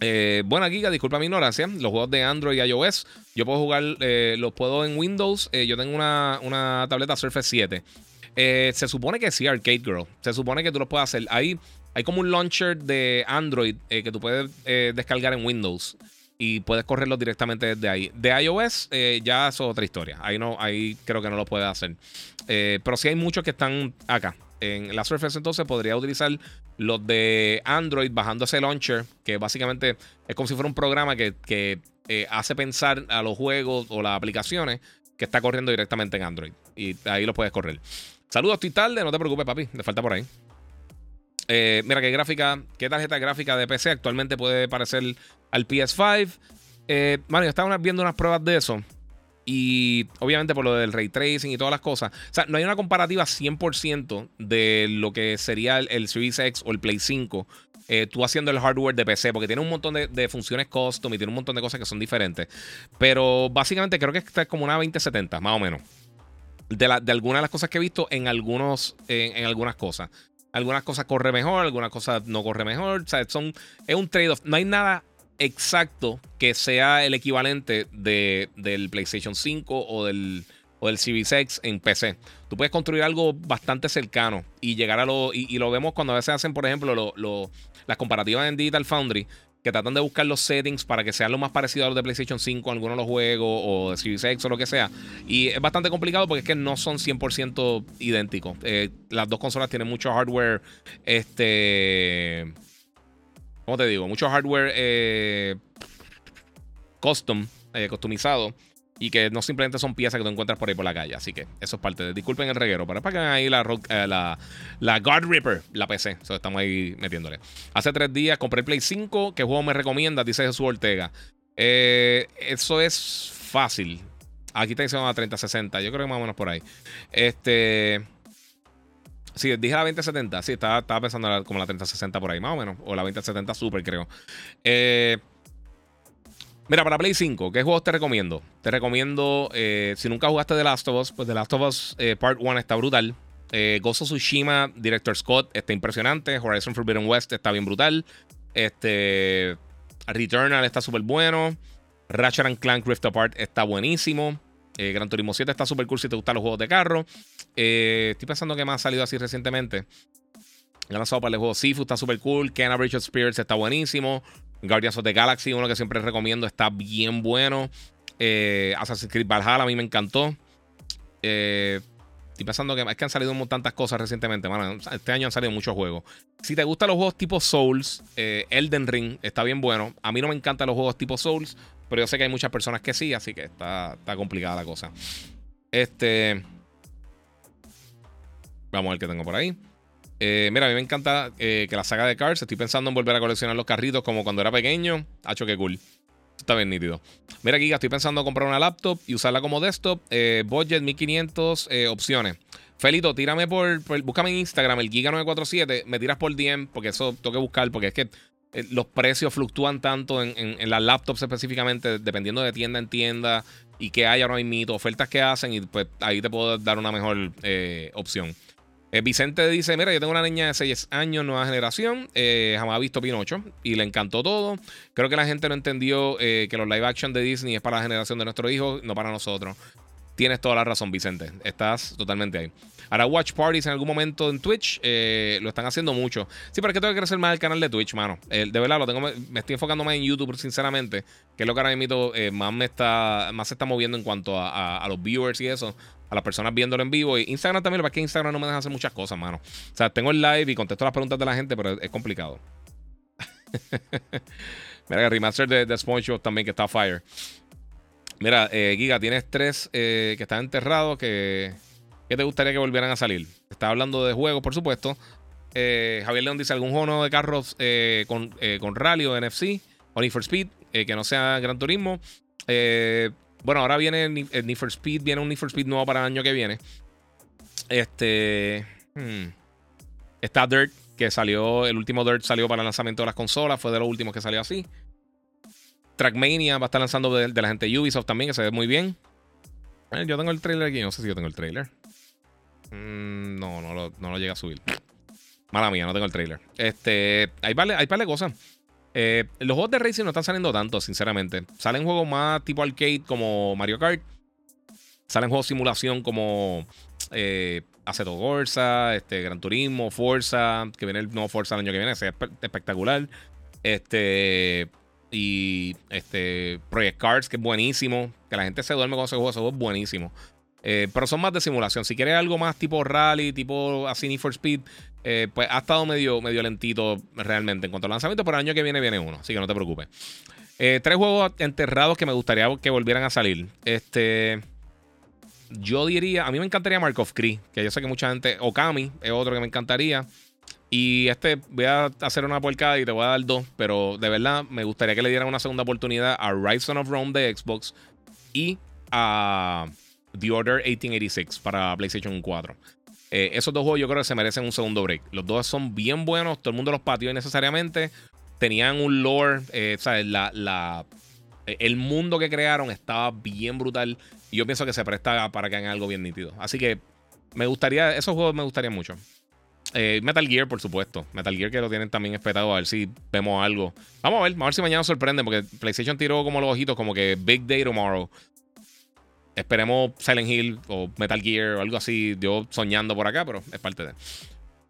Eh, buena Giga, disculpa mi ignorancia. Los juegos de Android y iOS, yo puedo jugar, los puedo en Windows. yo tengo una, una tableta Surface 7. se supone que sí, Arcade Girl. Se supone que tú lo puedes hacer. Ahí hay como un launcher de Android eh, que tú puedes eh, descargar en Windows y puedes correrlo directamente desde ahí. De iOS eh, ya es otra historia. Ahí no, ahí creo que no lo puedes hacer. pero sí hay muchos que están acá. En la Surface entonces podría utilizar los de Android bajando ese launcher, que básicamente es como si fuera un programa que, hace pensar a los juegos o las aplicaciones que está corriendo directamente en Android. Y ahí lo puedes correr. Saludos, estoy tarde, no te preocupes, papi, me falta por ahí. Eh, mira qué gráfica, qué tarjeta gráfica de PC actualmente puede parecer al PS5. Eh, yo estaba viendo unas pruebas de eso. Y obviamente por lo del ray tracing y todas las cosas. O sea, no hay una comparativa 100% de lo que sería el, Series X o el Play 5. Eh, tú haciendo el hardware de PC, porque tiene un montón de, funciones custom y tiene un montón de cosas que son diferentes. Pero básicamente creo que está como una 2070, más o menos. de algunas de las cosas que he visto en, algunos, en, en algunas cosas. Algunas cosas corre mejor, algunas cosas no corre mejor. O sea, son, es un trade-off. No hay nada exacto que sea el equivalente de, del PlayStation 5 o del, o del Series X en PC. Tú puedes construir algo bastante cercano y llegar a lo. Y, y lo vemos cuando a veces hacen, por ejemplo, lo- lo- las comparativas en Digital Foundry, que tratan de buscar los settings para que sean lo más parecido a los de PlayStation 5, algunos de los juegos, o de Series X o lo que sea. Y es bastante complicado porque es que no son 100% idénticos. Eh, las dos consolas tienen mucho hardware. Este. ¿Cómo te digo? Mucho hardware eh, custom, eh, customizado. Y que no simplemente son piezas que tú encuentras por ahí por la calle. Así que eso es parte de. Disculpen el reguero, pero vean ahí la, eh, la, la God Ripper, la PC. So, estamos ahí metiéndole. Hace tres días compré el Play 5. ¿Qué juego me recomienda? Dice Jesús Ortega. Eh, eso es fácil. Aquí está diciendo a 3060. Yo creo que más o menos por ahí. Este. Sí, dije la 2070. Sí, estaba, estaba pensando como la 3060 por ahí, más o menos. O la 2070 Super, creo. Eh, mira, para Play 5, ¿qué juegos te recomiendo? Te recomiendo, eh, si nunca jugaste The Last of Us, pues The Last of Us eh, Part 1 está brutal. Of Tsushima, Director Scott, está impresionante. Horizon Forbidden West está bien brutal. Este. Returnal está súper bueno. Ratchet and Clank Rift Apart está buenísimo. Eh, Gran Turismo 7 está súper cool si te gustan los juegos de carro. Eh, estoy pensando que más ha salido así recientemente. Han lanzado para el juego Sifu, está súper cool. Kenna Bridge of Spirits está buenísimo. Guardians of the Galaxy, uno que siempre recomiendo, está bien bueno. Eh, Assassin's Creed Valhalla a mí me encantó. Estoy pensando que es que han salido tantas cosas recientemente. Este año han salido muchos juegos. Si te gustan los juegos tipo Souls, Elden Ring está bien bueno. A mí no me encantan los juegos tipo Souls, pero yo sé que hay muchas personas que sí, así que está, está complicada la cosa. Este. Vamos a ver qué tengo por ahí. Eh, mira, a mí me encanta eh, que la saga de Cars. Estoy pensando en volver a coleccionar los carritos como cuando era pequeño. Hacho, qué cool. Está bien nítido. Mira, Giga, estoy pensando en comprar una laptop y usarla como desktop. Eh, budget 1500 eh, opciones. Felito, tírame por, Búscame en Instagram, el Giga947. Me tiras por DM, porque eso tengo que buscar, porque es que eh, los precios fluctúan tanto en, las laptops específicamente, dependiendo de tienda en tienda y que hay ahora mismo, ofertas que hacen, y pues ahí te puedo dar una mejor eh, opción. Eh, Vicente dice: Mira, yo tengo una niña de 6 años, nueva generación, eh, jamás ha visto Pinocho y le encantó todo. Creo que la gente no entendió que los live action de Disney es para la generación de nuestro hijo, no para nosotros. Tienes toda la razón, Vicente. Estás totalmente ahí. Ahora, Watch Parties en algún momento en Twitch eh, lo están haciendo mucho. Sí, pero es que tengo que crecer más el canal de Twitch, mano. De verdad, lo tengo, me estoy enfocando más en YouTube, sinceramente, que es lo que ahora mismo eh, más, me está, más se está moviendo en cuanto a, los viewers y eso, a las personas viéndolo en vivo. Y Instagram también, lo que Instagram no me deja hacer muchas cosas, mano. O sea, tengo el live y contesto las preguntas de la gente, pero es, es complicado. Mira, el remaster de, de SpongeBob también que está fire. Mira, eh, Giga, tienes tres eh, que están enterrados que, que te gustaría que volvieran a salir. Está hablando de juegos, por supuesto. Eh, Javier León dice algún juego de carros con, con rally o NFC o Need for Speed que no sea Gran Turismo. Bueno, ahora viene el Need for Speed, viene un Need for Speed nuevo para el año que viene. Este. hmm. Está Dirt, que salió. El último Dirt salió para el lanzamiento de las consolas. Fue de los últimos que salió así. Trackmania va a estar lanzando de, la gente de Ubisoft también, que se ve muy bien. Eh, yo tengo el trailer aquí, no sé si yo tengo el trailer. Mm, no, no lo, no lo llega a subir. Mala mía, no tengo el trailer. Este, hay par, hay de cosas. Eh, los juegos de racing no están saliendo tanto, sinceramente. Salen juegos más tipo arcade como Mario Kart. Salen juegos de simulación como eh, Aceto Corsa, este, Gran Turismo, Forza, que viene el nuevo Forza el año que viene, es espe- espectacular. Este. Y este. Project Cars, que es buenísimo. Que la gente se duerme con ese juego, ese juego es buenísimo. Eh, pero son más de simulación. Si quieres algo más tipo rally, tipo así Need for Speed, eh, pues ha estado medio, medio lentito realmente en cuanto al lanzamiento. Pero el año que viene viene uno, así que no te preocupes. Eh, tres juegos enterrados que me gustaría que volvieran a salir. Este. Yo diría, a mí me encantaría Mark of Cree, que yo sé que mucha gente. Okami es otro que me encantaría. Y este, voy a hacer una porcada y te voy a dar dos, pero de verdad me gustaría que le dieran una segunda oportunidad a Rise of Rome de Xbox y a The Order 1886 para PlayStation 4. Eh, esos dos juegos yo creo que se merecen un segundo break. Los dos son bien buenos, todo el mundo los pateó innecesariamente. Tenían un lore, eh, ¿sabes? La, la, El mundo que crearon estaba bien brutal. Y yo pienso que se presta para que hagan algo bien nítido. Así que me gustaría, esos juegos me gustarían mucho. Eh, Metal Gear, por supuesto. Metal Gear que lo tienen también espetado. A ver si vemos algo. Vamos a ver, a ver si mañana nos sorprende. Porque PlayStation tiró como los ojitos, como que Big Day Tomorrow. Esperemos Silent Hill o Metal Gear o algo así. Yo soñando por acá, pero es parte de.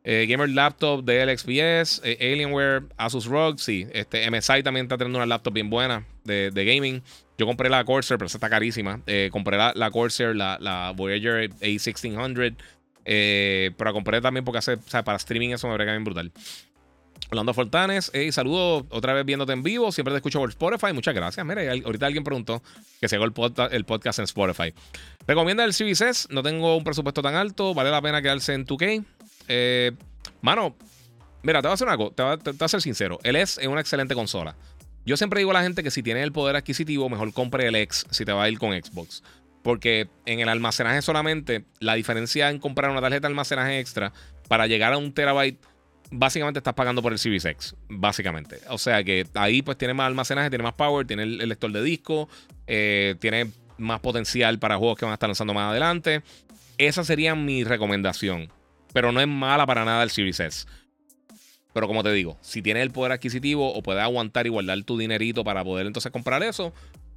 Eh, Gamer Laptop de LXPS, eh, Alienware, Asus ROG, sí. Este, MSI también está teniendo una laptop bien buena de, de gaming. Yo compré la Corsair, pero esa está carísima. Eh, compré la, la Corsair, la, la Voyager A1600. Eh, pero compré también porque hace, o para streaming eso me brega bien brutal. Orlando Fortanes, hey, saludo otra vez viéndote en vivo. Siempre te escucho por Spotify. Muchas gracias. Mira, ahorita alguien preguntó que se haga el, podca- el podcast en Spotify. Recomienda el Series S. No tengo un presupuesto tan alto. Vale la pena quedarse en 2K. Eh, mano, mira, te voy a hacer una cosa. Te, voy a- te voy a ser sincero. El S es una excelente consola. Yo siempre digo a la gente que si tienes el poder adquisitivo, mejor compre el X si te va a ir con Xbox. Porque en el almacenaje solamente, la diferencia en comprar una tarjeta de almacenaje extra para llegar a un terabyte, básicamente estás pagando por el Series X. Básicamente. O sea que ahí pues tiene más almacenaje, tiene más power, tiene el, lector de disco, eh, tiene más potencial para juegos que van a estar lanzando más adelante. Esa sería mi recomendación. Pero no es mala para nada el Series. Pero como te digo, si tienes el poder adquisitivo o puedes aguantar y guardar tu dinerito para poder entonces comprar eso,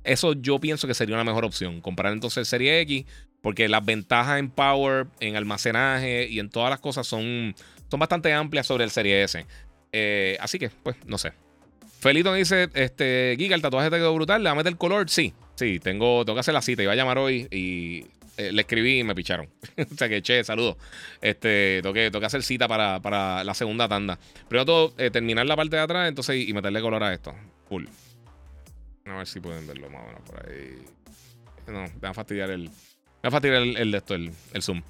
eso yo pienso que sería una mejor opción. Comprar entonces el Serie X, porque las ventajas en power, en almacenaje y en todas las cosas son, son bastante amplias sobre el Serie S. Eh, así que, pues, no sé. Felito me dice, este, Giga, el tatuaje te quedó brutal, ¿le va a meter color? Sí, sí, tengo, tengo que hacer la cita, iba a llamar hoy y eh, le escribí y me picharon. o sea que, che, saludos. Este, tengo que hacer cita para, para la segunda tanda. Primero todo, eh, terminar la parte de atrás, entonces, y meterle color a esto. Cool. A ver si pueden verlo más o menos por ahí. No, me va a fastidiar el. Me va a fastidiar el, de esto, el, el zoom.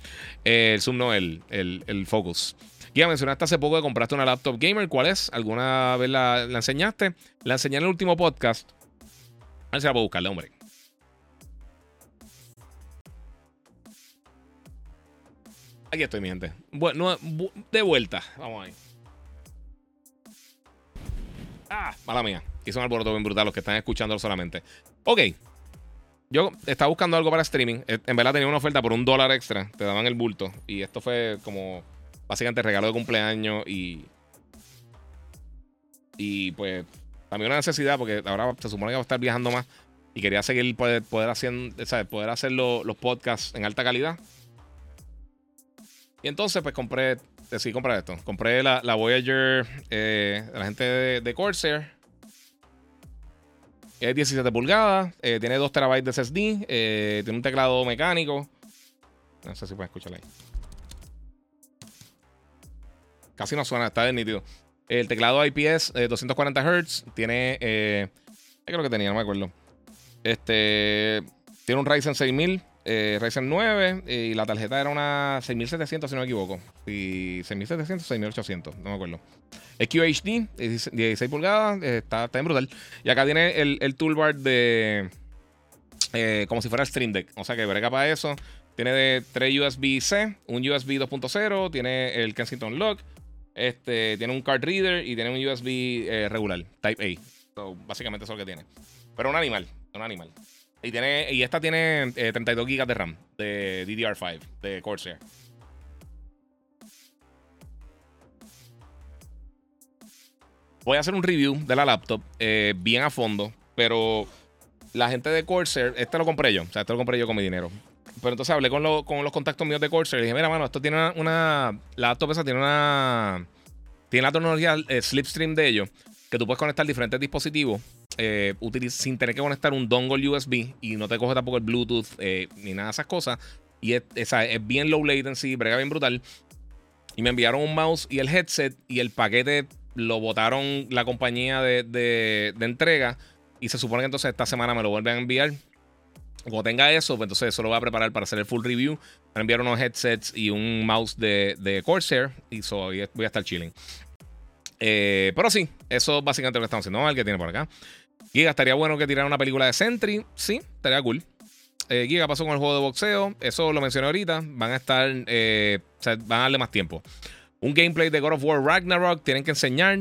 Eh, el zoom no, el, el, el focus. Guía, mencionaste hace poco que compraste una laptop gamer. ¿Cuál es? ¿Alguna vez la, la enseñaste? La enseñé en el último podcast. A ver si la puedo buscarle, hombre. Aquí estoy, mi gente. Bueno, bu- de vuelta. Vamos ahí. Ah, mala mía. Hizo un alboroto bien brutal los que están escuchando solamente. Ok. Yo estaba buscando algo para streaming. Eh, En verdad tenía una oferta por un dólar extra. Te daban el bulto. Y esto fue como básicamente regalo de cumpleaños y. Y pues también una necesidad porque ahora se supone que va a estar viajando más. Y quería seguir poder, poder, haciendo, ¿sabes? poder hacer lo- los podcasts en alta calidad. Y entonces pues compré, decidí comprar esto. Compré la, Voyager eh, la gente de Corsair. Es 17 pulgadas, eh, tiene 2 terabytes de SSD, eh, tiene un teclado mecánico. No sé si pueden escucharlo ahí. Casi no suena, está nítido. El teclado IPS eh, 240 Hz tiene. Eh, ¿Qué creo que tenía? No me acuerdo. Este. Tiene un Ryzen 6000, eh, Ryzen 9 y la tarjeta era una 6700, si no me equivoco. Y 6700, 6800, no me acuerdo. Es QHD, 16 16 pulgadas, eh, está, está bien brutal. Y acá tiene el, el toolbar de. eh, como si fuera el Stream Deck. O sea que brega para eso. Tiene de 3 USB-C, un USB 2.0, tiene el Kensington Lock, este, tiene un card reader y tiene un USB eh, regular, Type A. So, básicamente eso es lo que tiene. Pero un animal, un animal. Y, tiene, y esta tiene eh, 32 GB de RAM de DDR5, de Corsair. Voy a hacer un review de la laptop eh, bien a fondo, pero la gente de Corsair, este lo compré yo, o sea, este lo compré yo con mi dinero. Pero entonces hablé con, lo- con los contactos míos de Corsair y dije, mira, mano, esto tiene una, la laptop esa tiene una, tiene la tecnología eh, Slipstream de ellos, que tú puedes conectar diferentes dispositivos eh, sin tener que conectar un dongle USB y no te coge tampoco el Bluetooth eh, ni nada de esas cosas. Y es, esa, es bien low latency, brega bien brutal. Y me enviaron un mouse y el headset y el paquete lo botaron la compañía de, de- de entrega. Y se supone que entonces esta semana me lo vuelven a enviar. Cuando tenga eso, pues entonces eso lo voy a preparar para hacer el full review. Me van a enviar unos headsets y un mouse de, de Corsair. Y voy a estar chilling. Eh, pero sí, eso es básicamente lo que estamos haciendo. Vamos a ver qué tiene por acá. Giga, estaría bueno que tirara una película de Sentry. Sí, estaría cool. Eh, Giga pasó con el juego de boxeo. Eso lo mencioné ahorita. Van a estar. eh, o sea, van a darle más tiempo. Un gameplay de God of War Ragnarok. Tienen que enseñar.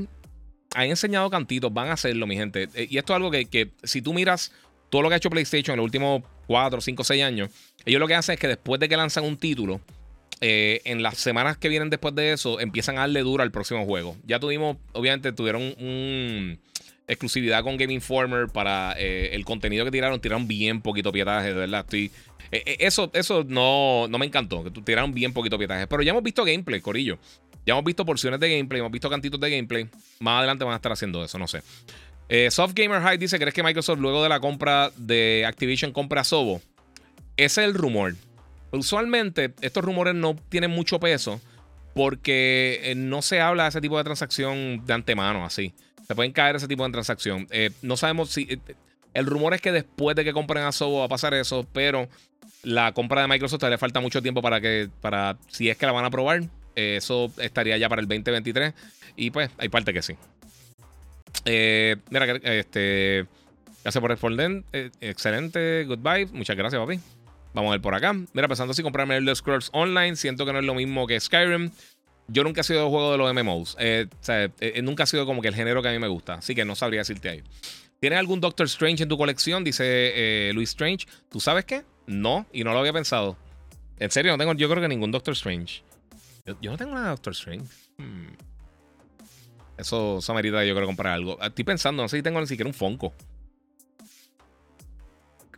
han enseñado cantitos, van a hacerlo, mi gente. Eh, y esto es algo que, que si tú miras todo lo que ha hecho PlayStation en los últimos 4, 5, 6 años, ellos lo que hacen es que después de que lanzan un título, en las semanas que vienen después de eso, empiezan a darle duro al próximo juego. Ya tuvimos, obviamente, tuvieron un exclusividad con Game Informer para eh, el contenido que tiraron. Tiraron bien poquito pietaje, de verdad. Estoy, eh, eso eso no, no me encantó, que tiraron bien poquito pietaje. Pero ya hemos visto gameplay, Corillo. Ya hemos visto porciones de gameplay, hemos visto cantitos de gameplay. Más adelante van a estar haciendo eso, no sé. Soft Gamer High dice: ¿Crees que Microsoft, luego de la compra de Activision, compra Sobo? Ese es el rumor. Usualmente estos rumores no tienen mucho peso porque eh, no se habla de ese tipo de transacción de antemano, así. Se pueden caer ese tipo de transacción. Eh, no sabemos si... Eh, el rumor es que después de que compren a Sobo va a pasar eso, pero la compra de Microsoft le falta mucho tiempo para que, para, si es que la van a probar, eso estaría ya para el 2023. Y pues, hay parte que sí. mira, este... Gracias por responder. excelente. Goodbye. Muchas gracias, papi. Vamos a ver por acá. Mira, pensando si comprarme el Scrolls Online, siento que no es lo mismo que Skyrim. Yo nunca he sido de juego de los MMOs. Eh, o sea, eh, nunca ha sido como que el género que a mí me gusta. Así que no sabría decirte ahí. ¿Tienes algún Doctor Strange en tu colección? Dice eh, Luis Strange. ¿Tú sabes qué? No, y no lo había pensado. En serio, no tengo, yo creo que ningún Doctor Strange. Yo, no tengo nada de Doctor Strange. Hmm. Eso, eso amerita yo creo comprar algo. Estoy pensando, no sé si tengo ni siquiera un Funko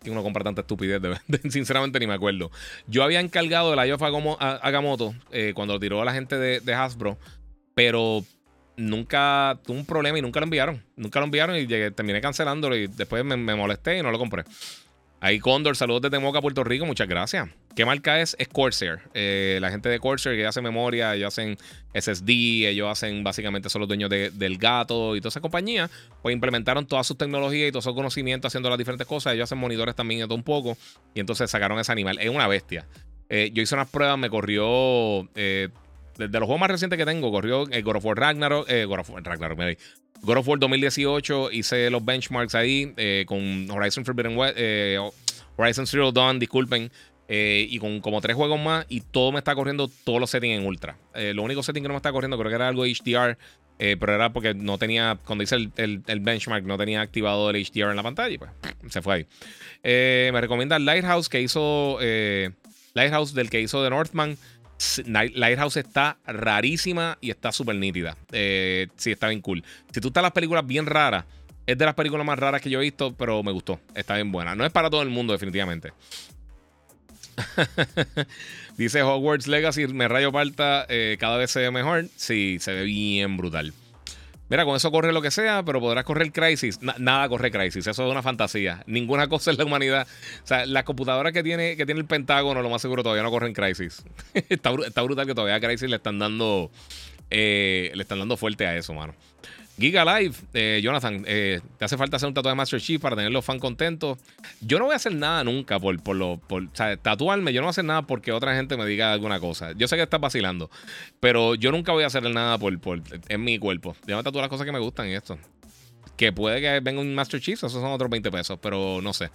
que uno compra tanta estupidez, sinceramente ni me acuerdo. Yo había encargado el IOF Agamotto eh, cuando lo tiró a la gente de, Hasbro, pero nunca tuve un problema y nunca lo enviaron. Nunca lo enviaron y terminé cancelándolo y después me, molesté y no lo compré. Ahí Condor, saludos desde Moca, Puerto Rico, muchas gracias. ¿Qué marca es? Es Corsair. Eh, la gente de Corsair que hace memoria, ellos hacen SSD, ellos hacen básicamente son los dueños del gato y toda esa compañía. Pues implementaron todas sus tecnologías y todo su conocimiento haciendo las diferentes cosas. Ellos hacen monitores también y todo un poco. Y entonces sacaron ese animal. Es una bestia. Eh, yo hice unas pruebas, me corrió. Eh, de, los juegos más recientes que tengo, corrió el God of War Ragnarok. God of Ragnarok, God of War 2018, hice los benchmarks ahí eh, con Horizon Forbidden West, eh, Horizon Zero Dawn, disculpen, eh, y con como tres juegos más, y todo me está corriendo todos los settings en ultra. lo único setting que no me está corriendo creo que era algo HDR, pero era porque no tenía, cuando hice el, benchmark, no tenía activado el HDR en la pantalla, y pues se fue ahí. me recomienda Lighthouse que hizo, Lighthouse del que hizo The Northman. Lighthouse está rarísima y está súper nítida. Eh, sí, está bien cool. Si tú estás las películas bien raras, es de las películas más raras que yo he visto, pero me gustó. Está bien buena. No es para todo el mundo, definitivamente. Dice Hogwarts Legacy, me rayo parta, eh, cada vez se ve mejor. Sí, se ve bien brutal. Mira, con eso corre lo que sea, pero podrás correr Crisis. nada corre Crisis, eso es una fantasía. Ninguna cosa es la humanidad. O sea, las computadoras que tiene, que tiene el Pentágono, lo más seguro todavía no corren Crisis. está, está, brutal que todavía a Crisis le están dando. Eh, le están dando fuerte a eso, mano. Giga Live, eh, Jonathan, eh, ¿te hace falta hacer un tatuaje de Master Chief para tener los fans contentos? Yo no voy a hacer nada nunca por, por lo. Tatuarme, yo no voy a hacer nada porque otra gente me diga alguna cosa. Yo sé que estás vacilando, pero yo nunca voy a hacer nada por, por, en mi cuerpo. Yo me tatúo las cosas que me gustan y esto. Que puede que venga un Master Chief, esos son otros 20 pesos, pero no sé.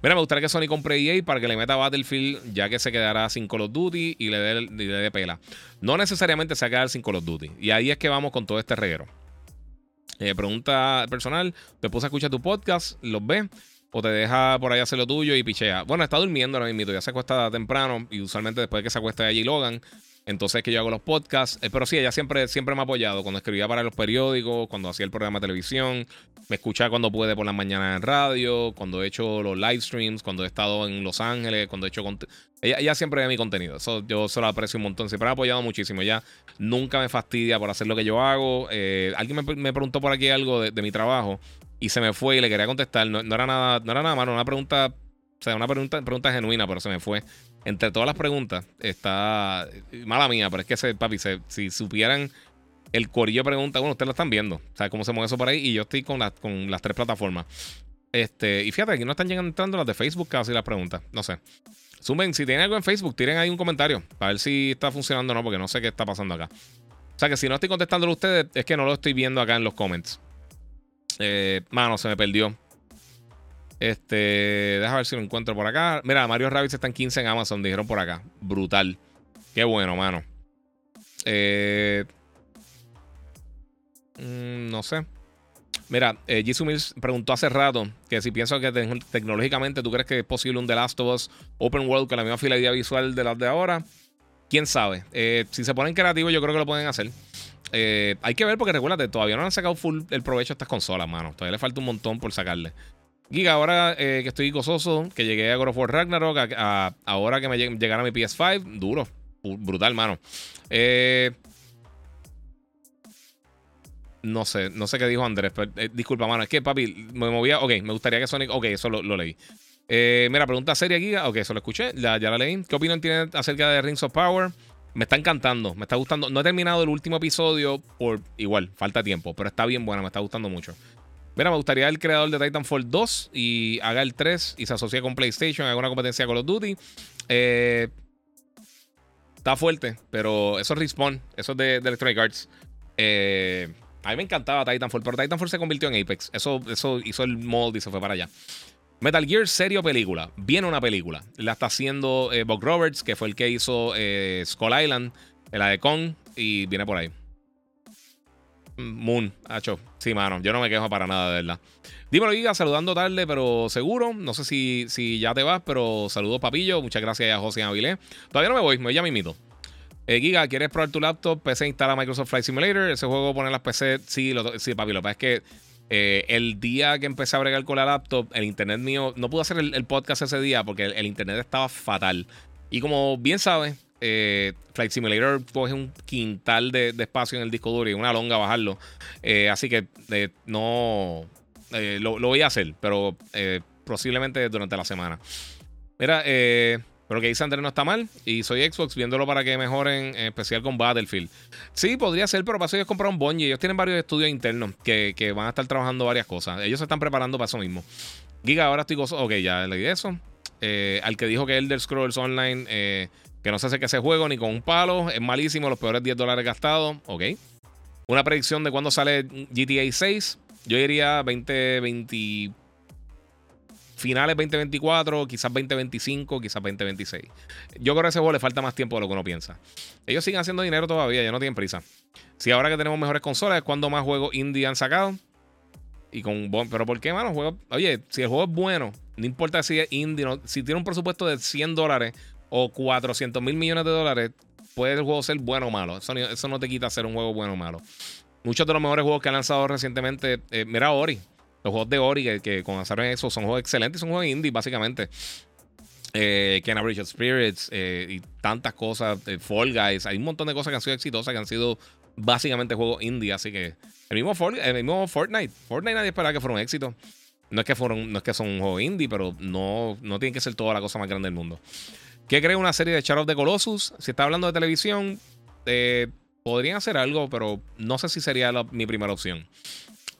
Mira, me gustaría que Sony compre EA para que le meta Battlefield, ya que se quedará sin Call of Duty y le dé, le dé pela. No necesariamente se va a quedar sin Call of Duty. Y ahí es que vamos con todo este reguero. Eh, pregunta personal, te puse a escuchar tu podcast, los ve o te deja por ahí hacer lo tuyo y pichea. Bueno, está durmiendo ahora mismo, ya se acuesta temprano y usualmente después de que se acuesta allí Logan, entonces que yo hago los podcasts. Eh, pero sí, ella siempre, siempre me ha apoyado cuando escribía para los periódicos, cuando hacía el programa de televisión. Me escucha cuando puede por las mañanas en radio, cuando he hecho los live streams, cuando he estado en Los Ángeles, cuando he hecho. Ella, siempre ve mi contenido. Eso yo se lo aprecio un montón. Siempre me ha apoyado muchísimo. Ella nunca me fastidia por hacer lo que yo hago. Eh, alguien me, preguntó por aquí algo de, mi trabajo y se me fue y le quería contestar. No, era nada, no nada malo, una pregunta. O sea, una pregunta, pregunta genuina, pero se me fue entre todas las preguntas, está. Mala mía, pero es que, se, papi, si supieran el corillo pregunta, bueno, ustedes lo están viendo, ¿sabes cómo se mueve eso por ahí? Y yo estoy con, con las tres plataformas. Este, y fíjate, aquí no están llegando las de Facebook casi las preguntas. No sé. Sumen, si tienen algo en Facebook, tiren ahí un comentario para ver si está funcionando o no, porque no sé qué está pasando acá. O sea que si no estoy contestándolo a ustedes, es que no lo estoy viendo acá en los comments. Eh, mano, se me perdió. Este, deja ver si lo encuentro por acá. Mira, Mario Rabbits está en 15 en Amazon, dijeron por acá. Brutal. Qué bueno, mano. Eh, mm, no sé. Mira, eh, Jisoo preguntó hace rato que si pienso que te- tecnológicamente tú crees que es posible un The Last of Us Open World con la misma fidelidad visual de las de ahora. Quién sabe. Eh, si se ponen creativos, yo creo que lo pueden hacer. Eh, hay que ver porque recuérdate, todavía no han sacado full el provecho a estas consolas, mano. Todavía le falta un montón por sacarle. Giga, ahora eh, que estoy gozoso, que llegué a God of War Ragnarok, ahora que me lleg- llegara mi PS5, duro, brutal, mano. Eh, no sé, no sé qué dijo Andrés, pero eh, disculpa, mano, es que papi, me movía, ok, me gustaría que Sonic, ok, eso lo, lo leí. Eh, mira, pregunta seria, Giga, ok, eso lo escuché, ya, la leí. ¿Qué opinión tiene acerca de Rings of Power? Me está encantando, me está gustando. No he terminado el último episodio por igual, falta tiempo, pero está bien buena, me está gustando mucho. Mira, me gustaría el creador de Titanfall 2 y haga el 3 y se asocie con PlayStation, haga una competencia con of Duty. Eh, está fuerte, pero eso es Respawn, eso es de, de Electronic Arts. Eh, a mí me encantaba Titanfall, pero Titanfall se convirtió en Apex. Eso, hizo el mold y se fue para allá. Metal Gear, serie o película. Viene una película. La está haciendo eh, Buck Roberts, que fue el que hizo eh, Skull Island, la de Kong, y viene por ahí. Moon, hacho. Sí, mano, yo no me quejo para nada, de verdad. Dímelo, Giga, saludando tarde, pero seguro. No sé si, ya te vas, pero saludos, papillo. Muchas gracias a José Avilés. Todavía no me voy, me voy ya mismito. Eh, Giga, ¿quieres probar tu laptop? PC instala Microsoft Flight Simulator. Ese juego pone las PC. Sí, sí papi. Lo que pasa es que eh, el día que empecé a bregar con la laptop, el internet mío. No pude hacer el, podcast ese día porque el, internet estaba fatal. Y como bien sabes, eh, Flight Simulator coge un quintal de, de espacio en el disco duro y una longa bajarlo. Eh, así que eh, no. lo, lo voy a hacer, pero posiblemente durante la semana. Mira, eh, pero que dice Andrés no está mal. Y soy Xbox viéndolo para que mejoren, en especial con Battlefield. Sí, podría ser, pero para eso ellos compraron Bungie. Ellos tienen varios estudios internos que, que van a estar trabajando varias cosas. Ellos se están preparando para eso mismo. Giga, ahora estoy gozoso. Ok, ya leí eso. Eh, al que dijo que Elder Scrolls Online, eh, que no se hace que ese juego ni con un palo, es malísimo, los peores 10 dólares gastados. Ok. Una predicción de cuándo sale GTA 6. Yo diría 2020. Finales 2024, quizás 2025, quizás 2026. Yo creo que a ese juego le falta más tiempo de lo que uno piensa. Ellos siguen haciendo dinero todavía, ya no tienen prisa. Si ahora que tenemos mejores consolas, es cuando más juegos indie han sacado. Y con pero ¿por qué, mano? Juego, oye, si el juego es bueno, no importa si es indie, no- si tiene un presupuesto de 100 dólares o 400 mil millones de dólares, puede el juego ser bueno o malo. Eso, eso no te quita ser un juego bueno o malo. Muchos de los mejores juegos que han lanzado recientemente, eh, mira Ori. Los juegos de Ori que, que comenzaron eso son juegos excelentes, son juegos indie, básicamente. Eh, Bridge of Spirits eh, y tantas cosas. eh, Fall Guys. Hay un montón de cosas que han sido exitosas, que han sido básicamente juegos indie. Así que el mismo, Fall- el mismo Fortnite. Fortnite nadie esperaba que fuera un éxito. No es que, fueron, no es que son un juego indie, pero no, no tiene que ser toda la cosa más grande del mundo. ¿Qué cree una serie de Shadow of the Colossus? Si está hablando de televisión, eh, podrían hacer algo, pero no sé si sería la- mi primera opción.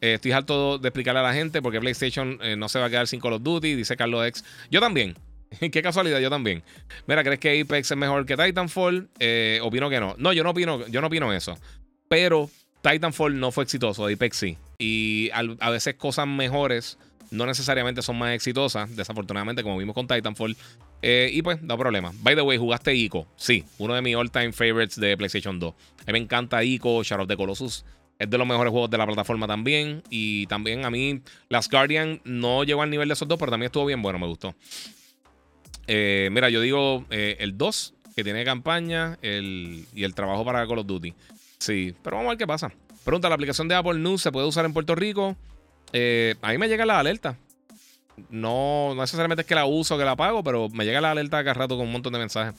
Eh, estoy harto de explicarle a la gente porque PlayStation eh, no se va a quedar sin Call of Duty, dice Carlos X. Yo también. Qué casualidad, yo también. Mira, ¿crees que Apex es mejor que Titanfall? Eh, opino que no. No, yo no opino, yo no opino eso. Pero Titanfall no fue exitoso, Apex sí. Y a veces cosas mejores no necesariamente son más exitosas, desafortunadamente, como vimos con Titanfall. Y pues, no problema. By the way, ¿jugaste Ico? Sí, uno de mis all-time favorites de PlayStation 2. A mí me encanta Ico, Shadow of the Colossus. Es de los mejores juegos de la plataforma también. Y también a mí, Last Guardian no llegó al nivel de esos dos, pero también estuvo bien bueno, me gustó. Eh, mira, yo digo eh, el 2, que tiene campaña, el, y el trabajo para Call of Duty. Sí, pero vamos a ver qué pasa. Pregunta, ¿la aplicación de Apple News se puede usar en Puerto Rico? Eh, a mí me llega la alerta. No, no necesariamente es que la uso que la pago, pero me llega la alerta cada rato con un montón de mensajes.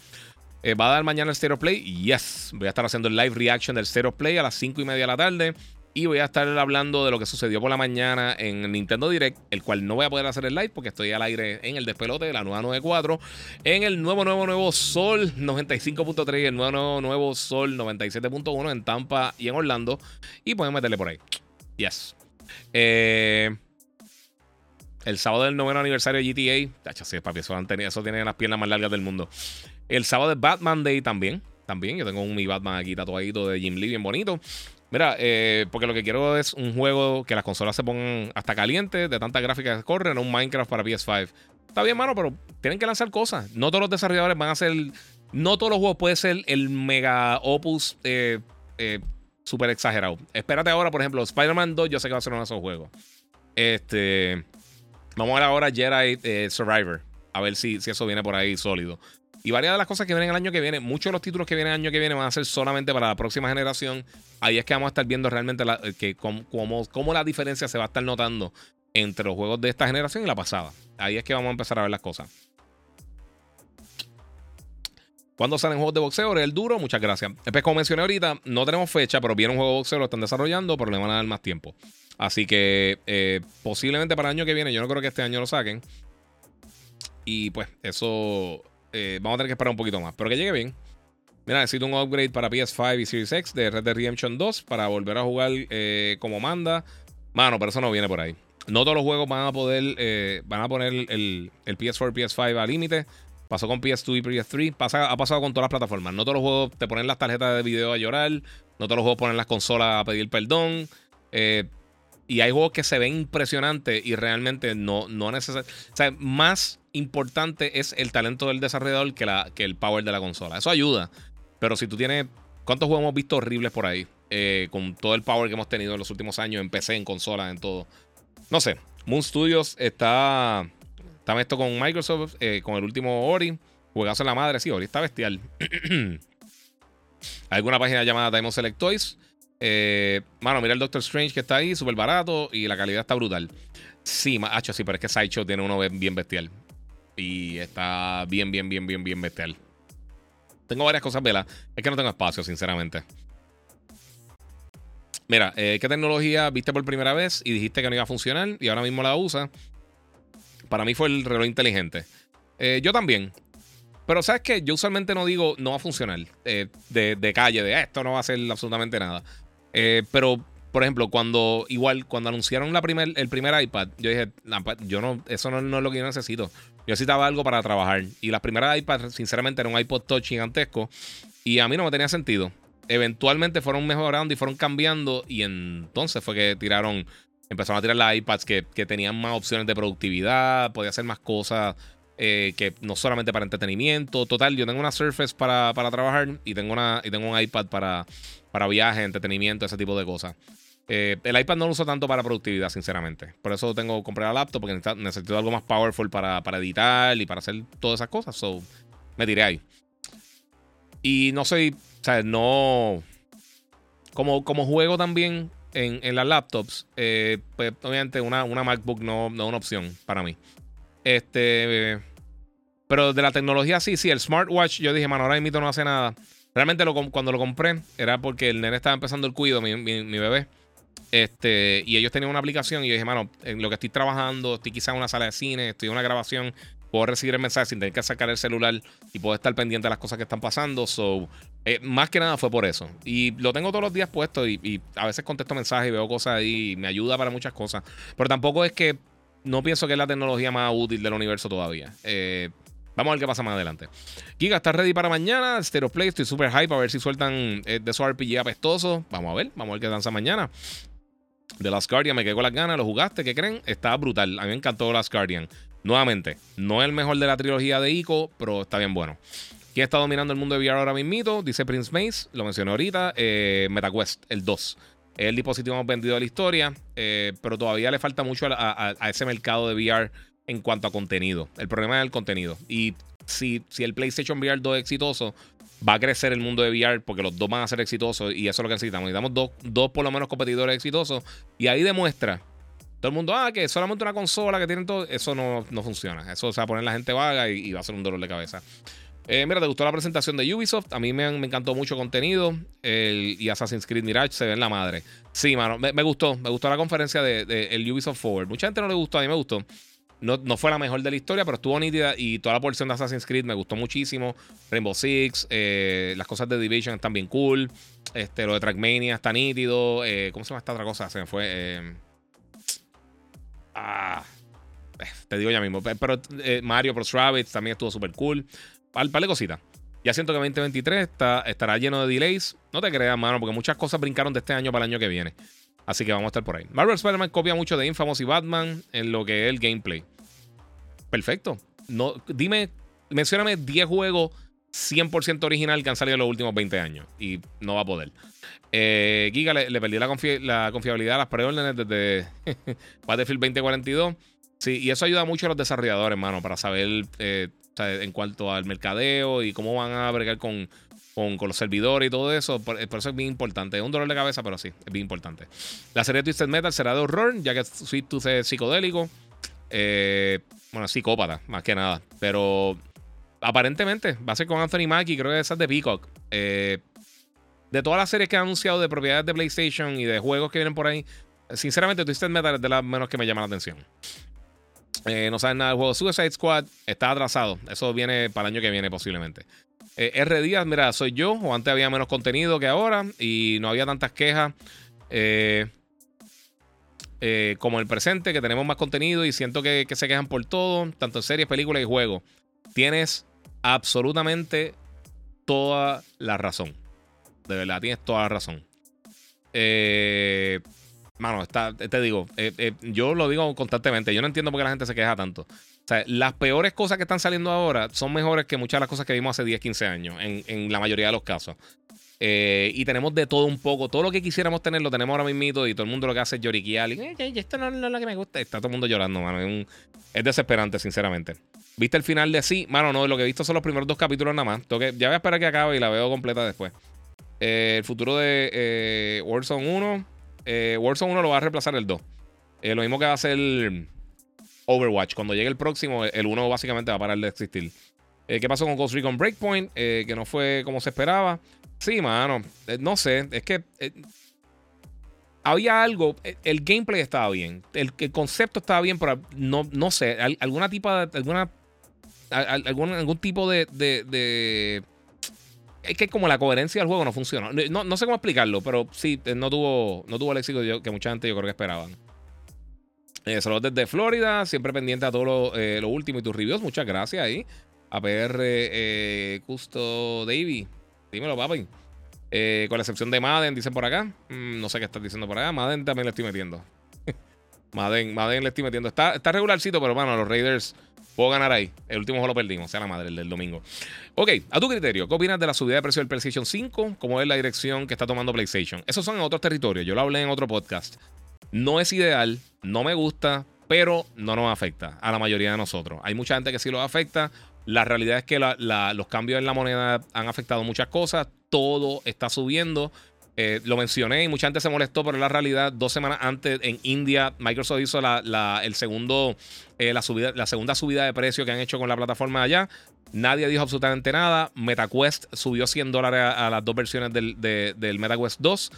Eh, ¿Va a dar mañana el Stereo Play? Yes. Voy a estar haciendo el live reaction del Stereo Play a las 5 y media de la tarde. Y voy a estar hablando de lo que sucedió por la mañana en Nintendo Direct, el cual no voy a poder hacer el live porque estoy al aire en el despelote de la nueva 94, en el nuevo, nuevo, nuevo Sol 95.3 y el nuevo, nuevo, nuevo Sol 97.1 en Tampa y en Orlando. Y pueden meterle por ahí. Yes. Eh, el sábado del noveno aniversario de GTA. Tacho, sí, papi, eso, han eso tiene las piernas más largas del mundo. El sábado de Batman Day también. También. Yo tengo un mi Batman aquí tatuadito de Jim Lee, bien bonito. Mira, eh, porque lo que quiero es un juego que las consolas se pongan hasta calientes, de tantas gráficas que corren, un Minecraft para PS5. Está bien, mano, pero tienen que lanzar cosas. No todos los desarrolladores van a hacer. No todos los juegos pueden ser el mega opus eh, eh, súper exagerado. Espérate ahora, por ejemplo, Spider-Man 2, yo sé que va a ser uno de esos juegos. Este. Vamos a ver ahora Jedi eh, Survivor. A ver si, si eso viene por ahí sólido. Y varias de las cosas que vienen el año que viene, muchos de los títulos que vienen el año que viene van a ser solamente para la próxima generación. Ahí es que vamos a estar viendo realmente eh, que cómo, cómo, la diferencia se va a estar notando entre los juegos de esta generación y la pasada. Ahí es que vamos a empezar a ver las cosas. ¿Cuándo salen juegos de boxeo? El duro, muchas gracias. Pues como mencioné ahorita, no tenemos fecha, pero viene un juego de boxeo, lo están desarrollando, pero le van a dar más tiempo. Así que eh, posiblemente para el año que viene, yo no creo que este año lo saquen. Y pues eso eh, vamos a tener que esperar un poquito más. Pero que llegue bien. Mira, necesito un upgrade para PS5 y Series X de Red Dead Redemption 2 para volver a jugar eh, como manda. Mano, pero eso no viene por ahí. No todos los juegos van a poder, eh, van a poner el, PS4 y PS5 a límite. Pasó con PS2 y PS3. Pasa, ha pasado con todas las plataformas. No todos los juegos te ponen las tarjetas de video a llorar. No todos los juegos ponen las consolas a pedir perdón. y hay juegos que se ven impresionantes y realmente no, no necesariamente. O sea, más importante es el talento del desarrollador que, el power de la consola. Eso ayuda. Pero si tú tienes. ¿Cuántos juegos hemos visto horribles por ahí? Eh, con todo el power que hemos tenido en los últimos años en PC, en consola, en todo. No sé. Moon Studios está. Está esto con Microsoft, eh, con el último Ori. Juegazo en la madre. Sí, Ori está bestial. Hay alguna página llamada Diamond Select Toys. Eh, mano, mira el Doctor Strange que está ahí, súper barato y la calidad está brutal. Sí, macho, sí, pero es que Sideshow tiene uno bien bestial. Y está bien, bien, bien, bien, bien bestial. Tengo varias cosas, vela. Es que no tengo espacio, sinceramente. Mira, eh, ¿qué tecnología viste por primera vez y dijiste que no iba a funcionar y ahora mismo la usa? Para mí fue el reloj inteligente. Eh, yo también. Pero sabes que yo usualmente no digo no va a funcionar eh, de, calle, de esto no va a hacer absolutamente nada. pero, por ejemplo, cuando igual, cuando anunciaron la primer, el primer iPad, yo dije, yo no, eso no, no es lo que yo necesito. Yo necesitaba algo para trabajar. Y las primeras iPads, sinceramente, era un iPod Touch gigantesco. Y a mí no me tenía sentido. Eventualmente fueron mejorando y fueron cambiando. Y entonces fue que tiraron. Empezaron a tirar las iPads que, tenían más opciones de productividad. Podía hacer más cosas. Eh, que no solamente para entretenimiento. Total, yo tengo una Surface para, trabajar. Y tengo, una, y tengo un iPad para, para viaje, entretenimiento, ese tipo de cosas. Eh, el iPad no lo uso tanto para productividad, sinceramente. Por eso tengo que comprar la laptop, porque necesito, algo más powerful para, para, editar y para hacer todas esas cosas. So, me tiré ahí. Y no soy, o sea, no. Como, como juego también en, en las laptops, eh, pues obviamente una, una MacBook no, no es una opción para mí. Este. pero de la tecnología sí, sí, el smartwatch, yo dije, mano, ahora mismo no hace nada. Realmente lo, cuando lo compré era porque el nene estaba empezando el cuido, mi, mi bebé. Este, y ellos tenían una aplicación y yo dije, mano, en lo que estoy trabajando, estoy quizás en una sala de cine, estoy en una grabación, puedo recibir el mensaje sin tener que sacar el celular y puedo estar pendiente de las cosas que están pasando. So, eh, más que nada fue por eso. Y lo tengo todos los días puesto y, a veces contesto mensajes y veo cosas ahí y me ayuda para muchas cosas. Pero tampoco es que no pienso que es la tecnología más útil del universo todavía. Eh, vamos a ver qué pasa más adelante. Giga, ¿estás ready para mañana? Stereo Play, estoy súper hype a ver si sueltan eh, de esos RPG apestosos. Vamos a ver, vamos a ver qué danza mañana. The Last Guardian, me quedé con las ganas, lo jugaste, ¿qué creen? Estaba brutal. A mí me encantó The Last Guardian. Nuevamente, no es el mejor de la trilogía de Ico, pero está bien bueno. ¿Quién está dominando el mundo de VR ahora mismo? Dice Prince Mace, lo mencioné ahorita. Eh, MetaQuest, el 2. Es el dispositivo más vendido de la historia, eh, pero todavía le falta mucho a, ese mercado de VR en cuanto a contenido. El problema es el contenido. Y si, si el PlayStation VR 2 es exitoso, va a crecer el mundo de VR porque los dos van a ser exitosos y eso es lo que necesitamos. Necesitamos dos, dos por lo menos competidores exitosos y ahí demuestra todo el mundo, ah, que solamente una consola que tienen todo, eso no, funciona. Eso se va a poner la gente vaga y, va a ser un dolor de cabeza. Eh, mira, ¿te gustó la presentación de Ubisoft? A mí me, encantó mucho contenido. y Assassin's Creed Mirage se ve en la madre. Sí, mano, me, gustó. Me gustó la conferencia de, de, el Ubisoft Forward. Mucha gente no le gustó, a mí me gustó. No, fue la mejor de la historia, pero estuvo nítida y toda la porción de Assassin's Creed me gustó muchísimo. Rainbow Six, eh, las cosas de Division están bien cool. Este, lo de Trackmania está nítido. Eh, ¿Cómo se llama esta otra cosa? Se me fue. Eh, ah, te digo ya mismo. Pero Mario Bros. Rabbids también estuvo súper cool. Par, par de cositas. Ya siento que 2023 está, estará lleno de delays. No te creas, mano, porque muchas cosas brincaron de este año para el año que viene. Así que vamos a estar por ahí. Marvel Spider-Man copia mucho de Infamous y Batman en lo que es el gameplay. Perfecto. No, dime, mencióname 10 juegos 100% original que han salido en los últimos 20 años. Y no va a poder. Eh, Giga le, le perdió la, confi- la confiabilidad a las preórdenes desde Battlefield 2042. Sí, y eso ayuda mucho a los desarrolladores, hermano, para saber eh, en cuanto al mercadeo y cómo van a bregar con, con, los servidores y todo eso. Por, por eso es bien importante. Es un dolor de cabeza, pero sí, es bien importante. La serie Twisted Metal será de horror, ya que Sweet Tooth es psicodélico. Eh, bueno, psicópata, más que nada. Pero aparentemente va a ser con Anthony Mackie, creo que esa es de Peacock. Eh, de todas las series que han anunciado de propiedades de PlayStation y de juegos que vienen por ahí, sinceramente Twisted Metal es de las menos que me llama la atención. Eh, no saben nada del juego Suicide Squad, está atrasado. Eso viene para el año que viene posiblemente. Eh, R. Díaz, mira, soy yo, o antes había menos contenido que ahora y no había tantas quejas. Eh, eh, como el presente, que tenemos más contenido y siento que, se quejan por todo, tanto en series, películas y juegos. Tienes absolutamente toda la razón. De verdad, tienes toda la razón. Mano, está, te digo, yo lo digo constantemente. Yo no entiendo por qué la gente se queja tanto. Sea, las peores cosas que están saliendo ahora son mejores que muchas de las cosas que vimos hace 10, 15 años, en, en la mayoría de los casos. Eh, y tenemos de todo un poco. Todo lo que quisiéramos tener lo tenemos ahora mismo y todo el mundo lo que hace es lloriquear. Y, "Eh, eh, esto no, no es lo que me gusta. Está todo el mundo llorando, mano. Es, desesperante, sinceramente. ¿Viste el final de sí? Mano, no. Lo que he visto son los primeros dos capítulos nada más. Ya voy a esperar que acabe y la veo completa después. Eh, el futuro de eh, Warzone 1. Eh, Warzone 1 lo va a reemplazar el 2. Eh, lo mismo que va a hacer Overwatch. Cuando llegue el próximo, el 1 básicamente va a parar de existir. Eh, ¿Qué pasó con Ghost Recon Breakpoint? Eh, que no fue como se esperaba. Sí, mano. Eh, no sé. Es que había algo. El gameplay estaba bien. El, concepto estaba bien, pero no, no sé. al- alguna tipo de. Alguna, al- al- algún, algún tipo de, de- Es que como la coherencia del juego no funciona. No, no sé cómo explicarlo, pero sí, no tuvo, no tuvo el éxito que mucha gente yo creo que esperaban. Eh, saludos desde Florida, siempre pendiente a todo lo, eh, lo último y tus reviews. Muchas gracias ahí. A PR eh, Custo Davy. Dímelo, papi. Eh, con la excepción de Madden, dicen por acá. Mm, no sé qué estás diciendo por acá. Madden también le estoy metiendo. Madden, Madden le estoy metiendo. Está, está regularcito, pero bueno, los Raiders puedo ganar ahí. El último juego lo perdimos, sea la madre, el del domingo. Ok, a tu criterio, ¿qué opinas de la subida de precio del PlayStation 5? ¿Cómo es la dirección que está tomando PlayStation? Esos son en otros territorios. Yo lo hablé en otro podcast. No es ideal, no me gusta, pero no nos afecta a la mayoría de nosotros. Hay mucha gente que sí lo afecta. La realidad es que los cambios en la moneda han afectado muchas cosas. Todo está subiendo. Eh, lo mencioné y mucha gente se molestó, pero la realidad, dos semanas antes en India, Microsoft hizo la, eh, la, segunda subida de precio que han hecho con la plataforma allá. Nadie dijo absolutamente nada. MetaQuest subió 100 dólares a, las dos versiones del, de- del MetaQuest 2.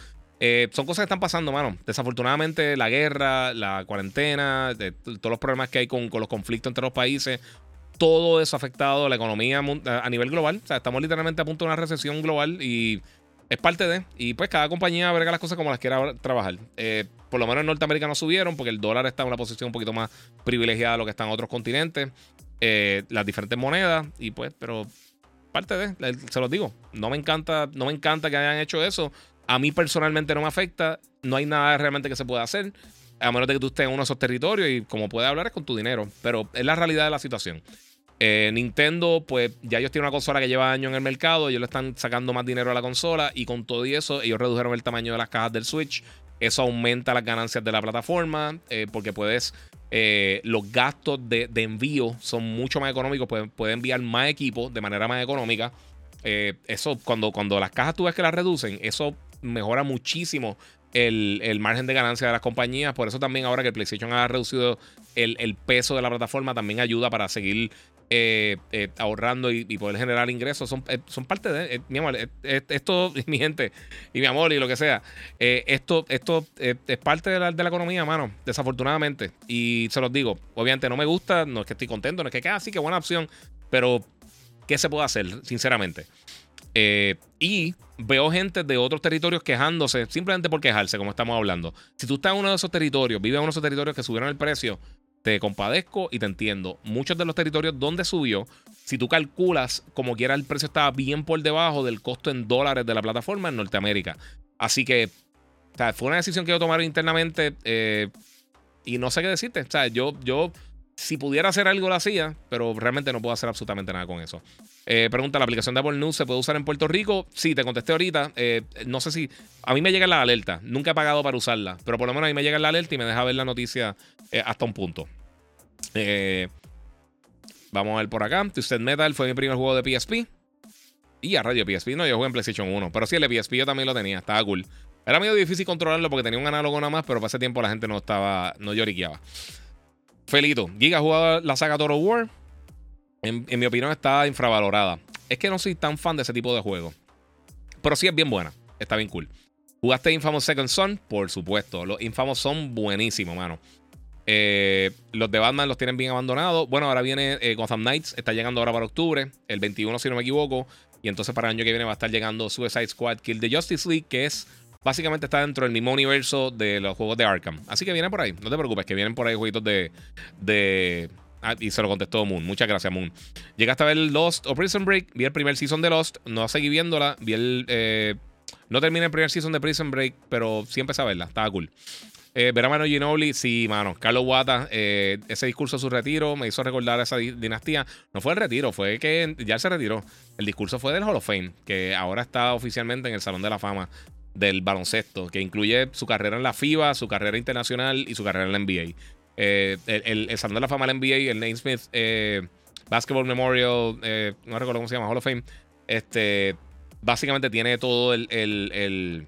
Eh, son cosas que están pasando, mano. Desafortunadamente, la guerra, la cuarentena, de- todos los problemas que hay con, con los conflictos entre los países, todo eso ha afectado a la economía a nivel global. O sea, estamos literalmente a punto de una recesión global y es parte de. Y pues cada compañía verga las cosas como las quiera trabajar. Eh, por lo menos en Norteamérica no subieron porque el dólar está en una posición un poquito más privilegiada de lo que está en otros continentes. Eh, las diferentes monedas. Y pues, pero parte de. eh, Se los digo. No me encanta, no me encanta que hayan hecho eso. A mí personalmente no me afecta. No hay nada realmente que se pueda hacer. A menos de que tú estés en uno de esos territorios y como puedes hablar es con tu dinero. Pero es la realidad de la situación. Eh, Nintendo, pues ya ellos tienen una consola que lleva años en el mercado, ellos le están sacando más dinero a la consola y con todo y eso, ellos redujeron el tamaño de las cajas del Switch. Eso aumenta las ganancias de la plataforma eh, porque puedes, eh, los gastos de, envío son mucho más económicos, pueden, pueden enviar más equipos de manera más económica. Eso, cuando, cuando las cajas tú ves que las reducen, eso mejora muchísimo el, el margen de ganancia de las compañías. Por eso también ahora que el PlayStation ha reducido el, el peso de la plataforma, también ayuda para seguir eh, eh, ahorrando y, poder generar ingresos. Son, eh, son parte de, mi amor, esto, mi gente, y mi amor, y lo que sea, esto, esto es parte de la, de la economía, mano, desafortunadamente. Y se los digo, obviamente no me gusta, no es que estoy contento, no es que, ah, sí, qué buena opción, pero ¿qué se puede hacer, sinceramente? Eh, y veo gente de otros territorios quejándose simplemente por quejarse, como estamos hablando. Si tú estás en uno de esos territorios, vives en uno de esos territorios que subieron el precio, te compadezco y te entiendo. Muchos de los territorios donde subió, si tú calculas como quiera, el precio estaba bien por debajo del costo en dólares de la plataforma en Norteamérica. Así que, o sea, fue una decisión que yo tomaron internamente eh, y no sé qué decirte. O sea, yo, yo, si pudiera hacer algo, lo hacía, pero realmente no puedo hacer absolutamente nada con eso. Eh, pregunta, ¿la aplicación de Apple News se puede usar en Puerto Rico? Sí, te contesté ahorita. Eh, no sé si... A mí me llega la alerta. Nunca he pagado para usarla. Pero por lo menos a mí me llega la alerta y me deja ver la noticia eh, hasta un punto. vamos a ver por acá. Twisted Metal fue mi primer juego de PSP. Y a radio PSP. No, yo jugué en PlayStation 1. Pero sí, el de PSP yo también lo tenía. Estaba cool. Era medio difícil controlarlo porque tenía un análogo nada más. Pero para ese tiempo la gente no estaba... No lloriqueaba. Felito. Giga jugado la saga Total War. En, mi opinión está infravalorada. Es que no soy tan fan de ese tipo de juego. Pero sí es bien buena. Está bien cool. ¿Jugaste Infamous Second Son? Por supuesto. Los Infamous son buenísimos, mano. Eh, los de Batman los tienen bien abandonados. Bueno, ahora viene eh, Gotham Knights. Está llegando ahora para octubre. El 21, si no me equivoco. Y entonces para el año que viene va a estar llegando Suicide Squad Kill the Justice League, que es básicamente está dentro del mismo universo de los juegos de Arkham. Así que vienen por ahí. No te preocupes, que vienen por ahí jueguitos de, de Ah, y se lo contestó Moon. Muchas gracias, Moon. Llegaste a ver Lost o Prison Break. Vi el primer season de Lost. No seguí viéndola. Vi el. Eh, no terminé el primer season de Prison Break, pero sí empecé a verla. Estaba cool. Eh, ver a Mano Ginobili, sí, mano. Carlos Wata, eh, ese discurso de su retiro me hizo recordar esa dinastía. No fue el retiro, fue que ya se retiró. El discurso fue del Hall of Fame, que ahora está oficialmente en el Salón de la Fama del baloncesto, que incluye su carrera en la FIBA, su carrera internacional y su carrera en la NBA. Eh, el, el, de la Fama del NBA, el Naismith eh, Basketball Memorial, eh, no recuerdo cómo se llama, Hall of Fame, este, básicamente tiene todo el,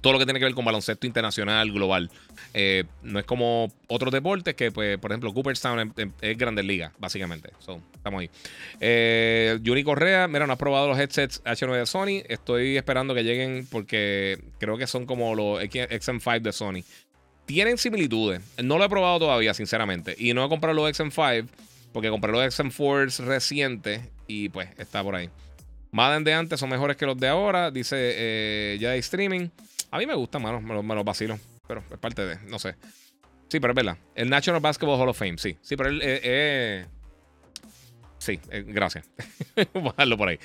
todo lo que tiene que ver con baloncesto internacional, global. no es como otros deportes que, pues, por ejemplo, Cooperstown es, es Grandes Ligas, básicamente. estamos ahí. Yuri Correa, mira, no has probado los headsets H9 de Sony. Estoy esperando que lleguen porque creo que son como los XM5 de Sony tienen similitudes. No lo he probado todavía, sinceramente. Y no he comprado los XM5 porque compré los XM4 recientes y pues está por ahí. Madden de antes son mejores que los de ahora, dice eh, ya de streaming. A mí me gusta, mano, me los, vacilo. Pero es parte de, no sé. Sí, pero es verdad. El National Basketball Hall of Fame, sí. Sí, pero él eh, eh Sí, eh, gracias. Voy a dejarlo por ahí.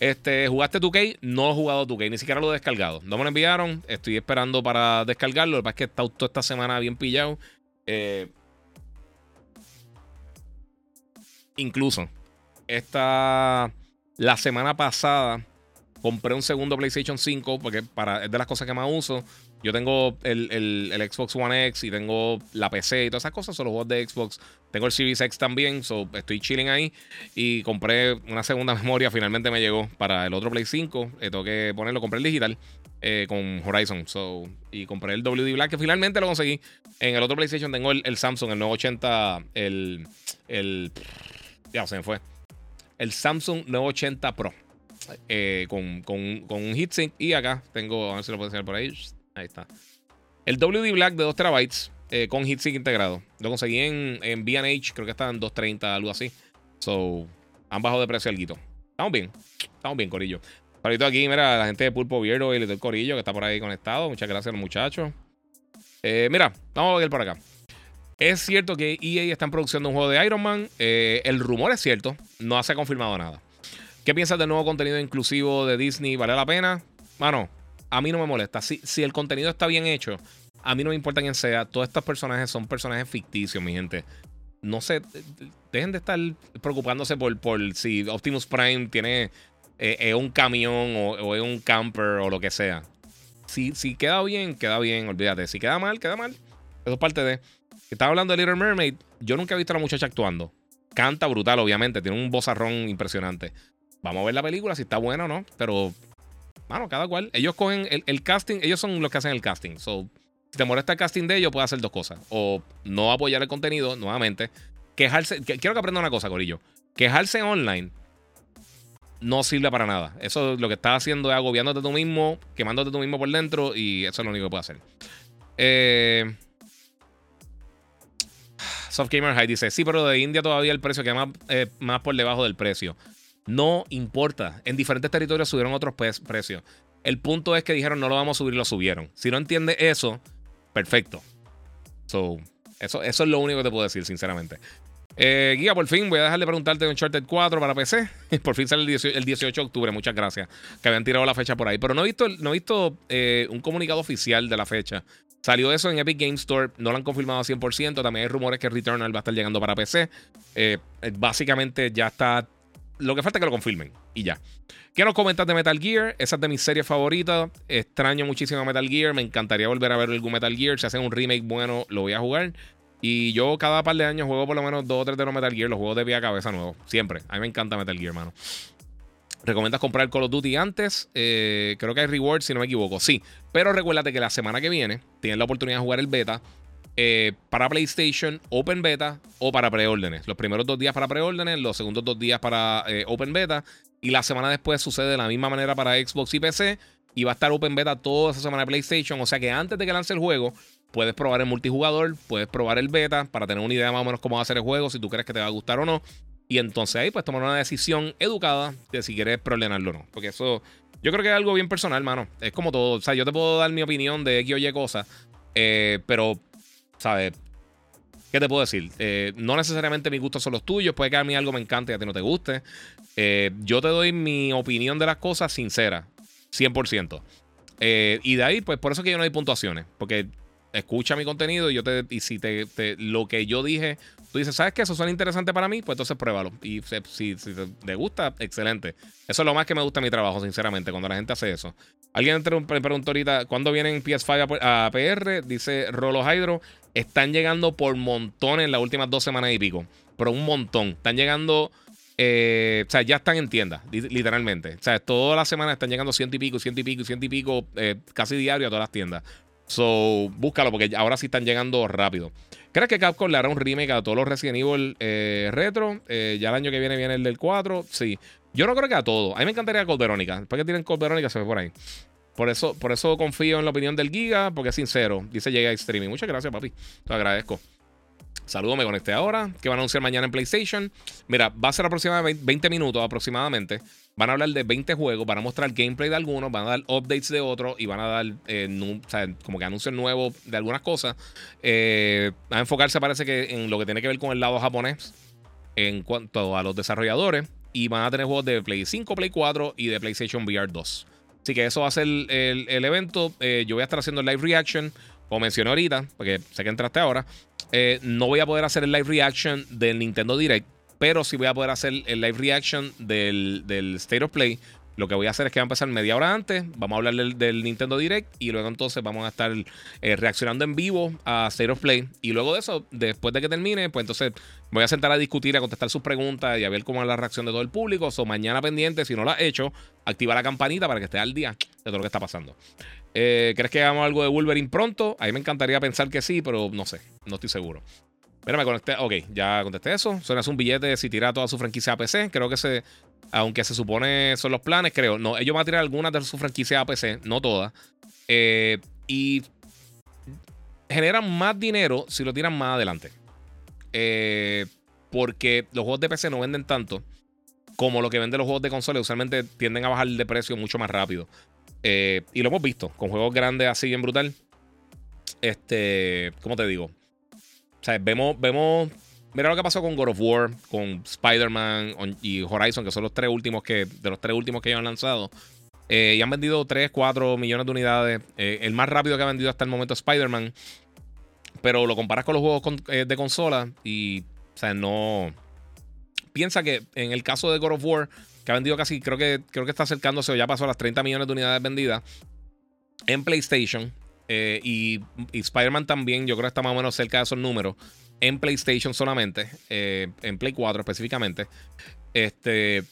Este, ¿Jugaste 2K? No he jugado 2K, ni siquiera lo he descargado. No me lo enviaron. Estoy esperando para descargarlo. Lo que pasa es que está toda esta semana bien pillado. Incluso, esta. La semana pasada compré un segundo PlayStation 5 porque para, es de las cosas que más uso. Yo tengo el, el, Xbox One X y tengo la PC y todas esas cosas, son los juegos de Xbox. Tengo el Series X también, so estoy chilling ahí. Y compré una segunda memoria, finalmente me llegó para el otro Play 5. Eh, tengo que ponerlo, compré el digital eh, con Horizon. So, y compré el WD Black, que finalmente lo conseguí. En el otro PlayStation tengo el, Samsung, el 980, el, el. Ya se me fue. El Samsung 980 Pro. Eh, con, con, con, un heatsink. Y acá tengo, a ver si lo puedo enseñar por ahí. Ahí está. El WD Black de 2 terabytes eh, con heatsink integrado. Lo conseguí en, en BH, creo que estaban en 230, algo así. So, han bajado de precio algo. Estamos bien. Estamos bien, Corillo. Parito aquí, mira, la gente de Pulpo Vierdo y el Corillo que está por ahí conectado. Muchas gracias muchachos. Eh, mira, vamos a ver por acá. Es cierto que EA está en producción de un juego de Iron Man. Eh, el rumor es cierto, no se ha confirmado nada. ¿Qué piensas del nuevo contenido inclusivo de Disney? ¿Vale la pena? Mano, a mí no me molesta. Si, si el contenido está bien hecho, a mí no me importa quién sea. Todos estos personajes son personajes ficticios, mi gente. No sé, dejen de estar preocupándose por, por si Optimus Prime tiene eh, un camión o, es un camper o lo que sea. Si, si queda bien, queda bien, olvídate. Si queda mal, queda mal. Eso es parte de. Estaba hablando de Little Mermaid. Yo nunca he visto a la muchacha actuando. Canta brutal, obviamente. Tiene un vozarrón impresionante. Vamos a ver la película, si está buena o no. Pero, bueno, cada cual. Ellos cogen el, casting, ellos son los que hacen el casting. So, si te molesta el casting de ellos, puedes hacer dos cosas. O no apoyar el contenido, nuevamente. Quejarse. quiero que aprenda una cosa, Corillo. Quejarse online no sirve para nada. Eso lo que estás haciendo es agobiándote tú mismo, quemándote tú mismo por dentro y eso es lo único que puedes hacer. Eh. Soft Gamer High dice: Sí, pero de India todavía el precio queda más, eh, más por debajo del precio. No importa. En diferentes territorios subieron otros precios. El punto es que dijeron no lo vamos a subir, lo subieron. Si no entiendes eso, perfecto. So, eso, eso es lo único que te puedo decir, sinceramente. Eh, Guía, por fin voy a dejar de preguntarte de Uncharted 4 para PC. por fin sale el 18, de octubre, muchas gracias. Que habían tirado la fecha por ahí. Pero no he visto, no he visto eh, un comunicado oficial de la fecha. Salió eso en Epic Game Store, no lo han confirmado al 100%. También hay rumores que Returnal va a estar llegando para PC. Eh, básicamente ya está lo que falta es que lo confirmen y ya. ¿Qué nos comentas de Metal Gear? Esa es de mis series favoritas. Extraño muchísimo Metal Gear. Me encantaría volver a ver algún Metal Gear. Si hacen un remake bueno, lo voy a jugar. Y yo cada par de años juego por lo menos dos o tres de los Metal Gear, los juegos de pie a cabeza nuevos. Siempre. A mí me encanta Metal Gear, mano. ¿Recomiendas comprar Call of Duty antes? Eh, creo que hay rewards, si no me equivoco. Sí. Pero recuérdate que la semana que viene tienes la oportunidad de jugar el beta eh, para PlayStation, Open Beta o para preórdenes. Los primeros dos días para preórdenes, los segundos dos días para eh, Open Beta. Y la semana después sucede de la misma manera para Xbox y PC. Y va a estar Open Beta toda esa semana de PlayStation. O sea que antes de que lance el juego, puedes probar el multijugador, puedes probar el beta para tener una idea más o menos cómo va a ser el juego, si tú crees que te va a gustar o no. Y entonces ahí pues tomar una decisión educada de si quieres problemarlo o no. Porque eso yo creo que es algo bien personal, mano. Es como todo. O sea, yo te puedo dar mi opinión de X o Y cosas. Eh, pero, ¿sabes? ¿Qué te puedo decir? Eh, no necesariamente mis gustos son los tuyos. Puede que a mí algo me encante y a ti no te guste. Eh, yo te doy mi opinión de las cosas sincera. 100%. y de ahí, pues por eso es que yo no hay puntuaciones. Porque escucha mi contenido y yo te. Y si te, lo que yo dije, tú dices, ¿sabes qué? Eso suena interesante para mí, pues entonces pruébalo. Y si, te gusta, excelente. Eso es lo más que me gusta de mi trabajo, sinceramente, cuando la gente hace eso. Alguien me preguntó ahorita, ¿cuándo vienen PS5 a, PR? Dice Rolo Hydro. Están llegando por montones en las últimas dos semanas y pico. Pero un montón. Están llegando. Eh, o sea, ya están en tienda, literalmente. O sea, todas las semanas están llegando ciento y pico, ciento y pico, ciento y pico, eh, casi diario a todas las tiendas. So, búscalo porque ahora sí están llegando rápido. ¿Crees que Capcom le hará un remake a todos los Resident Evil eh, retro? Eh, ya el año que viene viene el del 4. Sí. Yo no creo que a todo. A mí me encantaría Cold Verónica. Después que tienen Cold Verónica se ve por ahí. Por eso, por eso confío en la opinión del Giga, porque es sincero. Dice llega a streaming. Muchas gracias, papi. Te agradezco. Saludos, me conecté ahora. ¿Qué van a anunciar mañana en PlayStation? Mira, va a ser aproximadamente 20 minutos aproximadamente. Van a hablar de 20 juegos, van a mostrar gameplay de algunos, van a dar updates de otros y van a dar eh, como que anuncios nuevos de algunas cosas. Eh, a enfocarse parece que en lo que tiene que ver con el lado japonés en cuanto a los desarrolladores. Y van a tener juegos de Play 5, Play 4 y de PlayStation VR 2. Así que eso va a ser el, evento. Eh, yo voy a estar haciendo live reaction, como mencioné ahorita, porque sé que entraste ahora. No voy a poder hacer el live reaction del Nintendo Direct pero sí voy a poder hacer el live reaction del, State of Play. Lo que voy a hacer es que va a empezar media hora antes. Vamos a hablar del, Nintendo Direct. Y luego entonces vamos a estar eh, reaccionando en vivo a State of Play. Y luego de eso, después de que termine, pues entonces voy a sentar a discutir, a contestar sus preguntas y a ver cómo es la reacción de todo el público. O mañana pendiente, si no lo has hecho, activa la campanita para que esté al día de todo lo que está pasando. Eh, ¿Crees que hagamos algo de Wolverine pronto? A mí me encantaría pensar que sí, pero no sé, no estoy seguro. Mira, me conecté. Ok, ya contesté eso. Suena un billete si tira toda su franquicia a PC. Creo que se. Aunque se supone son los planes, creo. No, ellos van a tirar algunas de sus franquicias a PC, no todas. Eh, y generan más dinero si lo tiran más adelante. Eh, porque los juegos de PC no venden tanto como lo que venden los juegos de consola. Usualmente tienden a bajar de precio mucho más rápido. Eh, y lo hemos visto con juegos grandes así bien brutal. Este, ¿cómo te digo? O sea, vemos, vemos. Mira lo que pasó con God of War, con Spider-Man y Horizon, que son los tres últimos que. De los tres últimos que ellos han lanzado. Eh, y han vendido 3, 4 millones de unidades. Eh, el más rápido que ha vendido hasta el momento Spider-Man. Pero lo comparas con los juegos de consola y. O sea, no. Piensa que en el caso de God of War, que ha vendido casi, creo que, creo que está acercándose o ya pasó a las 30 millones de unidades vendidas. En PlayStation, eh, y, Spider-Man también, yo creo que está más o menos cerca de esos números. En PlayStation solamente. Eh, en Play 4 específicamente. Este.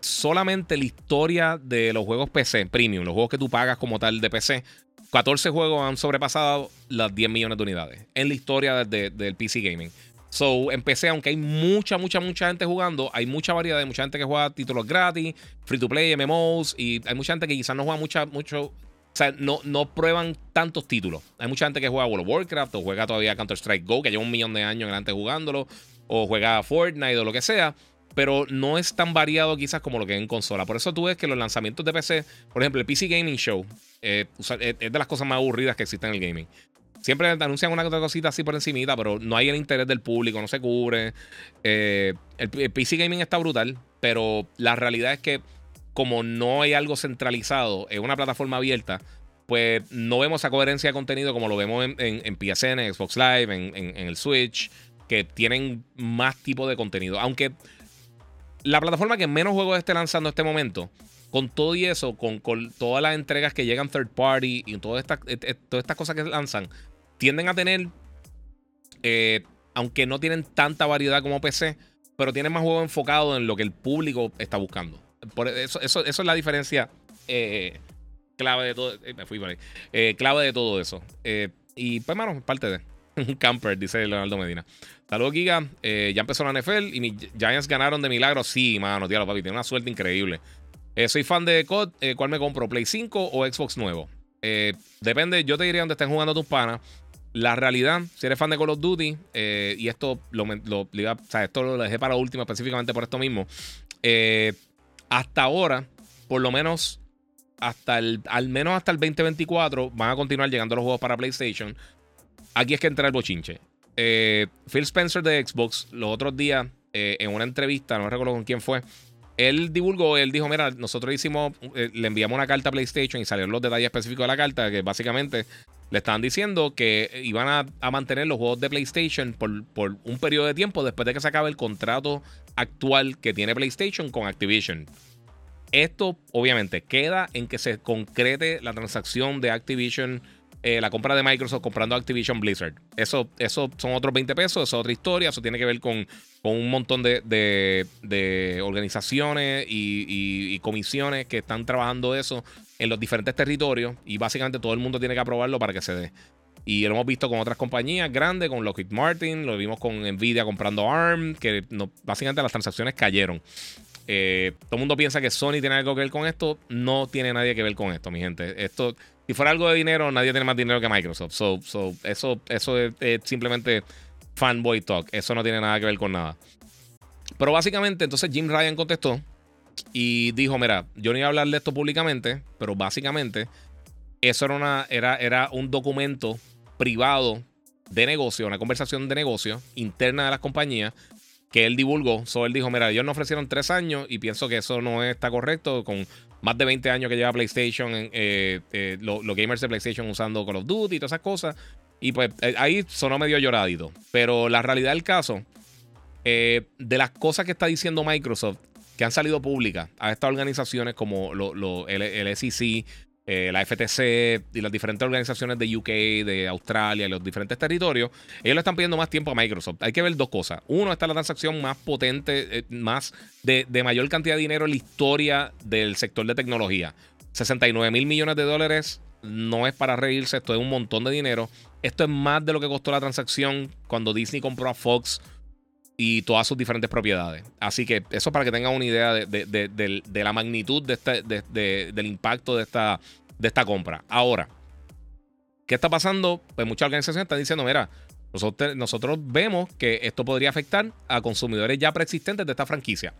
Solamente la historia de los juegos PC premium, los juegos que tú pagas como tal de PC, 14 juegos han sobrepasado las 10 millones de unidades en la historia del PC Gaming. So, en PC, aunque hay mucha, mucha, mucha gente jugando, hay mucha variedad, hay mucha gente que juega títulos gratis, free to play, MMOs, y hay mucha gente que quizás no juega mucha, mucho o sea, no, no prueban tantos títulos. Hay mucha gente que juega World of Warcraft o juega todavía Counter-Strike Go, que lleva un millón de años adelante jugándolo, o juega Fortnite o lo que sea, pero no es tan variado quizás como lo que es en consola. Por eso tú ves que los lanzamientos de PC, por ejemplo, el PC Gaming Show, eh, es de las cosas más aburridas que existen en el gaming. Siempre anuncian una otra cosita así por encimita, pero no hay el interés del público, no se cubre. Eh, el, el PC Gaming está brutal, pero la realidad es que como no hay algo centralizado en una plataforma abierta, pues no vemos esa coherencia de contenido como lo vemos en, PSN, en Xbox Live, en, el Switch, que tienen más tipo de contenido. Aunque la plataforma que menos juegos esté lanzando en este momento, con todo y eso, con, todas las entregas que llegan third party y todas estas, todas estas cosas que lanzan, tienden a tener, eh, aunque no tienen tanta variedad como PC, pero tienen más juegos enfocados en lo que el público está buscando. Por eso, eso, es la diferencia clave de todo. me fui por ahí. clave de todo eso. y pues, mano, parte de. Camper, dice Leonardo Medina. Saludos, Giga. ya empezó la NFL y mis Giants ganaron de milagro. Sí, mano, tío, papi. Tiene una suerte increíble. Eh, soy fan de COD. Eh, ¿Cuál me compro? ¿Play 5 o Xbox nuevo? Eh, depende, yo te diría donde estén jugando tus panas. La realidad, si eres fan de Call of Duty, y esto lo, lo, esto lo dejé para último específicamente por esto mismo. hasta ahora, por lo menos hasta el, al menos hasta el 2024, van a continuar llegando los juegos para PlayStation. Aquí es que entra el bochinche. Phil Spencer de Xbox, los otros días, en una entrevista, no recuerdo con quién fue, él divulgó, él dijo, mira, nosotros hicimos, eh, le enviamos una carta a PlayStation y salieron los detalles específicos de la carta, que básicamente le estaban diciendo que iban a, mantener los juegos de PlayStation por, por, un periodo de tiempo después de que se acabe el contrato actual que tiene PlayStation con Activision. Esto obviamente queda en que se concrete la transacción de Activision eh, la compra de Microsoft comprando Activision Blizzard. Eso, son otros 20 pesos, eso es otra historia, eso tiene que ver con, con un montón de, organizaciones y, comisiones que están trabajando eso en los diferentes territorios y básicamente todo el mundo tiene que aprobarlo para que se dé. Y lo hemos visto con otras compañías grandes, con Lockheed Martin, lo vimos con Nvidia comprando ARM, que básicamente las transacciones cayeron. Eh, todo el mundo piensa que Sony tiene algo que ver con esto. No tiene nadie que ver con esto, mi gente. Esto si fuera algo de dinero, nadie tiene más dinero que Microsoft. So, eso, eso es, simplemente fanboy talk. Eso no tiene nada que ver con nada. Pero básicamente, entonces Jim Ryan contestó y dijo: Mira, yo no iba a hablar de esto públicamente, pero básicamente eso era, una, era, era un documento privado de negocio, una conversación de negocio interna de las compañías que él divulgó. So él dijo: Mira, ellos nos ofrecieron tres años y pienso que eso no está correcto con más de 20 años que lleva PlayStation, eh, eh, los gamers de PlayStation usando Call of Duty y todas esas cosas. Y pues eh, ahí sonó medio lloradito. Pero la realidad del caso, de las cosas que está diciendo Microsoft, que han salido públicas a estas organizaciones como el, el, SEC, eh, la FTC y las diferentes organizaciones de UK, de Australia los diferentes territorios, ellos le están pidiendo más tiempo a Microsoft. Hay que ver dos cosas. Uno, está la transacción más potente, eh, más de, mayor cantidad de dinero en la historia del sector de tecnología. 69 mil millones de dólares no es para reírse, esto es un montón de dinero. Esto es más de lo que costó la transacción cuando Disney compró a Fox y todas sus diferentes propiedades. Así que eso para que tengan una idea de, la magnitud de este, del impacto de esta, de esta compra. Ahora, ¿qué está pasando? Pues muchas organizaciones están diciendo, mira, nosotros, nosotros vemos que esto podría afectar a consumidores ya preexistentes de esta franquicia.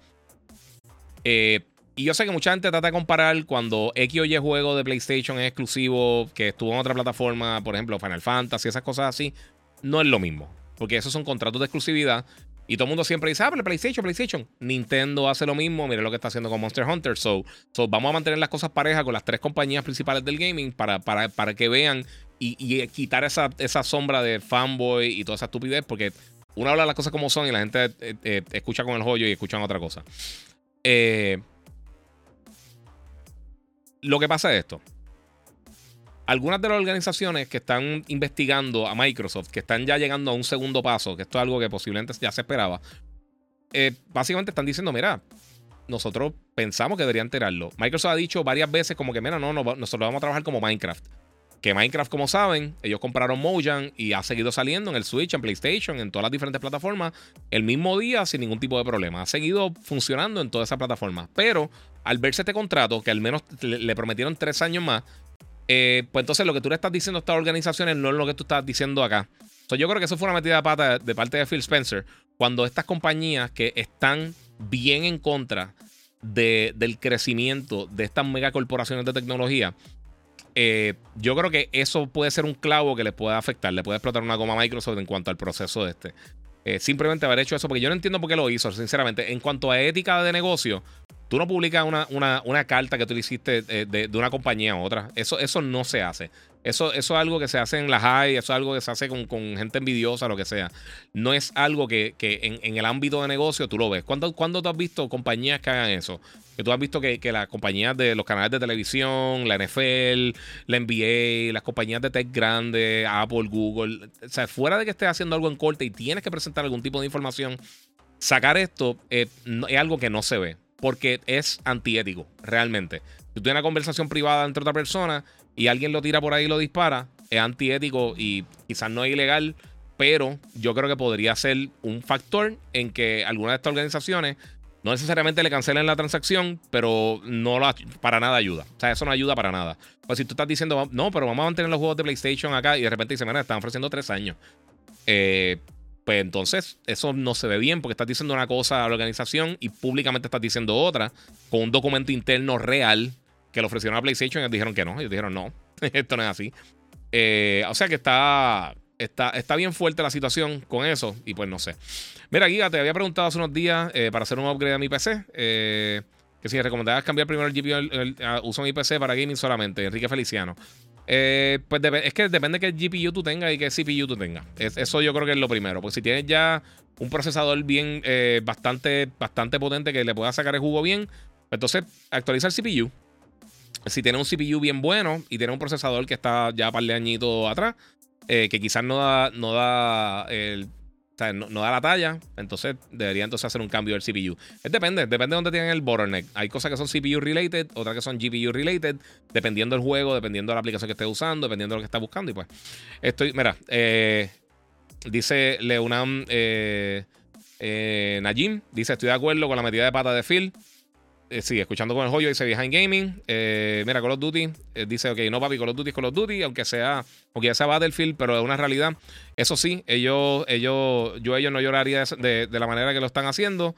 Eh, y yo sé que mucha gente trata de comparar cuando X o Y juego de PlayStation es exclusivo, que estuvo en otra plataforma, por ejemplo, Final Fantasy, esas cosas así. No es lo mismo. Porque esos son contratos de exclusividad y todo el mundo siempre dice, ah, pero PlayStation, PlayStation. Nintendo hace lo mismo. Mire lo que está haciendo con Monster Hunter. So, so vamos a mantener las cosas parejas con las tres compañías principales del gaming para, para, para que vean y, quitar esa, esa, sombra de fanboy y toda esa estupidez. Porque uno habla las cosas como son y la gente eh, eh, escucha con el joyo y escuchan otra cosa. Eh, lo que pasa es esto algunas de las organizaciones que están investigando a Microsoft, que están ya llegando a un segundo paso, que esto es algo que posiblemente ya se esperaba, eh, básicamente están diciendo, mira, nosotros pensamos que deberían enterarlo. Microsoft ha dicho varias veces como que, mira, no, no, nosotros vamos a trabajar como Minecraft. Que Minecraft, como saben, ellos compraron Mojang y ha seguido saliendo en el Switch, en PlayStation, en todas las diferentes plataformas, el mismo día sin ningún tipo de problema. Ha seguido funcionando en todas esas plataformas. Pero al verse este contrato, que al menos le prometieron tres años más, eh, pues entonces lo que tú le estás diciendo a estas organizaciones no es lo que tú estás diciendo acá. yo creo que eso fue una metida de pata de parte de Phil Spencer cuando estas compañías que están bien en contra del crecimiento de estas megacorporaciones de tecnología, eh, yo creo que eso puede ser un clavo que les puede afectar, le puede explotar una goma a Microsoft en cuanto al proceso de este. Eh, simplemente haber hecho eso, porque yo no entiendo por qué lo hizo, sinceramente. En cuanto a ética de negocio, Tú no publicas una, una, una carta que tú le hiciste de, de- de una compañía a otra. Eso, eso no se hace. Eso, eso es algo que se hace en la high, eso es algo que se hace con, con gente envidiosa, lo que sea. No es algo que, que en, en el ámbito de negocio tú lo ves. ¿Cuándo, cuándo tú has visto compañías que hagan eso? Que tú has visto que, que las compañías de los canales de televisión, la NFL, la NBA, las compañías de tech grandes, Apple, Google, o sea, fuera de que estés haciendo algo en corte y tienes que presentar algún tipo de información, sacar esto eh, es algo que no se ve, porque es antiético, realmente. Si tú tienes una conversación privada entre otra persona y alguien lo tira por ahí y lo dispara, es antiético y quizás no es ilegal, pero yo creo que podría ser un factor en que alguna de estas organizaciones no necesariamente le cancelen la transacción, pero no la, para nada ayuda. O sea, eso no ayuda para nada. Pues si tú estás diciendo, no, pero vamos a mantener los juegos de PlayStation acá y de repente dicen, mira, están ofreciendo tres años. Eh, pues entonces eso no se ve bien porque estás diciendo una cosa a la organización y públicamente estás diciendo otra con un documento interno real que le ofrecieron a PlayStation y ellos dijeron que no. Ellos dijeron no, esto no es así. Eh, o sea que está, está, está bien fuerte la situación con eso y pues no sé. Mira, Giga, te había preguntado hace unos días eh, para hacer un upgrade a mi PC. eh, que si recomendabas cambiar primero el GPU, el- el- a- uso mi PC para gaming solamente. Enrique Feliciano. Eh, pues es que depende qué GPU tú tengas y qué CPU tú tengas. Es- eso yo creo que es lo primero. Porque si tienes ya un procesador bien, eh, bastante, bastante potente que le pueda sacar el jugo bien, pues entonces actualiza el CPU. Si tienes un CPU bien bueno y tienes un procesador que está ya par de añitos atrás, eh, que quizás no da, no da el. No, da la talla, entonces debería entonces hacer un cambio del CPU. Es depende, depende de dónde tienen el bottleneck. Hay cosas que son CPU related, otras que son GPU related, dependiendo del juego, dependiendo de la aplicación que estés usando, dependiendo de lo que estás buscando. Y pues, estoy, mira, eh, dice Leonam eh, eh, Najim, dice, estoy de acuerdo con la metida de pata de Phil. Eh, sí, escuchando con el joyo, dice Behind Gaming. Eh, mira, Call of Duty. eh, dice, ok, no papi, Call of Duty Call of Duty, aunque sea, aunque sea Battlefield, pero es una realidad. Eso sí, ellos, ellos, yo ellos no lloraría de, la manera que lo están haciendo.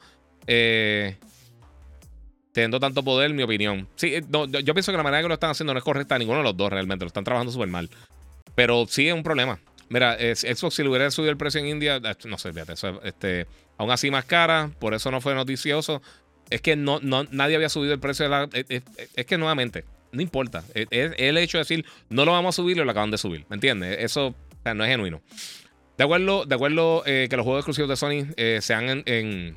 Teniendo tanto poder, mi opinión. Sí, no, yo, pienso que la manera que lo están haciendo no es correcta ninguno de los dos realmente. Lo están trabajando súper mal. Pero sí es un problema. Mira, Xbox, si le hubiera subido el precio en India, eh, no sé, fíjate, eso, este, aún así más cara, por eso no fue noticioso. Es que no, no, nadie había subido el precio de la. Es, es- es que nuevamente, no importa. Es, el hecho de decir, no lo vamos a subir lo acaban de subir. ¿Me entiendes? Eso no es genuino. De acuerdo, de acuerdo eh, que los juegos exclusivos de Sony eh, se han en- en,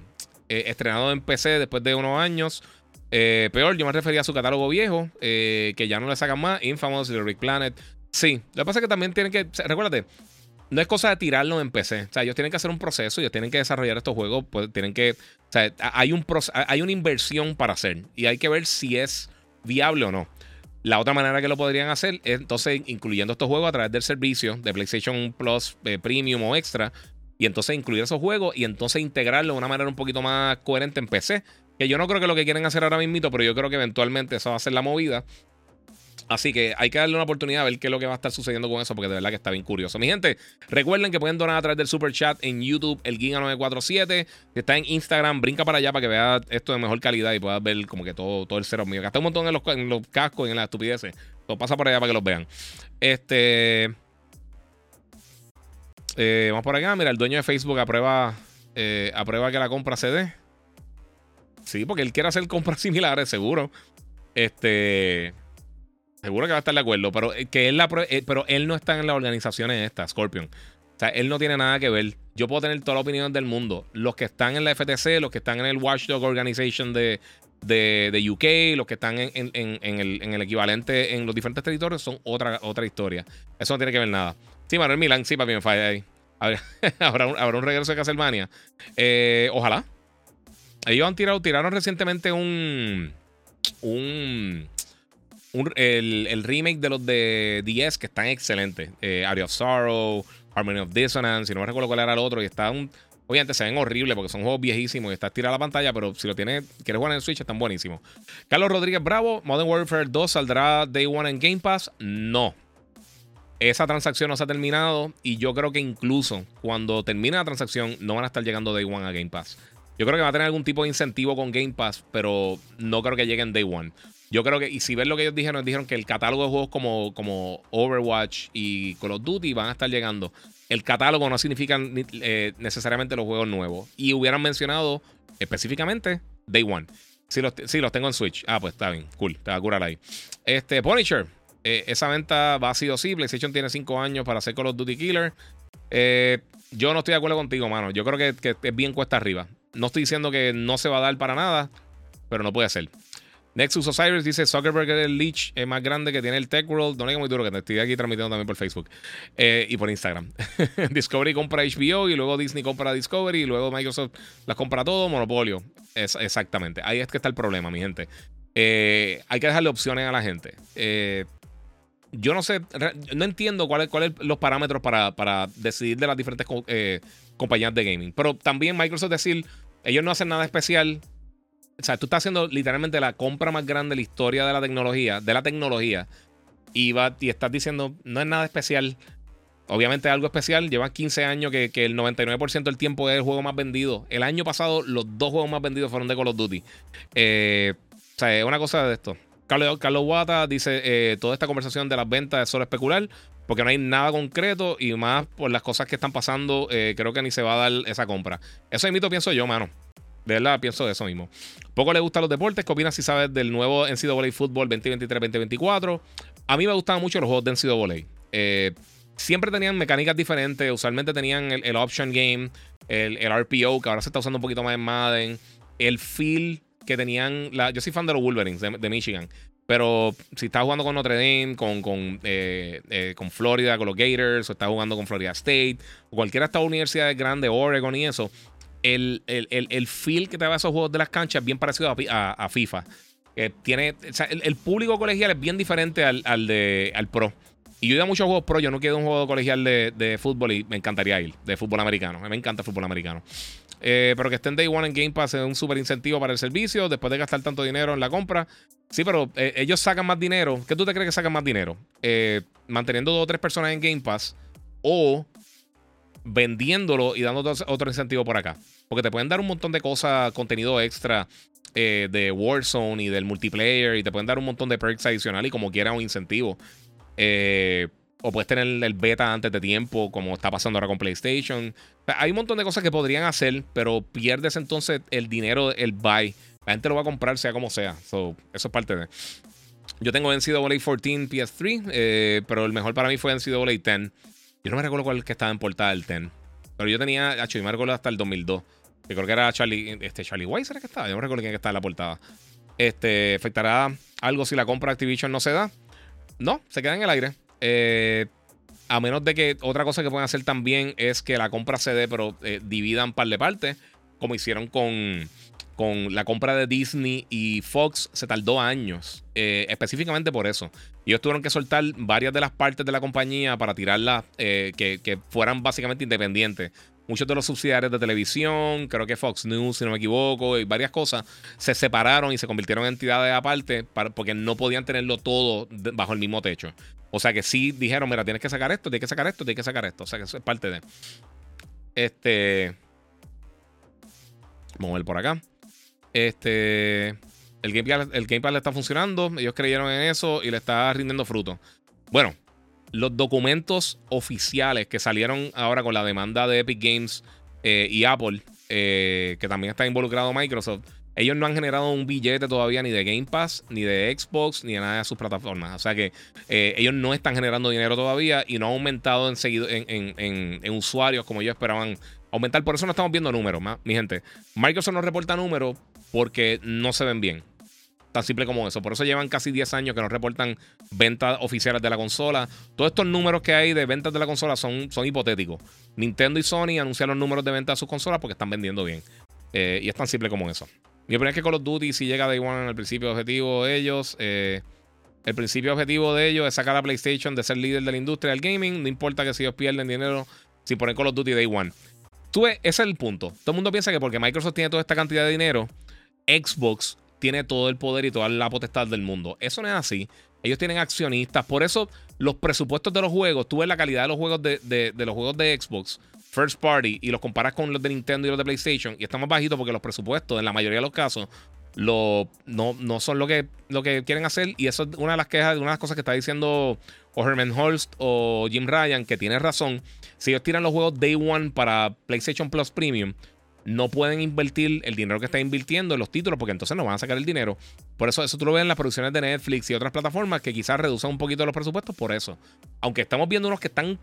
eh, estrenado en PC después de unos años. Eh, peor, yo me refería a su catálogo viejo, eh, que ya no le sacan más. Infamous, Little Big Planet. Sí, lo que pasa es que también tienen que. Recuérdate, no es cosa de tirarlo en PC. O sea, ellos tienen que hacer un proceso, ellos tienen que desarrollar estos juegos, pues tienen que. O sea, hay, un hay una inversión para hacer y hay que ver si es viable o no. La otra manera que lo podrían hacer es entonces incluyendo estos juegos a través del servicio de PlayStation Plus eh, Premium o Extra. Y entonces incluir esos juegos y entonces integrarlo de una manera un poquito más coherente en PC. Que yo no creo que lo que quieren hacer ahora mismo, pero yo creo que eventualmente eso va a ser la movida. Así que hay que darle una oportunidad a ver qué es lo que va a estar sucediendo con eso, porque de verdad que está bien curioso. Mi gente, recuerden que pueden donar a través del super chat en YouTube, el Giga947. Si está en Instagram, brinca para allá para que vea esto de mejor calidad y puedas ver como que todo, todo el cero mío. Gasté un montón en los, cascos y en las estupideces. Todo pasa por allá para que los vean. Este. eh, vamos por acá. Mira, el dueño de Facebook aprueba, eh, aprueba que la compra se dé. Sí, porque él quiere hacer compras similares, seguro. Este. Seguro que va a estar de acuerdo, pero eh, que él la eh, pero él no está en las organizaciones estas, Scorpion. O sea, él no tiene nada que ver. Yo puedo tener toda la opinión del mundo. Los que están en la FTC, los que están en el Watchdog Organization de, de, de UK, los que están en, en- en- el, en el equivalente en los diferentes territorios son otra, otra historia. Eso no tiene que ver nada. Sí, Manuel Milán, sí, papi, me falla ahí. Habrá un, habrá un regreso de Castlevania. Eh, ojalá. Ellos han tirado, tiraron recientemente un. Un. El, remake de los de 10 que están excelentes. Eh, Area of Sorrow, Harmony of Dissonance, y no me recuerdo cuál era el otro. Y está un. Obviamente se ven horribles porque son juegos viejísimos y está tirada la pantalla, pero si lo tienes, quieres jugar en el Switch, están buenísimos. Carlos Rodríguez Bravo, Modern Warfare 2 saldrá Day One en Game Pass. No. Esa transacción no se ha terminado y yo creo que incluso cuando termine la transacción no van a estar llegando Day One a Game Pass. Yo creo que va a tener algún tipo de incentivo con Game Pass, pero no creo que lleguen Day One. Yo creo que, y si ves lo que ellos dijeron, dijeron que el catálogo de juegos como, como Overwatch y Call of Duty van a estar llegando. El catálogo no significa ni- eh, necesariamente los juegos nuevos. Y hubieran mencionado específicamente Day One. Sí los, sí, los tengo en Switch. Ah, pues está bien. Cool. Te va a curar ahí. Este, Punisher. eh, esa venta va a sido sí. PlayStation tiene 5 años para hacer Call of Duty Killer. Eh, yo no estoy de acuerdo contigo, mano. Yo creo que, que es bien cuesta arriba. No estoy diciendo que no se va a dar para nada, pero no puede ser. Nexus Osiris dice Zuckerberg es el leech eh, más grande que tiene el Tech World. Digas muy duro que te estoy aquí transmitiendo también por Facebook eh, y por Instagram. Discovery compra HBO y luego Disney compra Discovery y luego Microsoft las compra todo. Monopolio. Es, exactamente. Ahí es que está el problema, mi gente. Eh, hay que dejarle opciones a la gente. Yo no sé, no entiendo cuáles cuáles los parámetros para, decidir de las diferentes co- compañías de gaming. Pero también Microsoft decir, ellos no hacen nada especial. O sea, tú estás haciendo literalmente la compra más grande de la historia de la tecnología, de la tecnología, y, va, y estás diciendo, no es nada especial. Obviamente es algo especial. Llevan 15 años que, que el 99% del tiempo es el juego más vendido. El año pasado, los dos juegos más vendidos fueron de Call of Duty. Eh, o sea, es una cosa de esto. Carlos, Carlos Wata dice: eh, Toda esta conversación de las ventas es solo especular, porque no hay nada concreto y más por las cosas que están pasando, eh, creo que ni se va a dar esa compra. Eso mito pienso yo, mano. De verdad, pienso de eso mismo. Poco le gustan los deportes. ¿Qué opinas si sabes del nuevo NCAA Fútbol 2023-2024? A mí me gustaban mucho los juegos de NCAA. Eh, siempre tenían mecánicas diferentes. Usualmente tenían el, option game, el, RPO, que ahora se está usando un poquito más en Madden. El feel que tenían. La, yo soy fan de los Wolverines de, Michigan. Pero si estás jugando con Notre Dame, eh, eh, con Florida, con los Gators, o estás jugando con Florida State, o cualquiera de estas universidades grandes, Oregon y eso, el, el, el, el feel que te da esos juegos de las canchas es bien parecido a, FIFA. Tiene, el, público colegial es bien diferente al, al de, al pro. Y yo he ido a muchos juegos pro. Yo no quiero un juego colegial de, de fútbol y me encantaría ir, de fútbol americano. Me encanta el fútbol americano. Eh, pero que estén Day One en Game Pass es un súper incentivo para el servicio después de gastar tanto dinero en la compra. Sí, pero eh, ellos sacan más dinero. ¿Qué tú te crees que sacan más dinero? Eh, manteniendo dos o tres personas en Game Pass o vendiéndolo y dando otro incentivo por acá. Porque te pueden dar un montón de cosas, contenido extra eh, de Warzone y del multiplayer y te pueden dar un montón de perks adicionales y como quiera un incentivo. Eh, o puedes tener el beta antes de tiempo, como está pasando ahora con PlayStation. Hay un montón de cosas que podrían hacer, pero pierdes entonces el dinero, el buy. La gente lo va a comprar sea como sea. So, eso es parte de. Yo tengo NCAA 14 PS3, eh, pero el mejor para mí fue NCAA 10. Yo no me recuerdo cuál que estaba en portada del 10. Pero yo tenía, me recuerdo hasta el 2002. Que creo que era Charlie, este, Charlie White, ¿será que estaba? Yo no recuerdo quién estaba en la portada. Este, ¿Afectará algo si la compra Activision no se da? No, se queda en el aire. Eh, a menos de que otra cosa que pueden hacer también es que la compra se dé, pero eh, dividan par de partes, como hicieron con, con la compra de Disney y Fox. Se tardó años, eh, específicamente por eso. Ellos tuvieron que soltar varias de las partes de la compañía para tirarlas eh, que, fueran básicamente independientes. Muchos de los subsidiarios de televisión, creo que Fox News, si no me equivoco, y varias cosas, se separaron y se convirtieron en entidades aparte para- porque no podían tenerlo todo bajo el mismo techo. O sea que sí dijeron, mira, tienes que sacar esto, tienes que sacar esto, tienes que sacar esto. O sea que eso es parte de. Este. Vamos a ver por acá. Este. El Gamepad, el Gamepad le está funcionando. Ellos creyeron en eso y le está rindiendo fruto. Bueno, los documentos oficiales que salieron ahora con la demanda de Epic Games eh, y Apple, eh, que también está involucrado Microsoft, ellos no han generado un billete todavía ni de Game Pass, ni de Xbox, ni de nada de sus plataformas. O sea que eh, ellos no están generando dinero todavía y no han aumentado en- en usuarios como ellos esperaban aumentar. Por eso no estamos viendo números, ma- mi gente. Microsoft no reporta números porque no se ven bien. Tan simple como eso. Por eso llevan casi 10 años que no reportan ventas oficiales de la consola. Todos estos números que hay de ventas de la consola son, son hipotéticos. Nintendo y Sony anunciaron números de ventas de sus consolas porque están vendiendo bien. Eh, y es tan simple como eso. Mi opinión es que Call of Duty, si llega Day One al principio objetivo de ellos, eh, el principio objetivo de ellos es sacar a PlayStation de ser líder de la industria del gaming. No importa que si ellos pierden dinero, si ponen Call of Duty Day One. Tú ves, ese es el punto. Todo el mundo piensa que porque Microsoft tiene toda esta cantidad de dinero, Xbox tiene todo el poder y toda la potestad del mundo. Eso no es así. Ellos tienen accionistas. Por eso, los presupuestos de los juegos, tú ves la calidad de los juegos de, los juegos de Xbox, First Party, y los comparas con los de Nintendo y los de PlayStation, y está más bajito porque los presupuestos, en la mayoría de los casos, no son lo que, lo que quieren hacer. Y eso es una de las quejas, una de las cosas que está diciendo o Herman Holst o Jim Ryan, que tiene razón. Si ellos tiran los juegos Day One para PlayStation Plus Premium, no pueden invertir el dinero que están invirtiendo en los títulos porque entonces no van a sacar el dinero. Por eso, eso tú lo ves en las producciones de Netflix y otras plataformas que quizás reducen un poquito los presupuestos por eso. Aunque estamos viendo unos que están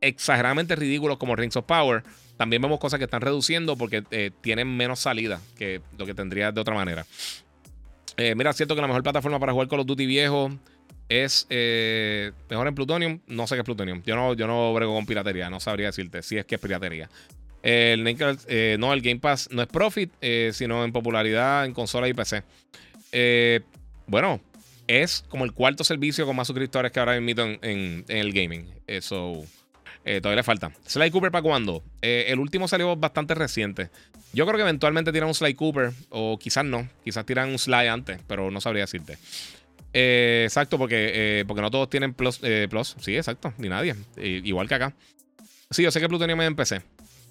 exageradamente ridículos como Rings of Power, también vemos cosas que están reduciendo porque eh, tienen menos salida que lo que tendría de otra manera. Eh, mira, es cierto que la mejor plataforma para jugar Call of Duty viejo es eh, mejor en Plutonium. No sé qué es Plutonium. Yo no, yo no brego con piratería. No sabría decirte si es que es piratería. El, no, el Game Pass no es profit, sino en popularidad en consola y PC. bueno, es como el cuarto servicio con más suscriptores que ahora mismo en, el gaming. Eso. Eh, todavía le falta. Sly Cooper para cuándo? Eh, el último salió bastante reciente. Yo creo que eventualmente tiran un Sly Cooper. O quizás no. Quizás tiran un Sly antes. Pero no sabría decirte. Eh, exacto, porque, porque no todos tienen plus, plus. Sí, exacto. Ni nadie. igual que acá. Sí, yo sé que Plutonium es en PC.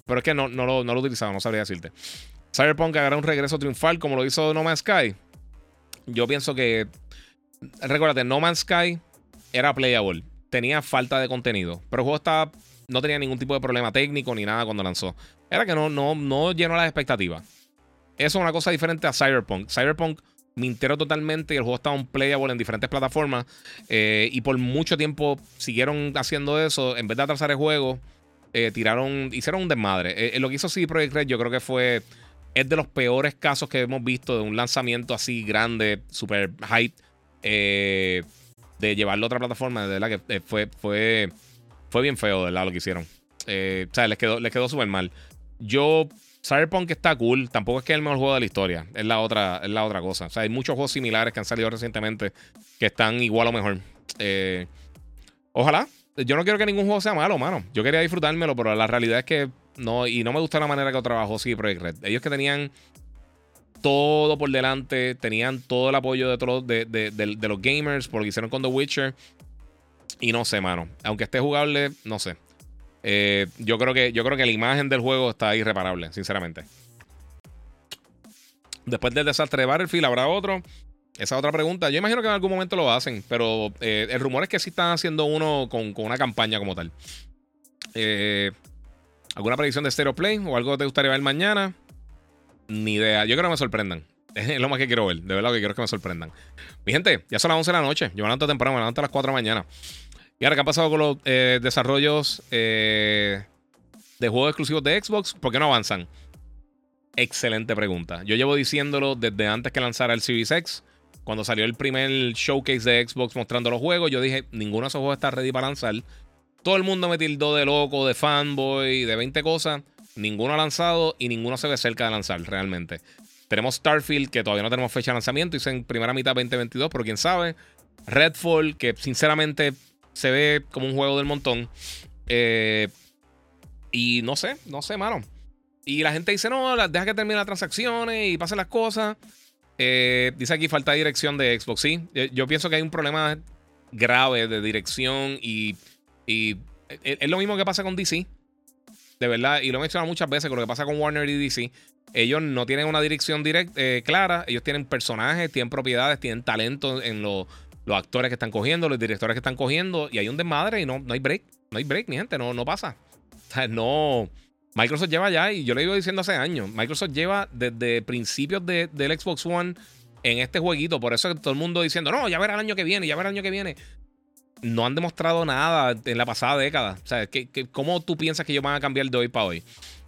Pero es que no, no, lo, no lo utilizaba. No sabría decirte. Cyberpunk hará un regreso triunfal como lo hizo No Man's Sky. Yo pienso que. Recuérdate, No Man's Sky era playable tenía falta de contenido. Pero el juego estaba, no tenía ningún tipo de problema técnico ni nada cuando lanzó. Era que no, no, no llenó las expectativas. Eso es una cosa diferente a Cyberpunk. Cyberpunk mintió totalmente y el juego estaba un playable en diferentes plataformas. Eh, y por mucho tiempo siguieron haciendo eso. En vez de atrasar el juego, eh, tiraron, hicieron un desmadre. Eh, lo que hizo CD Projekt Red, yo creo que fue. Es de los peores casos que hemos visto de un lanzamiento así grande, super hype. Eh, de llevarlo a otra plataforma, de verdad que eh, fue, fue, fue bien feo, de verdad, lo que hicieron. Eh, o sea, les quedó, les quedó súper mal. Yo, Cyberpunk está cool, tampoco es que es el mejor juego de la historia, es la otra, es la otra cosa. O sea, hay muchos juegos similares que han salido recientemente que están igual o mejor. Eh, ojalá. Yo no quiero que ningún juego sea malo, mano. Yo quería disfrutármelo, pero la realidad es que no, y no me gusta la manera que trabajó sí Project Red. Ellos que tenían todo por delante, tenían todo el apoyo de, de, los gamers por lo que hicieron con The Witcher. Y no sé, mano. Aunque esté jugable, no sé. Eh, yo, creo que, yo creo que la imagen del juego está irreparable, sinceramente. Después del desastre de Battlefield, ¿habrá otro? Esa otra pregunta. Yo imagino que en algún momento lo hacen, pero eh, el rumor es que sí están haciendo uno con, una campaña como tal. Eh, ¿Alguna predicción de Stereo Play o algo que te gustaría ver mañana? Ni idea. Yo creo que me sorprendan. Es lo más que quiero ver. De verdad que quiero que me sorprendan. Mi gente, ya son las 11 de la noche. Yo me levanto temprano, me levanto a las 4 de la mañana. Y ahora, ¿qué ha pasado con los eh, desarrollos de juegos exclusivos de Xbox? ¿Por qué no avanzan? Excelente pregunta. Yo llevo diciéndolo desde antes que lanzara el Series X. Cuando salió el primer showcase de Xbox mostrando los juegos, yo dije, ninguno de esos juegos está ready para lanzar. Todo el mundo me tildó de loco, de fanboy, de 20 cosas. Ninguno ha lanzado y ninguno se ve cerca de lanzar realmente. Tenemos Starfield, que todavía no tenemos fecha de lanzamiento, dice en primera mitad 2022, pero quién sabe. Redfall, que sinceramente se ve como un juego del montón. Eh, y no sé, no sé, mano. Y la gente dice, no, deja que termine las transacciones y pasen las cosas. Eh, dice aquí falta dirección de Xbox. Sí, eh, yo pienso que hay un problema grave de dirección y, y es lo mismo que pasa con DC. De verdad, y lo he mencionado muchas veces con lo que pasa con Warner y DC. Ellos no tienen una dirección directa, eh, clara. Ellos tienen personajes, tienen propiedades, tienen talento en los actores que están cogiendo, los directores que están cogiendo. Y hay un desmadre y no, no hay break. No hay break, mi gente. No, no pasa. O sea, no. Microsoft lleva ya, y yo le iba diciendo hace años, Microsoft lleva desde principios del Xbox One en este jueguito. Por eso todo el mundo diciendo, no, ya verá el año que viene, ya verá el año que viene no han demostrado nada en la pasada década. O sea, cómo tú piensas que ellos van a cambiar de hoy para hoy?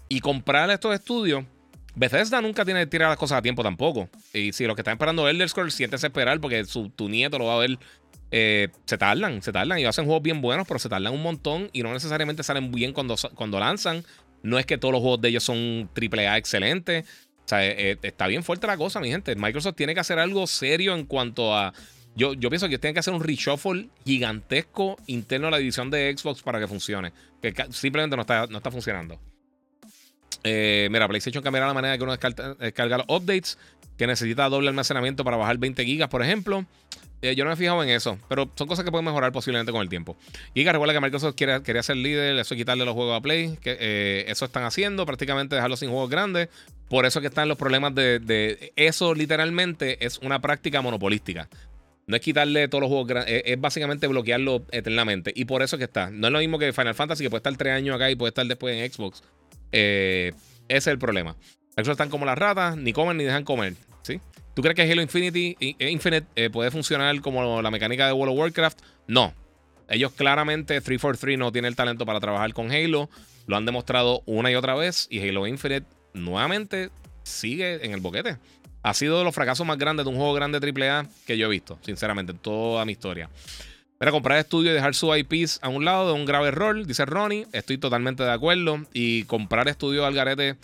Y comprar estos estudios, Bethesda nunca tiene que tirar las cosas a tiempo tampoco. Y si los que están esperando Elder Scrolls, siéntese esperar porque su, tu nieto lo va a ver. Eh, se tardan, se tardan y hacen juegos bien buenos, pero se tardan un montón y no necesariamente salen bien cuando, cuando lanzan. No es que todos los juegos de ellos son AAA excelentes. O sea, eh, eh, está bien fuerte la cosa, mi gente. Microsoft tiene que hacer algo serio en cuanto a yo, pienso que tienen que hacer un reshuffle gigantesco interno a la división de Xbox para que funcione. Que simplemente no está, no está funcionando. Eh, mira, PlayStation cambiará la manera de que uno descarga, los updates, que necesita doble almacenamiento para bajar 20 gigas, por ejemplo. Eh, yo no me he fijado en eso, pero son cosas que pueden mejorar posiblemente con el tiempo. Giga, recuerda que Microsoft quiere, quería ser líder, eso quitarle los juegos a Play, que eh, eso están haciendo, prácticamente dejarlos sin juegos grandes. Por eso que están los problemas de, de, Eso literalmente es una práctica monopolística. No es quitarle todos los juegos es, básicamente bloquearlo eternamente. Y por eso que está. No es lo mismo que Final Fantasy, que puede estar tres años acá y puede estar después en Xbox. Eh, ese es el problema. Microsoft están como las ratas, ni comen ni dejan comer. ¿Tú crees que Halo Infinity, Infinite eh, puede funcionar como la mecánica de World of Warcraft? No. Ellos claramente, 343 no tiene el talento para trabajar con Halo. Lo han demostrado una y otra vez. Y Halo Infinite nuevamente sigue en el boquete. Ha sido de los fracasos más grandes de un juego grande AAA que yo he visto, sinceramente, en toda mi historia. Pero comprar estudio y dejar su IPs a un lado de un grave error, dice Ronnie. Estoy totalmente de acuerdo. Y comprar estudio al garete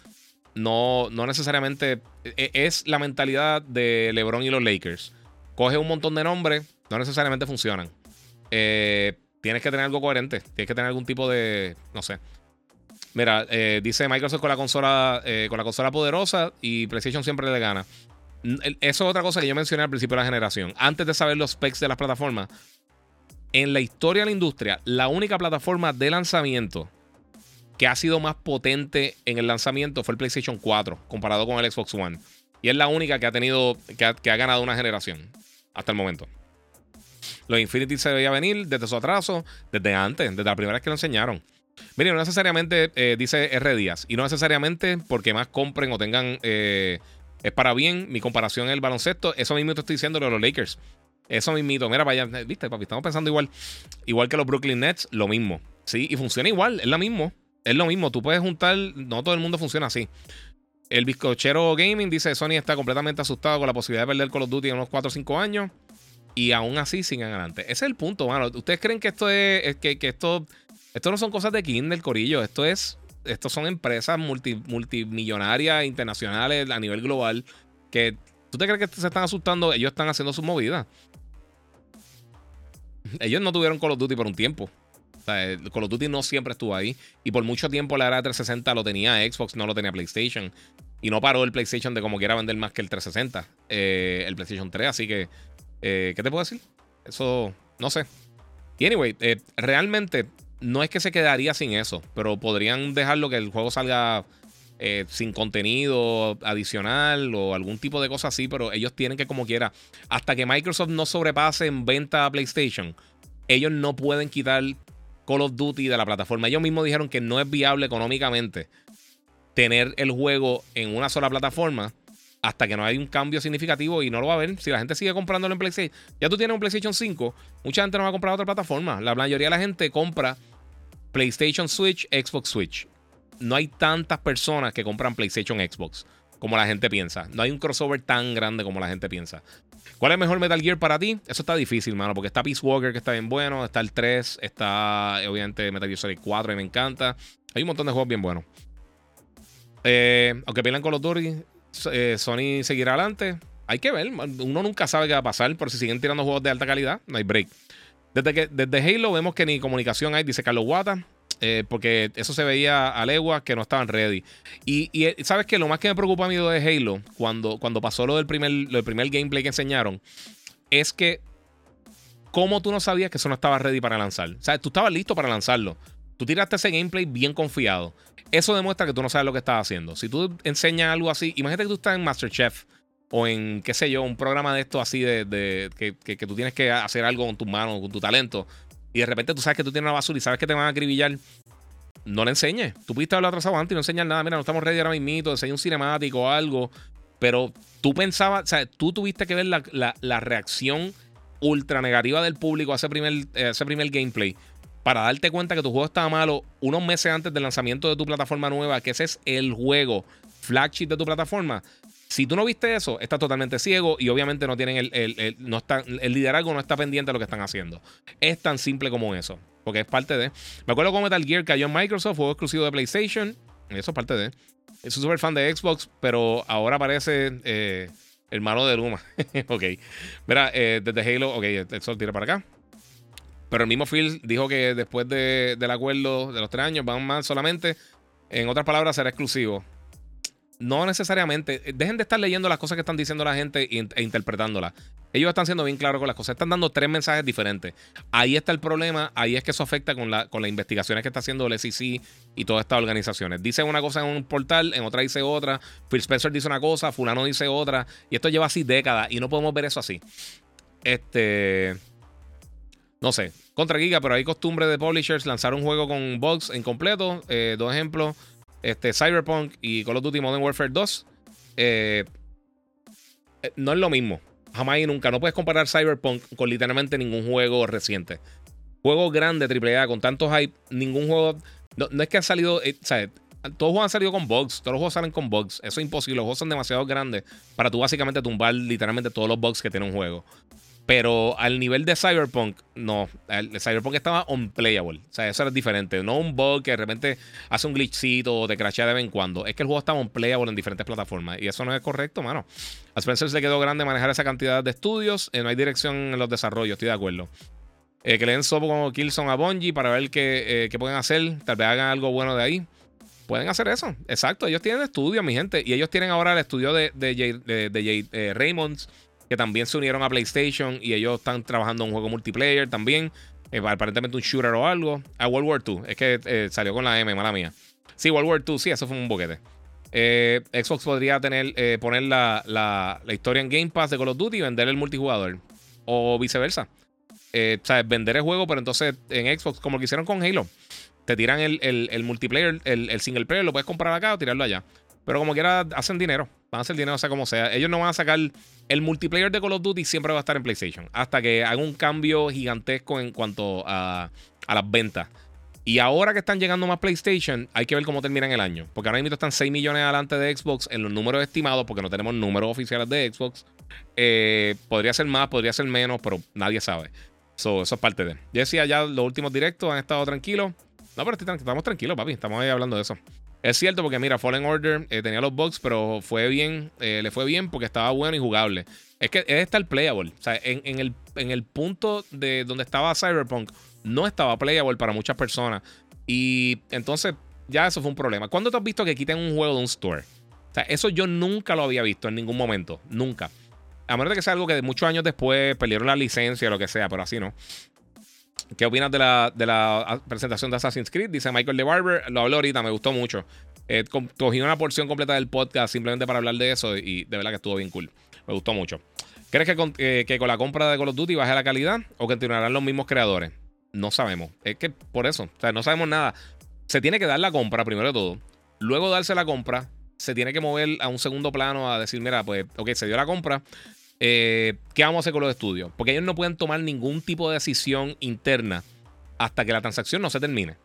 no, no necesariamente e, es la mentalidad de LeBron y los Lakers. Coge un montón de nombres, no necesariamente funcionan. Eh, tienes que tener algo coherente. Tienes que tener algún tipo de. No sé. Mira, eh, dice Microsoft con la consola. Eh, con la consola poderosa y PlayStation siempre le gana. Eso es otra cosa que yo mencioné al principio de la generación. Antes de saber los specs de las plataformas. En la historia de la industria, la única plataforma de lanzamiento que ha sido más potente en el lanzamiento fue el PlayStation 4 comparado con el Xbox One. Y es la única que ha tenido, que ha ganado una generación hasta el momento. Los Infinity se veía venir desde su atraso, desde antes, desde la primera vez que lo enseñaron. Miren, no necesariamente, eh, dice R. Díaz, y no necesariamente porque más compren o tengan, eh, es para bien. Mi comparación en el baloncesto, eso mismo te estoy diciendo de los Lakers. Eso mismo, mira, vaya, viste, papi, estamos pensando igual. Igual que los Brooklyn Nets, lo mismo. Sí, y funciona igual, es lo mismo. Es lo mismo, tú puedes juntar, no todo el mundo funciona así. El bizcochero gaming dice: Sony está completamente asustado con la posibilidad de perder Call of Duty en unos 4 o 5 años y aún así sigan adelante. Ese es el punto, mano. ¿Ustedes creen que esto es, que, esto, esto no son cosas de Kindle, Corillo? Esto es, esto son empresas multimillonarias internacionales a nivel global que ¿tú te crees que se están asustando? Ellos están haciendo sus movidas. Ellos no tuvieron Call of Duty por un tiempo. O sea, Call of Duty no siempre estuvo ahí. Y por mucho tiempo la era 360 lo tenía Xbox, no lo tenía PlayStation. Y no paró el PlayStation de como quiera vender más que el 360. Eh, el PlayStation 3. Así que eh, ¿Qué te puedo decir? Eso, no sé. Y anyway, eh, realmente no es que se quedaría sin eso, pero podrían dejarlo que el juego salga eh, sin contenido adicional o algún tipo de cosa así, pero ellos tienen que como quiera, hasta que Microsoft no sobrepase en venta a PlayStation, ellos no pueden quitar Call of Duty de la plataforma. Ellos mismos dijeron que no es viable económicamente tener el juego en una sola plataforma hasta que no hay un cambio significativo y no lo va a ver. Si la gente sigue comprándolo en PlayStation, ya tú tienes un PlayStation 5, mucha gente no va a comprar otra plataforma. La mayoría de la gente compra PlayStation Switch, Xbox Switch. No hay tantas personas que compran PlayStation Xbox como la gente piensa. No hay un crossover tan grande como la gente piensa. ¿Cuál es mejor Metal Gear para ti? Eso está difícil, mano, porque está Peace Walker, que está bien bueno, está el 3, está obviamente Metal Gear Solid 4, y me encanta. Hay un montón de juegos bien buenos. Eh, aunque pelean con los Duty, eh, Sony seguirá adelante. Hay que ver. Uno nunca sabe qué va a pasar, pero si siguen tirando juegos de alta calidad, no hay break. Desde, que, desde Halo vemos que ni comunicación hay, dice Carlos Guata. Eh, porque eso se veía a leguas que no estaban ready. Y, eh, sabes que lo más que me preocupa a mí de Halo, cuando, cuando pasó lo del, primer, lo del primer gameplay que enseñaron, es que ¿cómo tú no sabías que eso no estaba ready para lanzar? O sea, tú estabas listo para lanzarlo. Tú tiraste ese gameplay bien confiado. Eso demuestra que tú no sabes lo que estás haciendo. Si tú enseñas algo así, imagínate que tú estás en Masterchef o en, qué sé yo, un programa de esto así de, que, tú tienes que hacer algo con tus manos, con tu talento, y de repente tú sabes que tú tienes una basura y sabes que te van a acribillar. No le enseñes. Tú pudiste hablar atrasado antes y no enseñar nada. Mira, no estamos ready ahora mismo, enseña un cinemático o algo. Pero tú pensabas, o sea, tú tuviste que ver la, reacción ultra negativa del público a primer, a ese primer gameplay para darte cuenta que tu juego estaba malo unos meses antes del lanzamiento de tu plataforma nueva, que ese es el juego flagship de tu plataforma. Si tú no viste eso, estás totalmente ciego y obviamente no tienen el, no está, el liderazgo no está pendiente de lo que están haciendo. Es tan simple como eso, porque es parte de. Me acuerdo cómo Metal Gear cayó en Microsoft, juego exclusivo de PlayStation. Eso es parte de. Soy súper fan de Xbox, pero ahora parece eh, hermano de Luma. ok. Mira, eh, desde Halo, ok, eso lo tira para acá. Pero el mismo Phil dijo que después del acuerdo de los tres años van más solamente. En otras palabras, será exclusivo. No necesariamente. Dejen de estar leyendo las cosas que están diciendo la gente e interpretándolas. Ellos están siendo bien claros con las cosas. Están dando tres mensajes diferentes. Ahí está el problema. Ahí es que eso afecta con, la, con las investigaciones que está haciendo el SEC y todas estas organizaciones. Dice una cosa en un portal, en otra dice otra. Phil Spencer dice una cosa, Fulano dice otra. Y esto lleva así décadas y no podemos ver eso así. Este. No sé, contra Giga, pero hay costumbre de publishers lanzar un juego con bugs incompleto. Eh, dos ejemplos. Este, Cyberpunk y Call of Duty Modern Warfare 2, eh, eh, no es lo mismo. Jamás y nunca. No puedes comparar Cyberpunk con literalmente ningún juego reciente. Juego grande, AAA, con tantos hype, ningún juego. No, es que ha salido. Eh, todos los juegos han salido con bugs. Todos los juegos salen con bugs. Eso es imposible. Los juegos son demasiado grandes para tú básicamente tumbar literalmente todos los bugs que tiene un juego. Pero al nivel de Cyberpunk, no. El Cyberpunk estaba unplayable. O sea, eso era diferente. No un bug que de repente hace un glitchcito o te crashea de vez en cuando. Es que el juego estaba unplayable en diferentes plataformas. Y eso no es correcto, mano. A Spencer se quedó grande manejar esa cantidad de estudios. Eh, no hay dirección en los desarrollos, estoy de acuerdo. Eh, que le den sopo como Killzone a Bungie para ver qué, eh, pueden hacer. Tal vez hagan algo bueno de ahí. Pueden hacer eso. Exacto. Ellos tienen estudios, mi gente. Y ellos tienen ahora el estudio de, de, de, Raymonds que también se unieron a PlayStation y ellos están trabajando en un juego multiplayer también. Eh, aparentemente un shooter o algo. A World War II. Es que eh, salió con la M, mala mía. Sí, World War II, sí, eso fue un boquete. Eh, Xbox podría tener, poner la, la, historia en Game Pass de Call of Duty y vender el multijugador. O viceversa. o sea, vender el juego, pero entonces en Xbox, como lo que hicieron con Halo, te tiran el, el multiplayer, el, single player, lo puedes comprar acá o tirarlo allá. Pero como quiera, hacen dinero. Van a hacer dinero, sea como sea. Ellos no van a sacar. El multiplayer de Call of Duty siempre va a estar en PlayStation. Hasta que haga un cambio gigantesco en cuanto a, las ventas. Y ahora que están llegando más PlayStation, hay que ver cómo terminan el año. Porque ahora mismo están 6 millones adelante de Xbox en los números estimados, porque no tenemos números oficiales de Xbox. Eh, podría ser más, podría ser menos, pero nadie sabe. eso es parte de. Yo decía ya, los últimos directos han estado tranquilos. No, pero estamos tranquilos, papi. Estamos ahí hablando de eso. Es cierto porque mira, Fallen Order eh, tenía los bugs, pero fue bien, eh, le fue bien porque estaba bueno y jugable. Es que es el playable. O sea, en, el, en el punto de donde estaba Cyberpunk, no estaba playable para muchas personas. Y entonces ya eso fue un problema. ¿Cuándo te has visto que quiten un juego de un store? O sea, eso yo nunca lo había visto en ningún momento. Nunca. A menos de que sea algo que muchos años después perdieron la licencia o lo que sea, pero así no. ¿Qué opinas de la, de la presentación de Assassin's Creed? Dice Michael de Barber. Lo habló ahorita, me gustó mucho. Eh, cogí una porción completa del podcast simplemente para hablar de eso y de verdad que estuvo bien cool. Me gustó mucho. ¿Crees que con, eh, que con la compra de Call of Duty baje la calidad o continuarán los mismos creadores? No sabemos. Es que por eso, o sea, no sabemos nada. Se tiene que dar la compra primero de todo. Luego darse la compra, se tiene que mover a un segundo plano a decir, mira, pues, ok, se dio la compra, eh, ¿qué vamos a hacer con los estudios? Porque ellos no pueden tomar ningún tipo de decisión interna hasta que la transacción no se termine.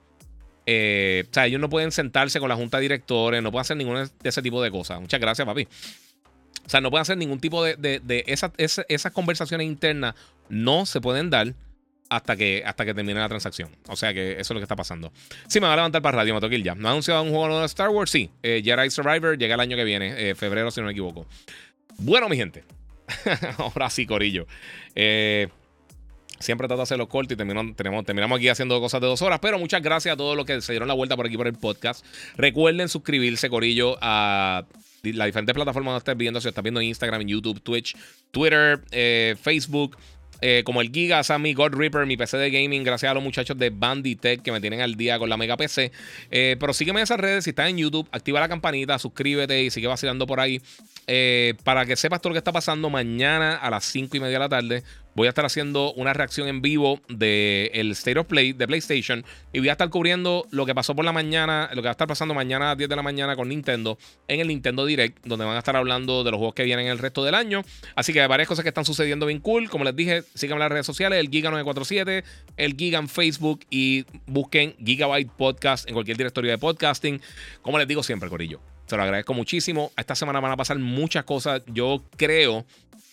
Eh, o sea, ellos no pueden sentarse con la junta de directores, no pueden hacer ningún de ese tipo de cosas. Muchas gracias, papi. O sea, no pueden hacer ningún tipo de, de, esas, conversaciones internas, no se pueden dar hasta que, hasta que termine la transacción. O sea que eso es lo que está pasando. Sí, me va a levantar para radio, me toqué ya. ¿No ha anunciado un juego nuevo de Star Wars? Sí. Eh, Jedi Survivor llega el año que viene, febrero, si no me equivoco. Bueno, mi gente. Ahora sí, Corillo. Eh, siempre trato de hacer los cortos y terminamos, tenemos, terminamos aquí haciendo cosas de dos horas. Pero muchas gracias a todos los que se dieron la vuelta por aquí por el podcast. Recuerden suscribirse, Corillo, a las diferentes plataformas donde estés viendo. Si estás viendo en Instagram, en YouTube, Twitch, Twitter, eh, Facebook. Eh, como el Giga, Sammy, God Reaper, mi PC de gaming, gracias a los muchachos de Banditech que me tienen al día con la mega PC. Eh, pero sígueme en esas redes, si estás en YouTube, activa la campanita, suscríbete y sigue vacilando por ahí. Eh, para que sepas todo lo que está pasando mañana a las 5 y media de la tarde voy a estar haciendo una reacción en vivo del el State of Play de PlayStation y voy a estar cubriendo lo que pasó por la mañana, lo que va a estar pasando mañana a las 10 de la mañana con Nintendo en el Nintendo Direct, donde van a estar hablando de los juegos que vienen el resto del año. Así que hay varias cosas que están sucediendo bien cool. Como les dije, síganme en las redes sociales, el Giga947, el Giga en Facebook y busquen Gigabyte Podcast en cualquier directorio de podcasting. Como les digo siempre, Corillo. Se lo agradezco muchísimo. Esta semana van a pasar muchas cosas. Yo creo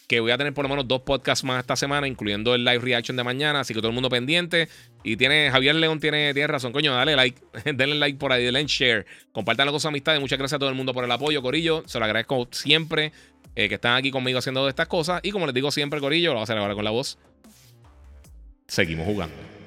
que voy a tener por lo menos dos podcasts más esta semana, incluyendo el live reaction de mañana. Así que todo el mundo pendiente. Y tiene Javier León tiene, tiene razón. Coño, dale like. denle like por ahí, denle share. Compartan con sus amistades. Muchas gracias a todo el mundo por el apoyo, Corillo. Se lo agradezco siempre eh, que están aquí conmigo haciendo estas cosas. Y como les digo siempre, Corillo, lo voy a hacer ahora con la voz. Seguimos jugando.